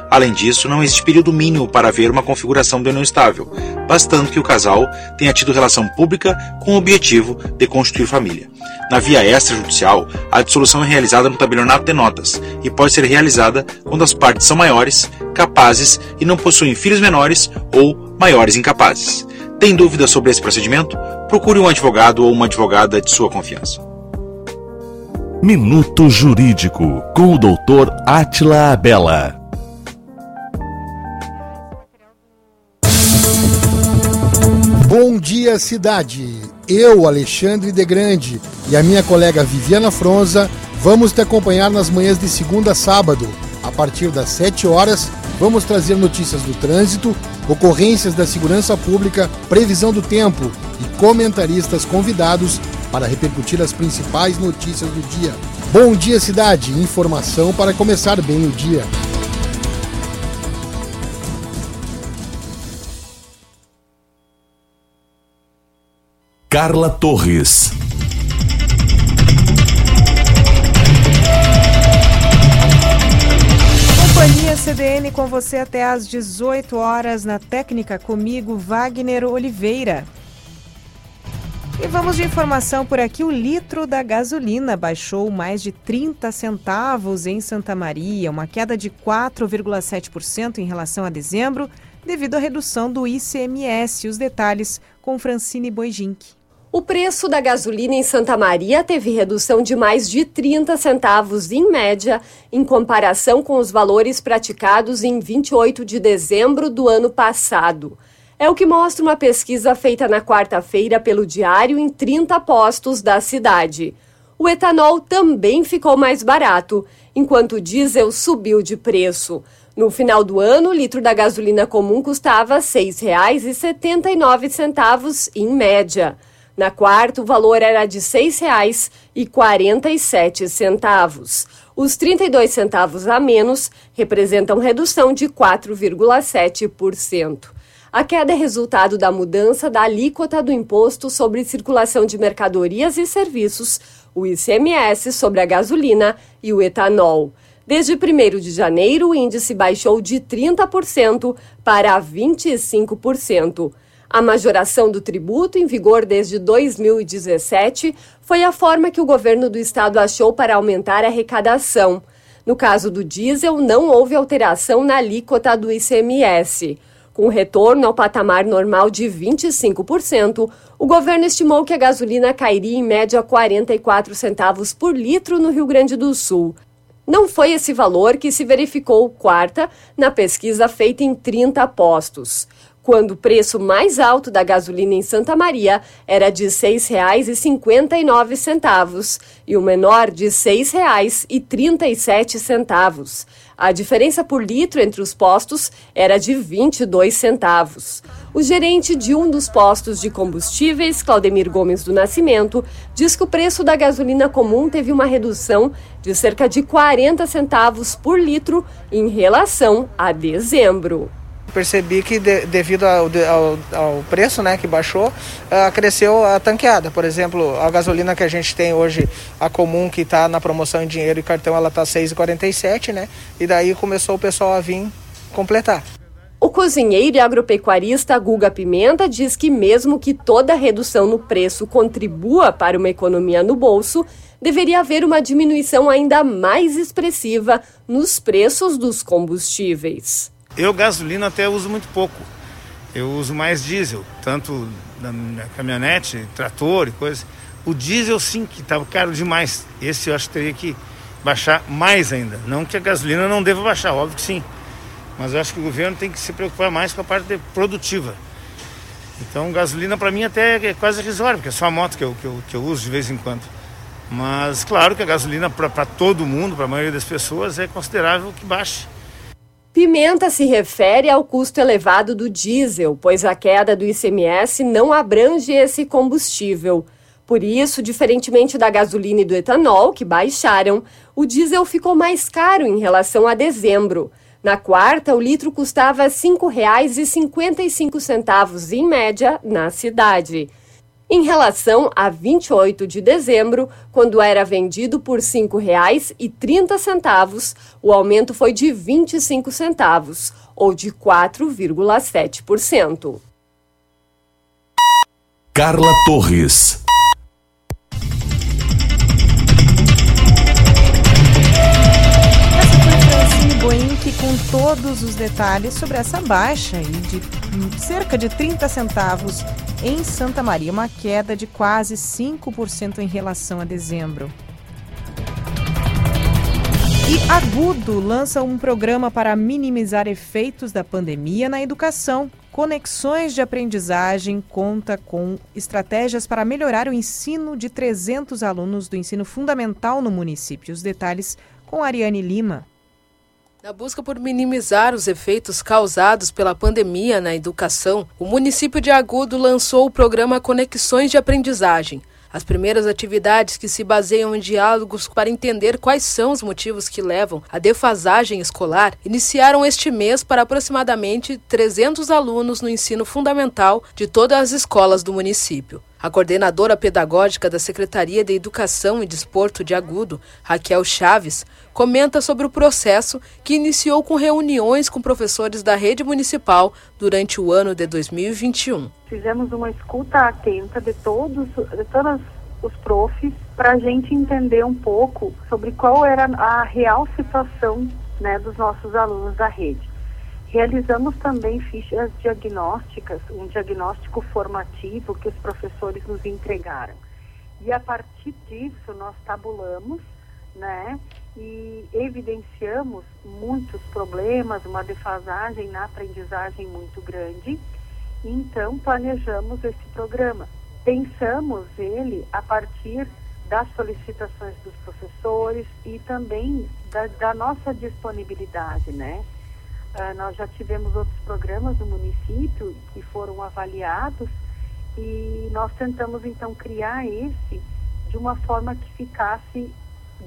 Além disso, não existe período mínimo para haver uma configuração de união estável, bastando que o casal tenha tido relação pública com o objetivo de constituir família. Na via extrajudicial, a dissolução é realizada no tabelionato de notas e pode ser realizada quando as partes são maiores, capazes e não possuem filhos menores ou maiores incapazes. Tem dúvidas sobre esse procedimento? Procure um advogado ou uma advogada de sua confiança. Minuto Jurídico, com o doutor Atila Abela. Bom dia, cidade. Eu, Alexandre de Grande, e a minha colega Viviana Fronza vamos te acompanhar nas manhãs de segunda a sábado. A partir das 7 horas, vamos trazer notícias do trânsito, ocorrências da segurança pública, previsão do tempo e comentaristas convidados para repercutir as principais notícias do dia. Bom dia, cidade! Informação para começar bem o dia. Carla Torres. Companhia CDN com você até às 18 horas na técnica comigo, Wagner Oliveira. E vamos de informação por aqui. O litro da gasolina baixou mais de 30 centavos em Santa Maria, uma queda de 4,7% em relação a dezembro, devido à redução do ICMS. Os detalhes com Francine Boijink. O preço da gasolina em Santa Maria teve redução de mais de 30 centavos em média, em comparação com os valores praticados em 28 de dezembro do ano passado. É o que mostra uma pesquisa feita na quarta-feira pelo Diário em 30 postos da cidade. O etanol também ficou mais barato, enquanto o diesel subiu de preço. No final do ano, o litro da gasolina comum custava R$ 6,79 em média. Na quarta, o valor era de R$ 6,47. Os 32 centavos a menos representam redução de 4,7%. A queda é resultado da mudança da alíquota do Imposto sobre Circulação de Mercadorias e Serviços, o ICMS, sobre a gasolina e o etanol. Desde 1 de janeiro, o índice baixou de 30% para 25%. A majoração do tributo, em vigor desde 2017, foi a forma que o governo do estado achou para aumentar a arrecadação. No caso do diesel, não houve alteração na alíquota do ICMS. Com retorno ao patamar normal de 25%, o governo estimou que a gasolina cairia em média 44 centavos por litro no Rio Grande do Sul. Não foi esse valor que se verificou quarta na pesquisa feita em 30 postos quando o preço mais alto da gasolina em Santa Maria era de R$ 6,59 e o menor de R$ 6,37. A diferença por litro entre os postos era de 22 centavos. O gerente de um dos postos de combustíveis, Claudemir Gomes do Nascimento, diz que o preço da gasolina comum teve uma redução de cerca de 40 centavos por litro em relação a dezembro percebi que de, devido ao, ao, ao, preço né, que baixou, uh, cresceu a tanqueada. Por exemplo, a gasolina que a gente tem hoje, a comum que está na promoção em dinheiro e cartão, ela está 6,47, né? E daí começou o pessoal a vir completar. O cozinheiro e agropecuarista Guga Pimenta diz que mesmo que toda redução no preço contribua para uma economia no bolso, deveria haver uma diminuição ainda mais expressiva nos preços dos combustíveis. Eu gasolina até uso muito pouco. Eu uso mais diesel, tanto na caminhonete, trator e coisa. O diesel sim que estava caro demais. Esse eu acho que teria que baixar mais ainda. Não que a gasolina não deva baixar, óbvio que sim. Mas eu acho que o governo tem que se preocupar mais com a parte produtiva. Então gasolina para mim até é quase irrisório, porque é só a moto que eu, que, eu, que eu uso de vez em quando. Mas claro que a gasolina para todo mundo, para a maioria das pessoas, é considerável que baixe. Pimenta se refere ao custo elevado do diesel, pois a queda do ICMS não abrange esse combustível. Por isso, diferentemente da gasolina e do etanol, que baixaram, o diesel ficou mais caro em relação a dezembro. Na quarta, o litro custava R$ 5,55 em média na cidade em relação a 28 de dezembro, quando era vendido por R$ 5,30, o aumento foi de 25 centavos, ou de 4,7%. Carla Torres. Com todos os detalhes sobre essa baixa de cerca de 30 centavos em Santa Maria, uma queda de quase 5% em relação a dezembro. E Agudo lança um programa para minimizar efeitos da pandemia na educação. Conexões de aprendizagem conta com estratégias para melhorar o ensino de 300 alunos do ensino fundamental no município. Os detalhes com Ariane Lima. Na busca por minimizar os efeitos causados pela pandemia na educação, o município de Agudo lançou o programa Conexões de Aprendizagem. As primeiras atividades que se baseiam em diálogos para entender quais são os motivos que levam à defasagem escolar iniciaram este mês para aproximadamente 300 alunos no ensino fundamental de todas as escolas do município. A coordenadora pedagógica da Secretaria de Educação e Desporto de Agudo, Raquel Chaves, comenta sobre o processo que iniciou com reuniões com professores da rede municipal durante o ano de 2021. Fizemos uma escuta atenta de todos, de todos os profs para a gente entender um pouco sobre qual era a real situação né, dos nossos alunos da rede. Realizamos também fichas diagnósticas, um diagnóstico formativo que os professores nos entregaram. E a partir disso nós tabulamos, né, e evidenciamos muitos problemas, uma defasagem na aprendizagem muito grande. Então planejamos esse programa. Pensamos ele a partir das solicitações dos professores e também da, da nossa disponibilidade, né? Uh, nós já tivemos outros programas no município que foram avaliados e nós tentamos então criar esse de uma forma que ficasse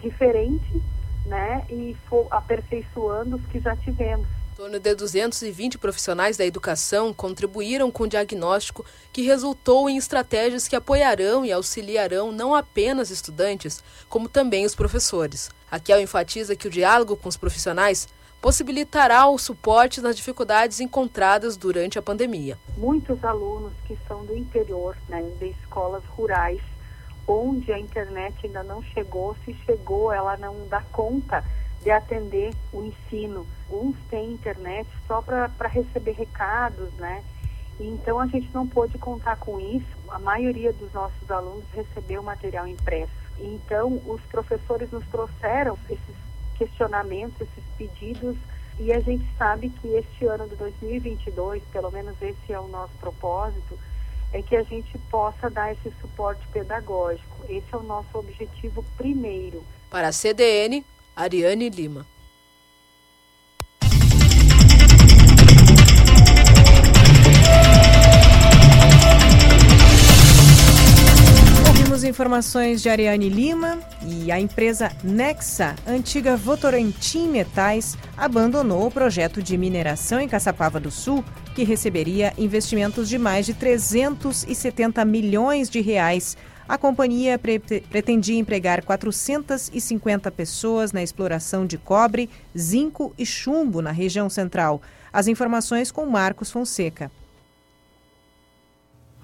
diferente, né, e for aperfeiçoando os que já tivemos. Em torno de 220 profissionais da educação contribuíram com o diagnóstico que resultou em estratégias que apoiarão e auxiliarão não apenas estudantes, como também os professores. Raquel enfatiza que o diálogo com os profissionais possibilitará o suporte nas dificuldades encontradas durante a pandemia. Muitos alunos que são do interior, né, de escolas rurais, onde a internet ainda não chegou, se chegou, ela não dá conta de atender o ensino. Uns têm internet só para receber recados, né? Então a gente não pôde contar com isso. A maioria dos nossos alunos recebeu material impresso. Então os professores nos trouxeram esses questionamentos, esses pedidos, e a gente sabe que este ano de 2022, pelo menos esse é o nosso propósito, é que a gente possa dar esse suporte pedagógico. Esse é o nosso objetivo primeiro. Para a CDN, Ariane Lima. Informações de Ariane Lima e a empresa Nexa, antiga Votorantim Metais, abandonou o projeto de mineração em Caçapava do Sul, que receberia investimentos de mais de 370 milhões de reais. A companhia pre pretendia empregar 450 pessoas na exploração de cobre, zinco e chumbo na região central. As informações com Marcos Fonseca.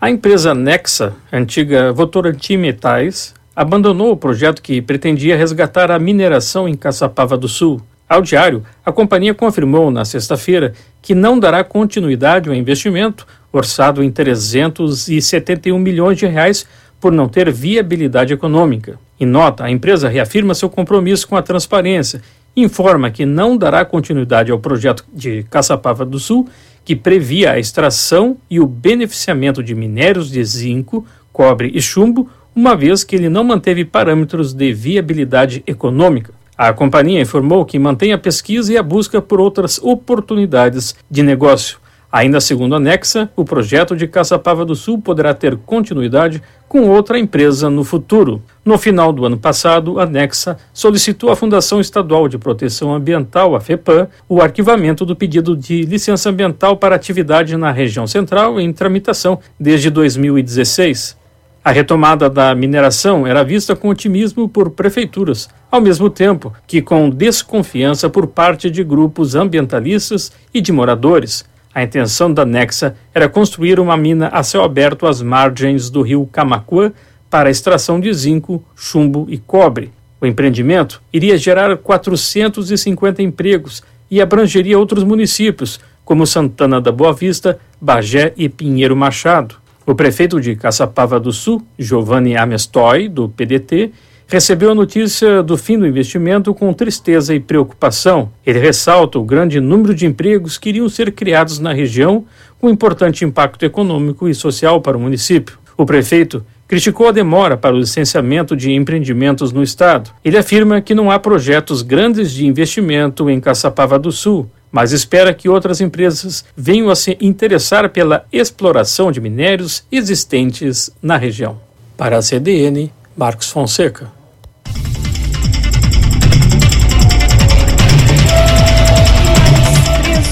A empresa Nexa, antiga Votorantim Metais, abandonou o projeto que pretendia resgatar a mineração em Caçapava do Sul. Ao diário, a companhia confirmou na sexta-feira que não dará continuidade ao investimento, orçado em 371 milhões de reais, por não ter viabilidade econômica. Em nota, a empresa reafirma seu compromisso com a transparência e informa que não dará continuidade ao projeto de Caçapava do Sul que previa a extração e o beneficiamento de minérios de zinco, cobre e chumbo, uma vez que ele não manteve parâmetros de viabilidade econômica. A companhia informou que mantém a pesquisa e a busca por outras oportunidades de negócio. Ainda segundo a Nexa, o projeto de Caçapava do Sul poderá ter continuidade com outra empresa no futuro. No final do ano passado, a Nexa solicitou à Fundação Estadual de Proteção Ambiental, a FEPAM, o arquivamento do pedido de licença ambiental para atividade na região central em tramitação desde 2016. A retomada da mineração era vista com otimismo por prefeituras, ao mesmo tempo que com desconfiança por parte de grupos ambientalistas e de moradores. A intenção da Nexa era construir uma mina a céu aberto às margens do rio Camacuã para extração de zinco, chumbo e cobre. O empreendimento iria gerar 450 empregos e abrangeria outros municípios, como Santana da Boa Vista, Bagé e Pinheiro Machado. O prefeito de Caçapava do Sul, Giovanni Amestoy, do PDT, recebeu a notícia do fim do investimento com tristeza e preocupação. Ele ressalta o grande número de empregos que iriam ser criados na região, com importante impacto econômico e social para o município. O prefeito criticou a demora para o licenciamento de empreendimentos no estado. Ele afirma que não há projetos grandes de investimento em Caçapava do Sul, mas espera que outras empresas venham a se interessar pela exploração de minérios existentes na região. Para a CDN, Marcos Fonseca.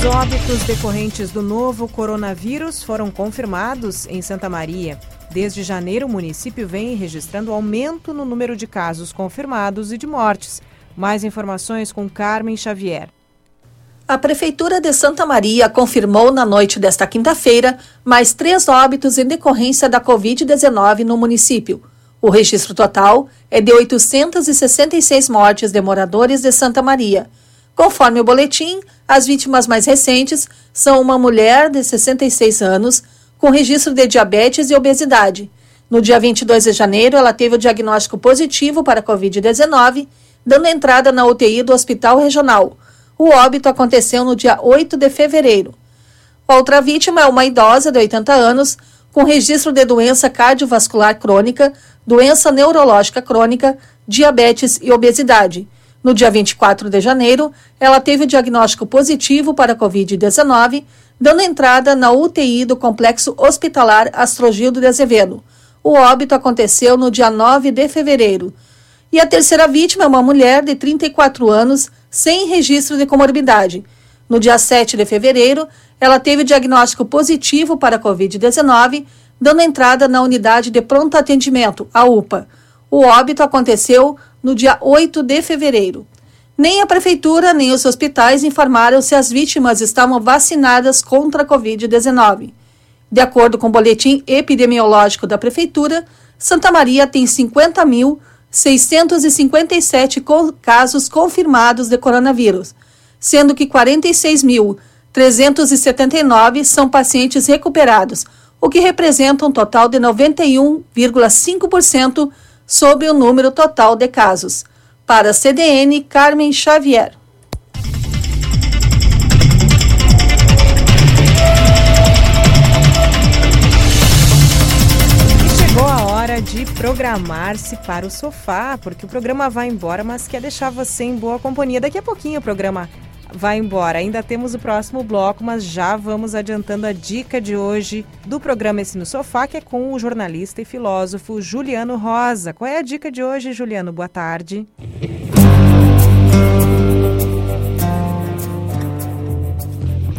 Óbitos decorrentes do novo coronavírus foram confirmados em Santa Maria. Desde janeiro, o município vem registrando aumento no número de casos confirmados e de mortes. Mais informações com Carmen Xavier. A Prefeitura de Santa Maria confirmou na noite desta quinta-feira mais três óbitos em decorrência da Covid-19 no município. O registro total é de 866 mortes de moradores de Santa Maria. Conforme o boletim, as vítimas mais recentes são uma mulher de 66 anos com registro de diabetes e obesidade. No dia 22 de janeiro, ela teve o diagnóstico positivo para Covid-19, dando entrada na UTI do Hospital Regional. O óbito aconteceu no dia 8 de fevereiro. Outra vítima é uma idosa de 80 anos com registro de doença cardiovascular crônica, doença neurológica crônica, diabetes e obesidade. No dia 24 de janeiro, ela teve o diagnóstico positivo para Covid-19, dando entrada na UTI do Complexo Hospitalar Astrogildo de Azevedo. O óbito aconteceu no dia 9 de fevereiro. E a terceira vítima é uma mulher de 34 anos, sem registro de comorbidade. No dia 7 de fevereiro, ela teve o diagnóstico positivo para Covid-19, dando entrada na unidade de pronto atendimento, a UPA. O óbito aconteceu no dia 8 de fevereiro. Nem a prefeitura nem os hospitais informaram se as vítimas estavam vacinadas contra a Covid-19. De acordo com o boletim epidemiológico da prefeitura, Santa Maria tem 50.657 casos confirmados de coronavírus, sendo que 46.379 são pacientes recuperados, o que representa um total de 91,5% sobre o número total de casos. Para a CDN, Carmen Xavier. Chegou a hora de programar-se para o sofá, porque o programa vai embora, mas quer deixar você em boa companhia. Daqui a pouquinho o programa vai embora. Ainda temos o próximo bloco, mas já vamos adiantando a dica de hoje do programa Esse no Sofá, que é com o jornalista e filósofo Juliano Rosa. Qual é a dica de hoje, Juliano? Boa tarde.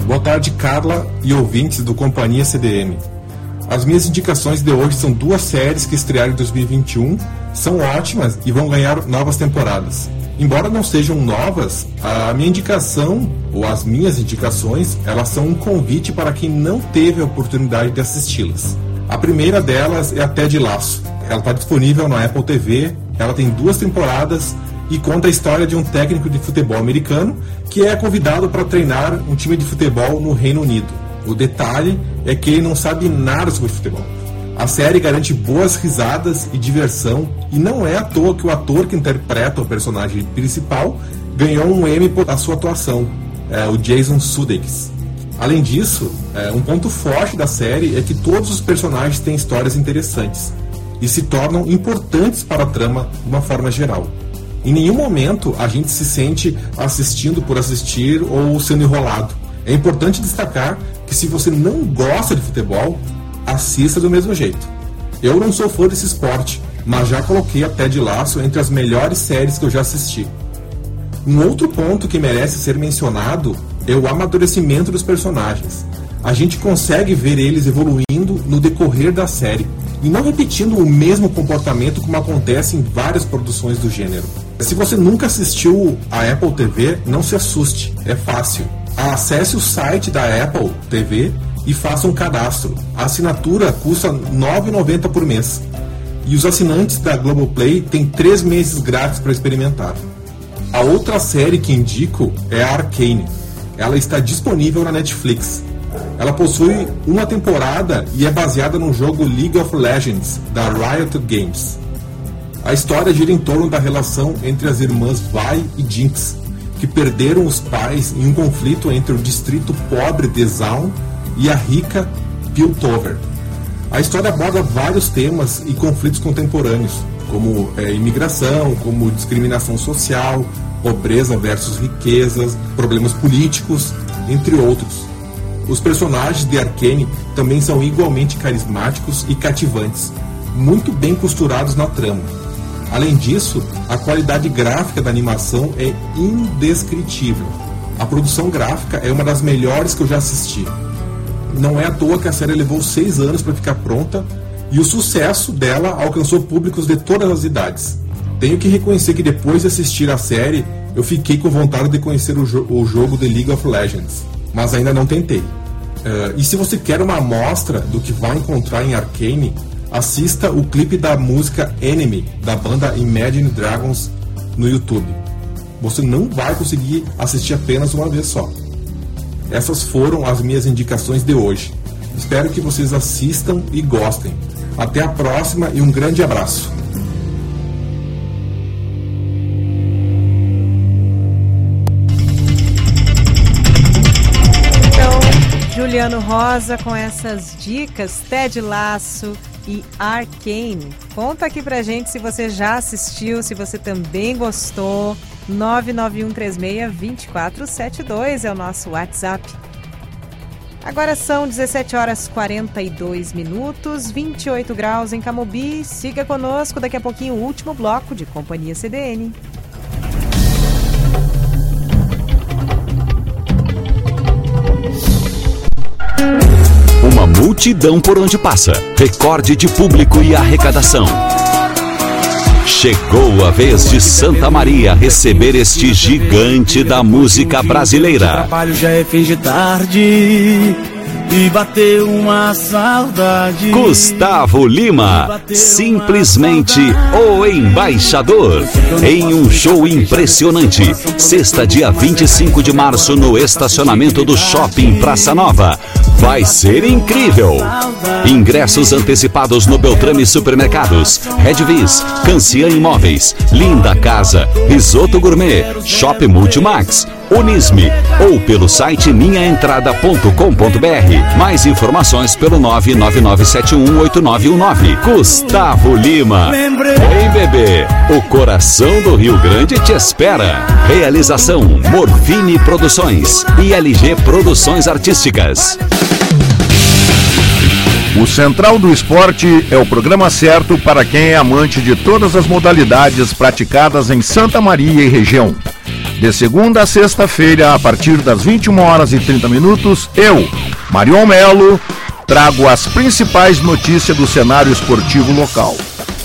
Boa tarde, Carla e ouvintes do Companhia CDM. As minhas indicações de hoje são duas séries que estrearam em 2021, são ótimas e vão ganhar novas temporadas. Embora não sejam novas, a minha indicação, ou as minhas indicações, elas são um convite para quem não teve a oportunidade de assisti-las. A primeira delas é a Ted Laço. Ela está disponível na Apple TV, ela tem duas temporadas e conta a história de um técnico de futebol americano que é convidado para treinar um time de futebol no Reino Unido. O detalhe é que ele não sabe nada sobre futebol. A série garante boas risadas e diversão, e não é à toa que o ator que interpreta o personagem principal ganhou um Emmy por sua atuação, é, o Jason Sudeikis. Além disso, é, um ponto forte da série é que todos os personagens têm histórias interessantes e se tornam importantes para a trama de uma forma geral. Em nenhum momento a gente se sente assistindo por assistir ou sendo enrolado. É importante destacar que se você não gosta de futebol, assista do mesmo jeito. Eu não sou fã desse esporte, mas já coloquei a Ted Laço entre as melhores séries que eu já assisti. Um outro ponto que merece ser mencionado é o amadurecimento dos personagens. A gente consegue ver eles evoluindo no decorrer da série e não repetindo o mesmo comportamento como acontece em várias produções do gênero. Se você nunca assistiu a Apple TV, não se assuste, é fácil. Acesse o site da Apple TV e faça um cadastro. A assinatura custa R$ 9,90 por mês. E os assinantes da Globoplay têm três meses grátis para experimentar. A outra série que indico é a Arcane. ela está disponível na Netflix. Ela possui uma temporada e é baseada no jogo League of Legends da Riot Games. A história gira em torno da relação entre as irmãs Vi e Jinx, que perderam os pais em um conflito entre o distrito pobre de Zaun e a rica Piltover. A história aborda vários temas e conflitos contemporâneos, como é, imigração, como discriminação social, pobreza versus riquezas, problemas políticos, entre outros. Os personagens de Arkane também são igualmente carismáticos e cativantes, muito bem costurados na trama. Além disso, a qualidade gráfica da animação é indescritível. A produção gráfica é uma das melhores que eu já assisti. Não é à toa que a série levou seis anos para ficar pronta e o sucesso dela alcançou públicos de todas as idades. Tenho que reconhecer que depois de assistir a série, eu fiquei com vontade de conhecer o, jo o jogo The League of Legends, mas ainda não tentei. Uh, e se você quer uma amostra do que vai encontrar em Arcane, assista o clipe da música Enemy da banda Imagine Dragons no YouTube. Você não vai conseguir assistir apenas uma vez só. Essas foram as minhas indicações de hoje. Espero que vocês assistam e gostem. Até a próxima e um grande abraço. Então, Juliano Rosa com essas dicas, Ted Laço e Arcane. Conta aqui pra gente se você já assistiu, se você também gostou. 991362472 é o nosso WhatsApp. Agora são 17 horas 42 minutos, 28 graus em Camobi. Siga conosco, daqui a pouquinho o último bloco de Companhia CDN. Uma multidão por onde passa. Recorde de público e arrecadação. Chegou a vez de Santa Maria receber este gigante da música brasileira. Trabalho já é fim de tarde. E bateu uma saudade. Gustavo Lima, simplesmente o embaixador, em um show impressionante. Sexta, dia 25 de março, no estacionamento do Shopping Praça Nova. Vai ser incrível! Ingressos antecipados no Beltrame Supermercados, Redvis, Cancian Imóveis, Linda Casa, Risoto Gourmet, Shop Multimax, Unisme ou pelo site minhaentrada.com.br. Mais informações pelo 999718919. Gustavo Lima. Vem bebê, o coração do Rio Grande te espera. Realização Morfine Produções e LG Produções Artísticas. O Central do Esporte é o programa certo para quem é amante de todas as modalidades praticadas em Santa Maria e região. De segunda a sexta-feira, a partir das 21 horas e 30 minutos, eu, Marion Melo, trago as principais notícias do cenário esportivo local.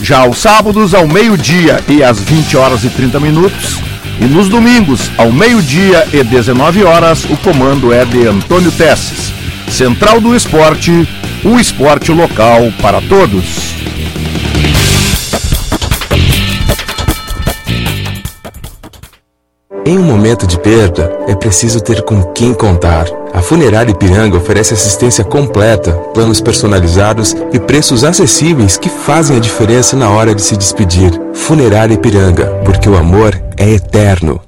Já aos sábados, ao meio-dia e às 20 horas e 30 minutos, e nos domingos, ao meio-dia e 19 horas, o comando é de Antônio Tesses. Central do Esporte, o esporte local para todos. Em um momento de perda, é preciso ter com quem contar. A Funerária Ipiranga oferece assistência completa, planos personalizados e preços acessíveis que fazem a diferença na hora de se despedir. Funerária Ipiranga, porque o amor é eterno.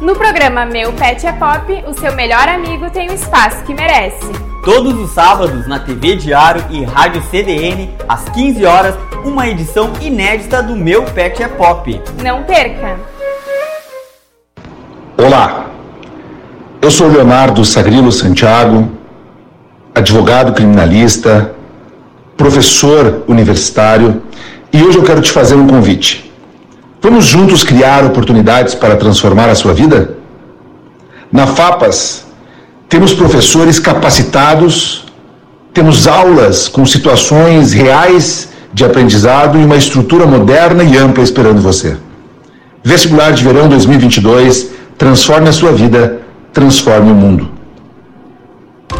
No programa Meu Pet é Pop, o seu melhor amigo tem o espaço que merece. Todos os sábados na TV Diário e Rádio CDN, às 15 horas, uma edição inédita do Meu Pet é Pop. Não perca! Olá, eu sou Leonardo Sagrilo Santiago, advogado criminalista, professor universitário e hoje eu quero te fazer um convite. Vamos juntos criar oportunidades para transformar a sua vida? Na FAPAS, temos professores capacitados, temos aulas com situações reais de aprendizado e uma estrutura moderna e ampla esperando você. Vestibular de Verão 2022 Transforme a sua vida, transforme o mundo.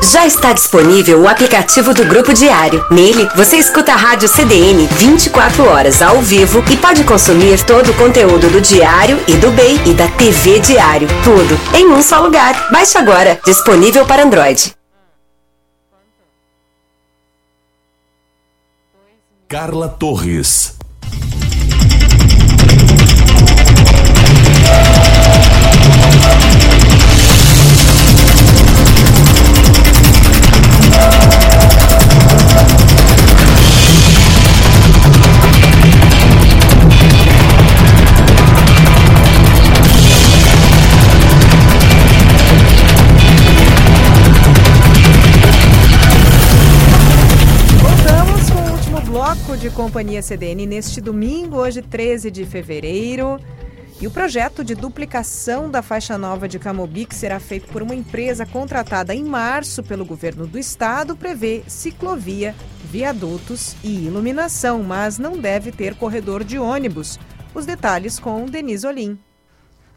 Já está disponível o aplicativo do Grupo Diário. Nele, você escuta a rádio CDN 24 horas ao vivo e pode consumir todo o conteúdo do Diário e do BEI e da TV Diário. Tudo em um só lugar. Baixe agora. Disponível para Android. Carla Torres. Companhia CDN neste domingo, hoje 13 de fevereiro. E o projeto de duplicação da faixa nova de Camobi, que será feito por uma empresa contratada em março pelo governo do estado, prevê ciclovia, viadutos e iluminação, mas não deve ter corredor de ônibus. Os detalhes com Denise Olim.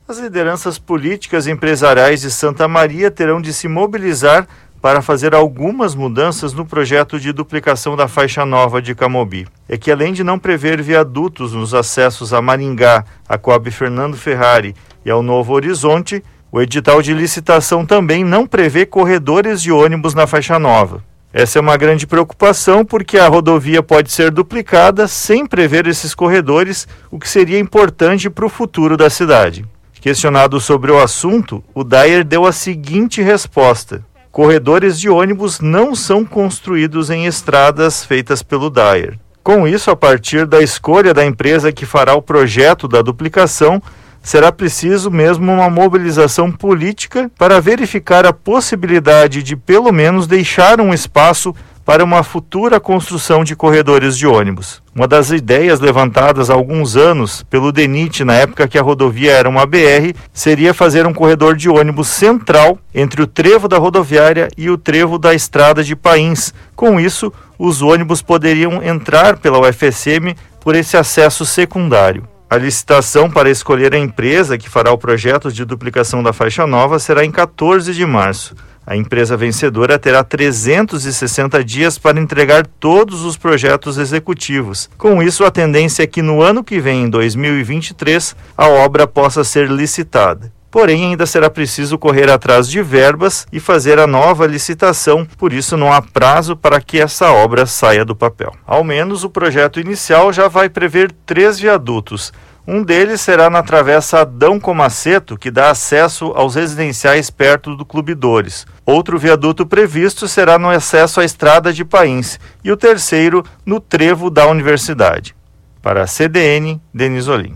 As lideranças políticas e empresariais de Santa Maria terão de se mobilizar para fazer algumas mudanças no projeto de duplicação da faixa nova de Camobi. É que além de não prever viadutos nos acessos a Maringá, a Coab Fernando Ferrari e ao Novo Horizonte, o edital de licitação também não prevê corredores de ônibus na faixa nova. Essa é uma grande preocupação porque a rodovia pode ser duplicada sem prever esses corredores, o que seria importante para o futuro da cidade. Questionado sobre o assunto, o Dyer deu a seguinte resposta: corredores de ônibus não são construídos em estradas feitas pelo Dyer. Com isso, a partir da escolha da empresa que fará o projeto da duplicação, será preciso mesmo uma mobilização política para verificar a possibilidade de, pelo menos, deixar um espaço para uma futura construção de corredores de ônibus. Uma das ideias levantadas há alguns anos pelo DENIT, na época que a rodovia era uma BR, seria fazer um corredor de ônibus central entre o trevo da rodoviária e o trevo da estrada de Pains. Com isso, os ônibus poderiam entrar pela UFSM por esse acesso secundário. A licitação para escolher a empresa que fará o projeto de duplicação da faixa nova será em 14 de março. A empresa vencedora terá 360 dias para entregar todos os projetos executivos. Com isso, a tendência é que no ano que vem, em 2023, a obra possa ser licitada. Porém, ainda será preciso correr atrás de verbas e fazer a nova licitação, por isso não há prazo para que essa obra saia do papel. Ao menos o projeto inicial já vai prever três viadutos um deles será na travessa Adão Comaceto, que dá acesso aos residenciais perto do Clube Dores. Outro viaduto previsto será no acesso à estrada de Pains e o terceiro no trevo da universidade. Para a CDN, Denis Olim.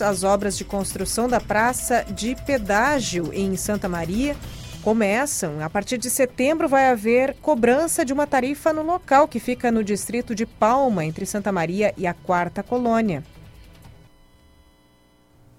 As obras de construção da praça de pedágio em Santa Maria começam. A partir de setembro vai haver cobrança de uma tarifa no local que fica no distrito de Palma, entre Santa Maria e a Quarta Colônia.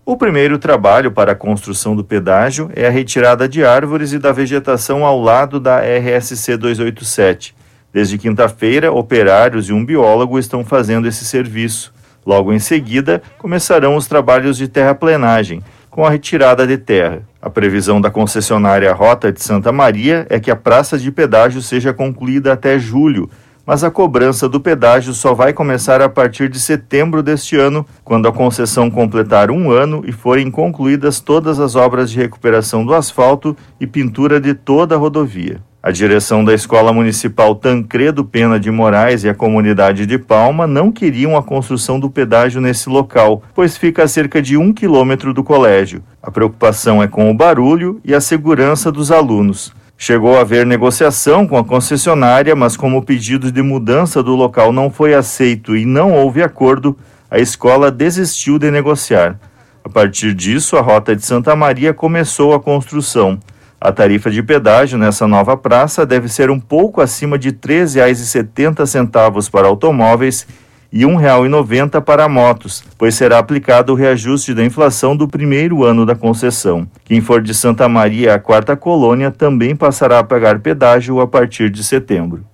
O primeiro trabalho para a construção do pedágio é a retirada de árvores e da vegetação ao lado da RSC 287. Desde quinta-feira, operários e um biólogo estão fazendo esse serviço. Logo em seguida, começarão os trabalhos de terraplenagem, com a retirada de terra. A previsão da concessionária Rota de Santa Maria é que a praça de pedágio seja concluída até julho, mas a cobrança do pedágio só vai começar a partir de setembro deste ano, quando a concessão completar um ano e forem concluídas todas as obras de recuperação do asfalto e pintura de toda a rodovia. A direção da Escola Municipal Tancredo Pena de Moraes e a comunidade de Palma não queriam a construção do pedágio nesse local, pois fica a cerca de um quilômetro do colégio. A preocupação é com o barulho e a segurança dos alunos. Chegou a haver negociação com a concessionária, mas como o pedido de mudança do local não foi aceito e não houve acordo, a escola desistiu de negociar. A partir disso, a Rota de Santa Maria começou a construção. A tarifa de pedágio nessa nova praça deve ser um pouco acima de R$ 13,70 para automóveis e R$ 1,90 para motos, pois será aplicado o reajuste da inflação do primeiro ano da concessão. Quem for de Santa Maria à quarta colônia também passará a pagar pedágio a partir de setembro.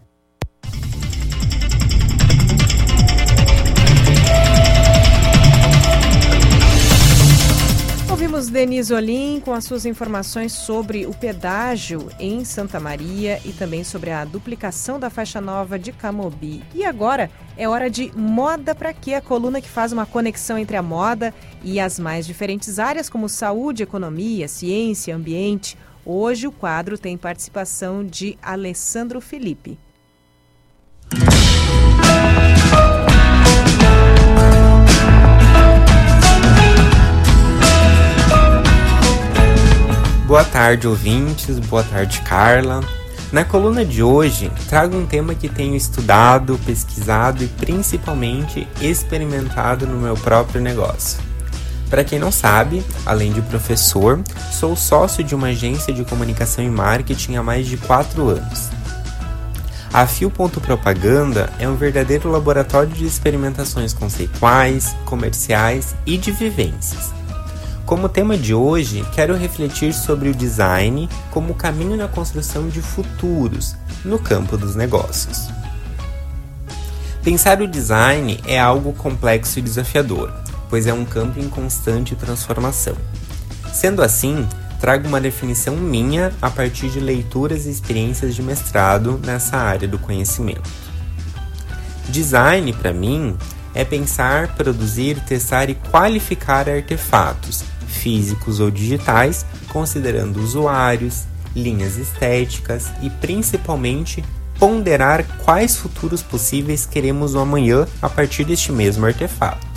Denise Olim, com as suas informações sobre o pedágio em Santa Maria e também sobre a duplicação da faixa nova de Camobi. E agora é hora de Moda para Quê? A coluna que faz uma conexão entre a moda e as mais diferentes áreas como saúde, economia, ciência, ambiente. Hoje o quadro tem participação de Alessandro Felipe. Boa tarde, ouvintes. Boa tarde, Carla. Na coluna de hoje, trago um tema que tenho estudado, pesquisado e principalmente experimentado no meu próprio negócio. Para quem não sabe, além de professor, sou sócio de uma agência de comunicação e marketing há mais de 4 anos. A Fio Propaganda é um verdadeiro laboratório de experimentações conceituais, comerciais e de vivências como tema de hoje, quero refletir sobre o design como caminho na construção de futuros no campo dos negócios. Pensar o design é algo complexo e desafiador, pois é um campo em constante transformação. Sendo assim, trago uma definição minha a partir de leituras e experiências de mestrado nessa área do conhecimento. Design, para mim, é pensar, produzir, testar e qualificar artefatos físicos ou digitais, considerando usuários, linhas estéticas e principalmente ponderar quais futuros possíveis queremos no amanhã a partir deste mesmo artefato.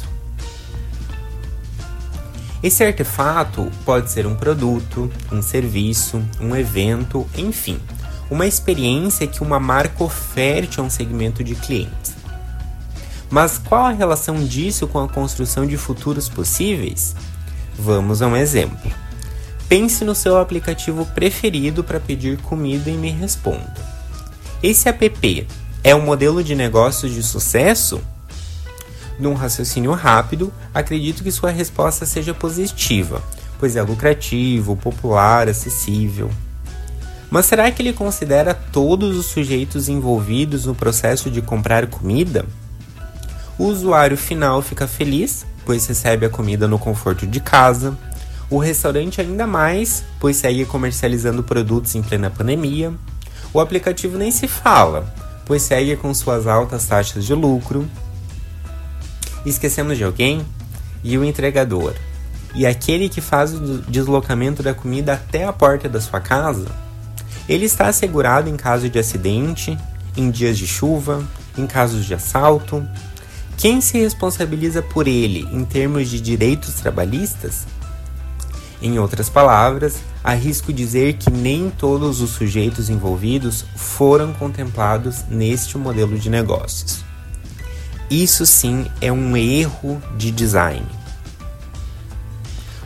Esse artefato pode ser um produto, um serviço, um evento, enfim, uma experiência que uma marca oferte a um segmento de clientes. Mas qual a relação disso com a construção de futuros possíveis? Vamos a um exemplo. Pense no seu aplicativo preferido para pedir comida e me responda. Esse app é um modelo de negócios de sucesso? Num raciocínio rápido, acredito que sua resposta seja positiva, pois é lucrativo, popular, acessível. Mas será que ele considera todos os sujeitos envolvidos no processo de comprar comida? O usuário final fica feliz pois recebe a comida no conforto de casa. O restaurante ainda mais, pois segue comercializando produtos em plena pandemia. O aplicativo nem se fala, pois segue com suas altas taxas de lucro. Esquecemos de alguém? E o entregador? E aquele que faz o deslocamento da comida até a porta da sua casa? Ele está assegurado em caso de acidente, em dias de chuva, em casos de assalto, quem se responsabiliza por ele em termos de direitos trabalhistas? Em outras palavras, arrisco dizer que nem todos os sujeitos envolvidos foram contemplados neste modelo de negócios. Isso sim é um erro de design.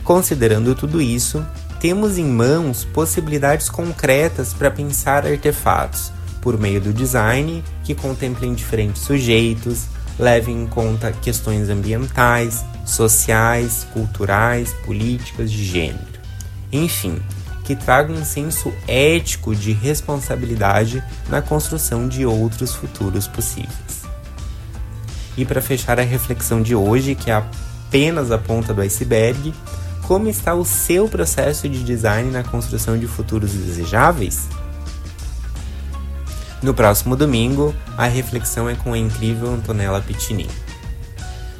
Considerando tudo isso, temos em mãos possibilidades concretas para pensar artefatos por meio do design que contemplem diferentes sujeitos, leve em conta questões ambientais, sociais, culturais, políticas, de gênero. Enfim, que traga um senso ético de responsabilidade na construção de outros futuros possíveis. E para fechar a reflexão de hoje, que é apenas a ponta do iceberg, como está o seu processo de design na construção de futuros desejáveis? No próximo domingo, a reflexão é com a incrível Antonella Pitinin.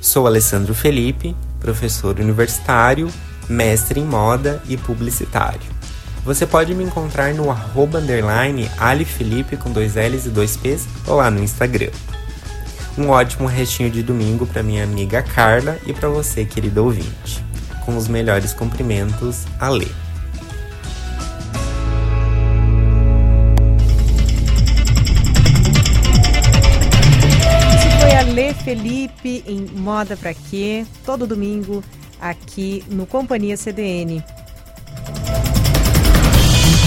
Sou Alessandro Felipe, professor universitário, mestre em moda e publicitário. Você pode me encontrar no arroba underline alifelipe com dois L's e dois P's ou lá no Instagram. Um ótimo restinho de domingo para minha amiga Carla e para você, querido ouvinte. Com os melhores cumprimentos, Ale. Felipe em Moda Pra Quê, todo domingo aqui no Companhia CDN.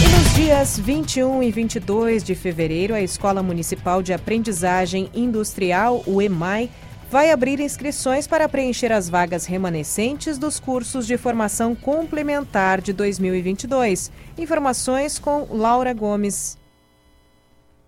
E nos dias 21 e 22 de fevereiro, a Escola Municipal de Aprendizagem Industrial, o EMAI, vai abrir inscrições para preencher as vagas remanescentes dos cursos de formação complementar de 2022. Informações com Laura Gomes.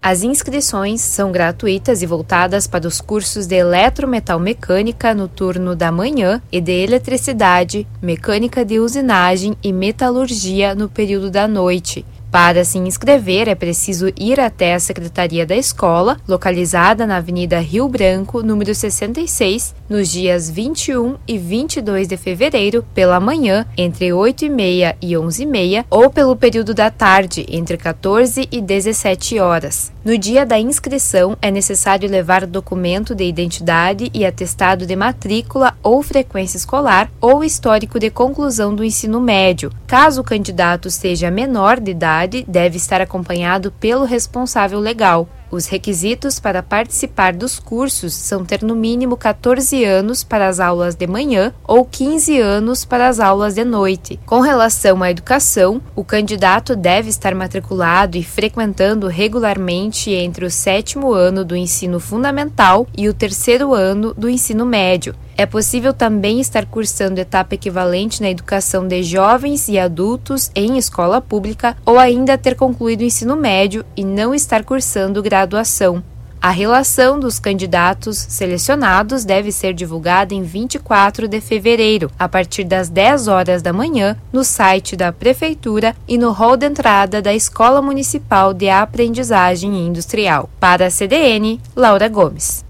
As inscrições são gratuitas e voltadas para os cursos de eletrometalmecânica no turno da manhã e de eletricidade, mecânica de usinagem e metalurgia no período da noite. Para se inscrever, é preciso ir até a secretaria da escola, localizada na Avenida Rio Branco, número 66, nos dias 21 e 22 de fevereiro, pela manhã, entre 8 e meia e 11 e meia, ou pelo período da tarde, entre 14 e 17 horas. No dia da inscrição, é necessário levar documento de identidade e atestado de matrícula ou frequência escolar ou histórico de conclusão do ensino médio. Caso o candidato seja menor de idade, deve estar acompanhado pelo responsável legal. Os requisitos para participar dos cursos são ter no mínimo 14 anos para as aulas de manhã ou 15 anos para as aulas de noite. Com relação à educação, o candidato deve estar matriculado e frequentando regularmente entre o sétimo ano do ensino fundamental e o terceiro ano do ensino médio. É possível também estar cursando etapa equivalente na educação de jovens e adultos em escola pública ou ainda ter concluído o ensino médio e não estar cursando graduação. A relação dos candidatos selecionados deve ser divulgada em 24 de fevereiro, a partir das 10 horas da manhã, no site da Prefeitura e no hall de entrada da Escola Municipal de Aprendizagem Industrial. Para a CDN, Laura Gomes.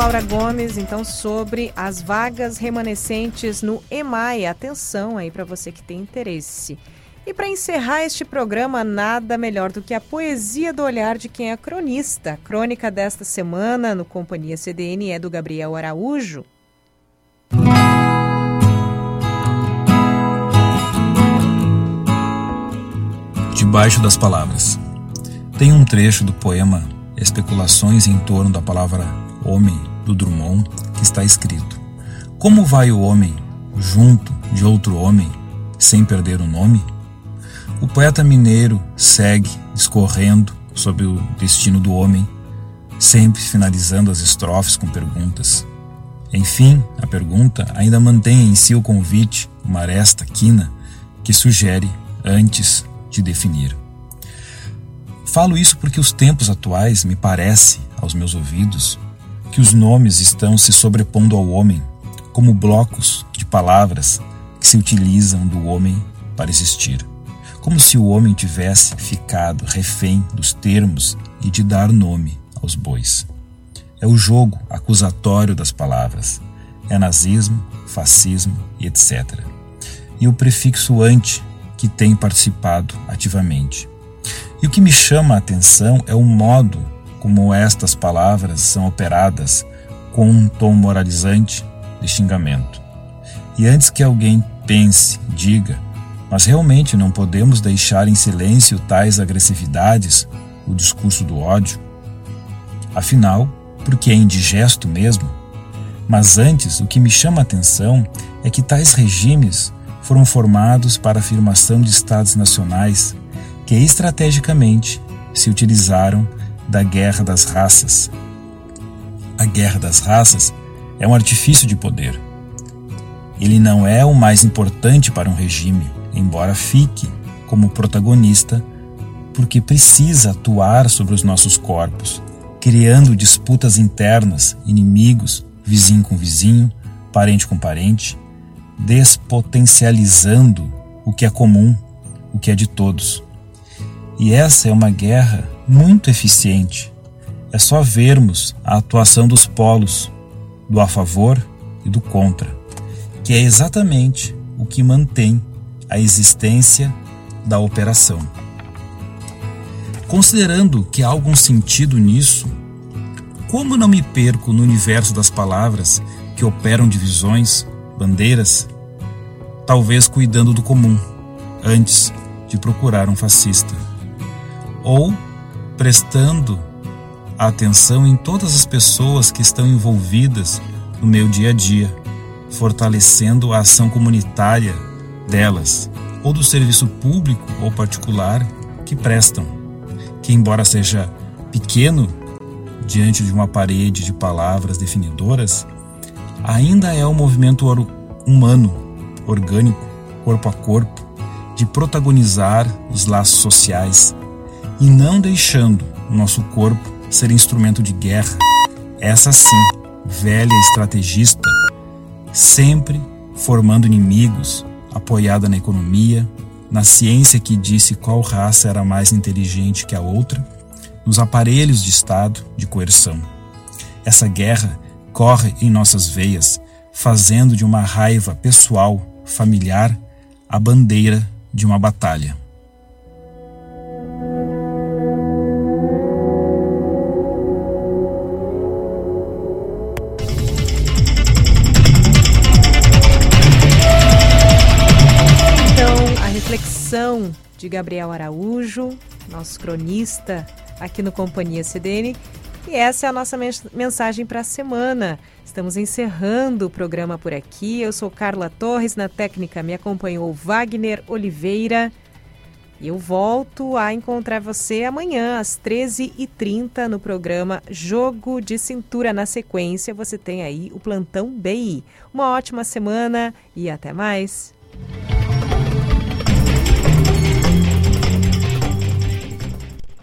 Laura Gomes, então, sobre as vagas remanescentes no EMAI. Atenção aí para você que tem interesse. E para encerrar este programa, nada melhor do que a poesia do olhar de quem é cronista. Crônica desta semana no Companhia CDN é do Gabriel Araújo. Debaixo das palavras. Tem um trecho do poema Especulações em torno da palavra homem do Drummond que está escrito: Como vai o homem junto de outro homem sem perder o nome? O poeta mineiro segue discorrendo sobre o destino do homem, sempre finalizando as estrofes com perguntas. Enfim, a pergunta ainda mantém em si o convite, uma aresta quina, que sugere antes de definir. Falo isso porque os tempos atuais me parece, aos meus ouvidos, que os nomes estão se sobrepondo ao homem, como blocos de palavras que se utilizam do homem para existir, como se o homem tivesse ficado refém dos termos e de dar nome aos bois. É o jogo acusatório das palavras, é nazismo, fascismo e etc. E o prefixo ante que tem participado ativamente. E o que me chama a atenção é o modo como estas palavras são operadas com um tom moralizante de xingamento. E antes que alguém pense, diga, mas realmente não podemos deixar em silêncio tais agressividades, o discurso do ódio? Afinal, porque é indigesto mesmo? Mas antes, o que me chama a atenção é que tais regimes foram formados para a afirmação de estados nacionais que estrategicamente se utilizaram da guerra das raças. A guerra das raças é um artifício de poder. Ele não é o mais importante para um regime, embora fique como protagonista, porque precisa atuar sobre os nossos corpos, criando disputas internas, inimigos, vizinho com vizinho, parente com parente, despotencializando o que é comum, o que é de todos. E essa é uma guerra muito eficiente. É só vermos a atuação dos polos, do a favor e do contra, que é exatamente o que mantém a existência da operação. Considerando que há algum sentido nisso, como não me perco no universo das palavras que operam divisões, bandeiras, talvez cuidando do comum, antes de procurar um fascista? ou prestando atenção em todas as pessoas que estão envolvidas no meu dia a dia, fortalecendo a ação comunitária delas, ou do serviço público ou particular que prestam, que, embora seja pequeno diante de uma parede de palavras definidoras, ainda é um movimento humano, orgânico, corpo a corpo, de protagonizar os laços sociais e não deixando o nosso corpo ser instrumento de guerra. Essa sim, velha estrategista, sempre formando inimigos, apoiada na economia, na ciência que disse qual raça era mais inteligente que a outra, nos aparelhos de Estado de coerção. Essa guerra corre em nossas veias, fazendo de uma raiva pessoal, familiar, a bandeira de uma batalha. Reflexão de Gabriel Araújo, nosso cronista aqui no Companhia CDN. E essa é a nossa mensagem para a semana. Estamos encerrando o programa por aqui. Eu sou Carla Torres, na técnica me acompanhou Wagner Oliveira. E eu volto a encontrar você amanhã, às 13h30, no programa Jogo de Cintura. Na sequência, você tem aí o Plantão BI. Uma ótima semana e até mais.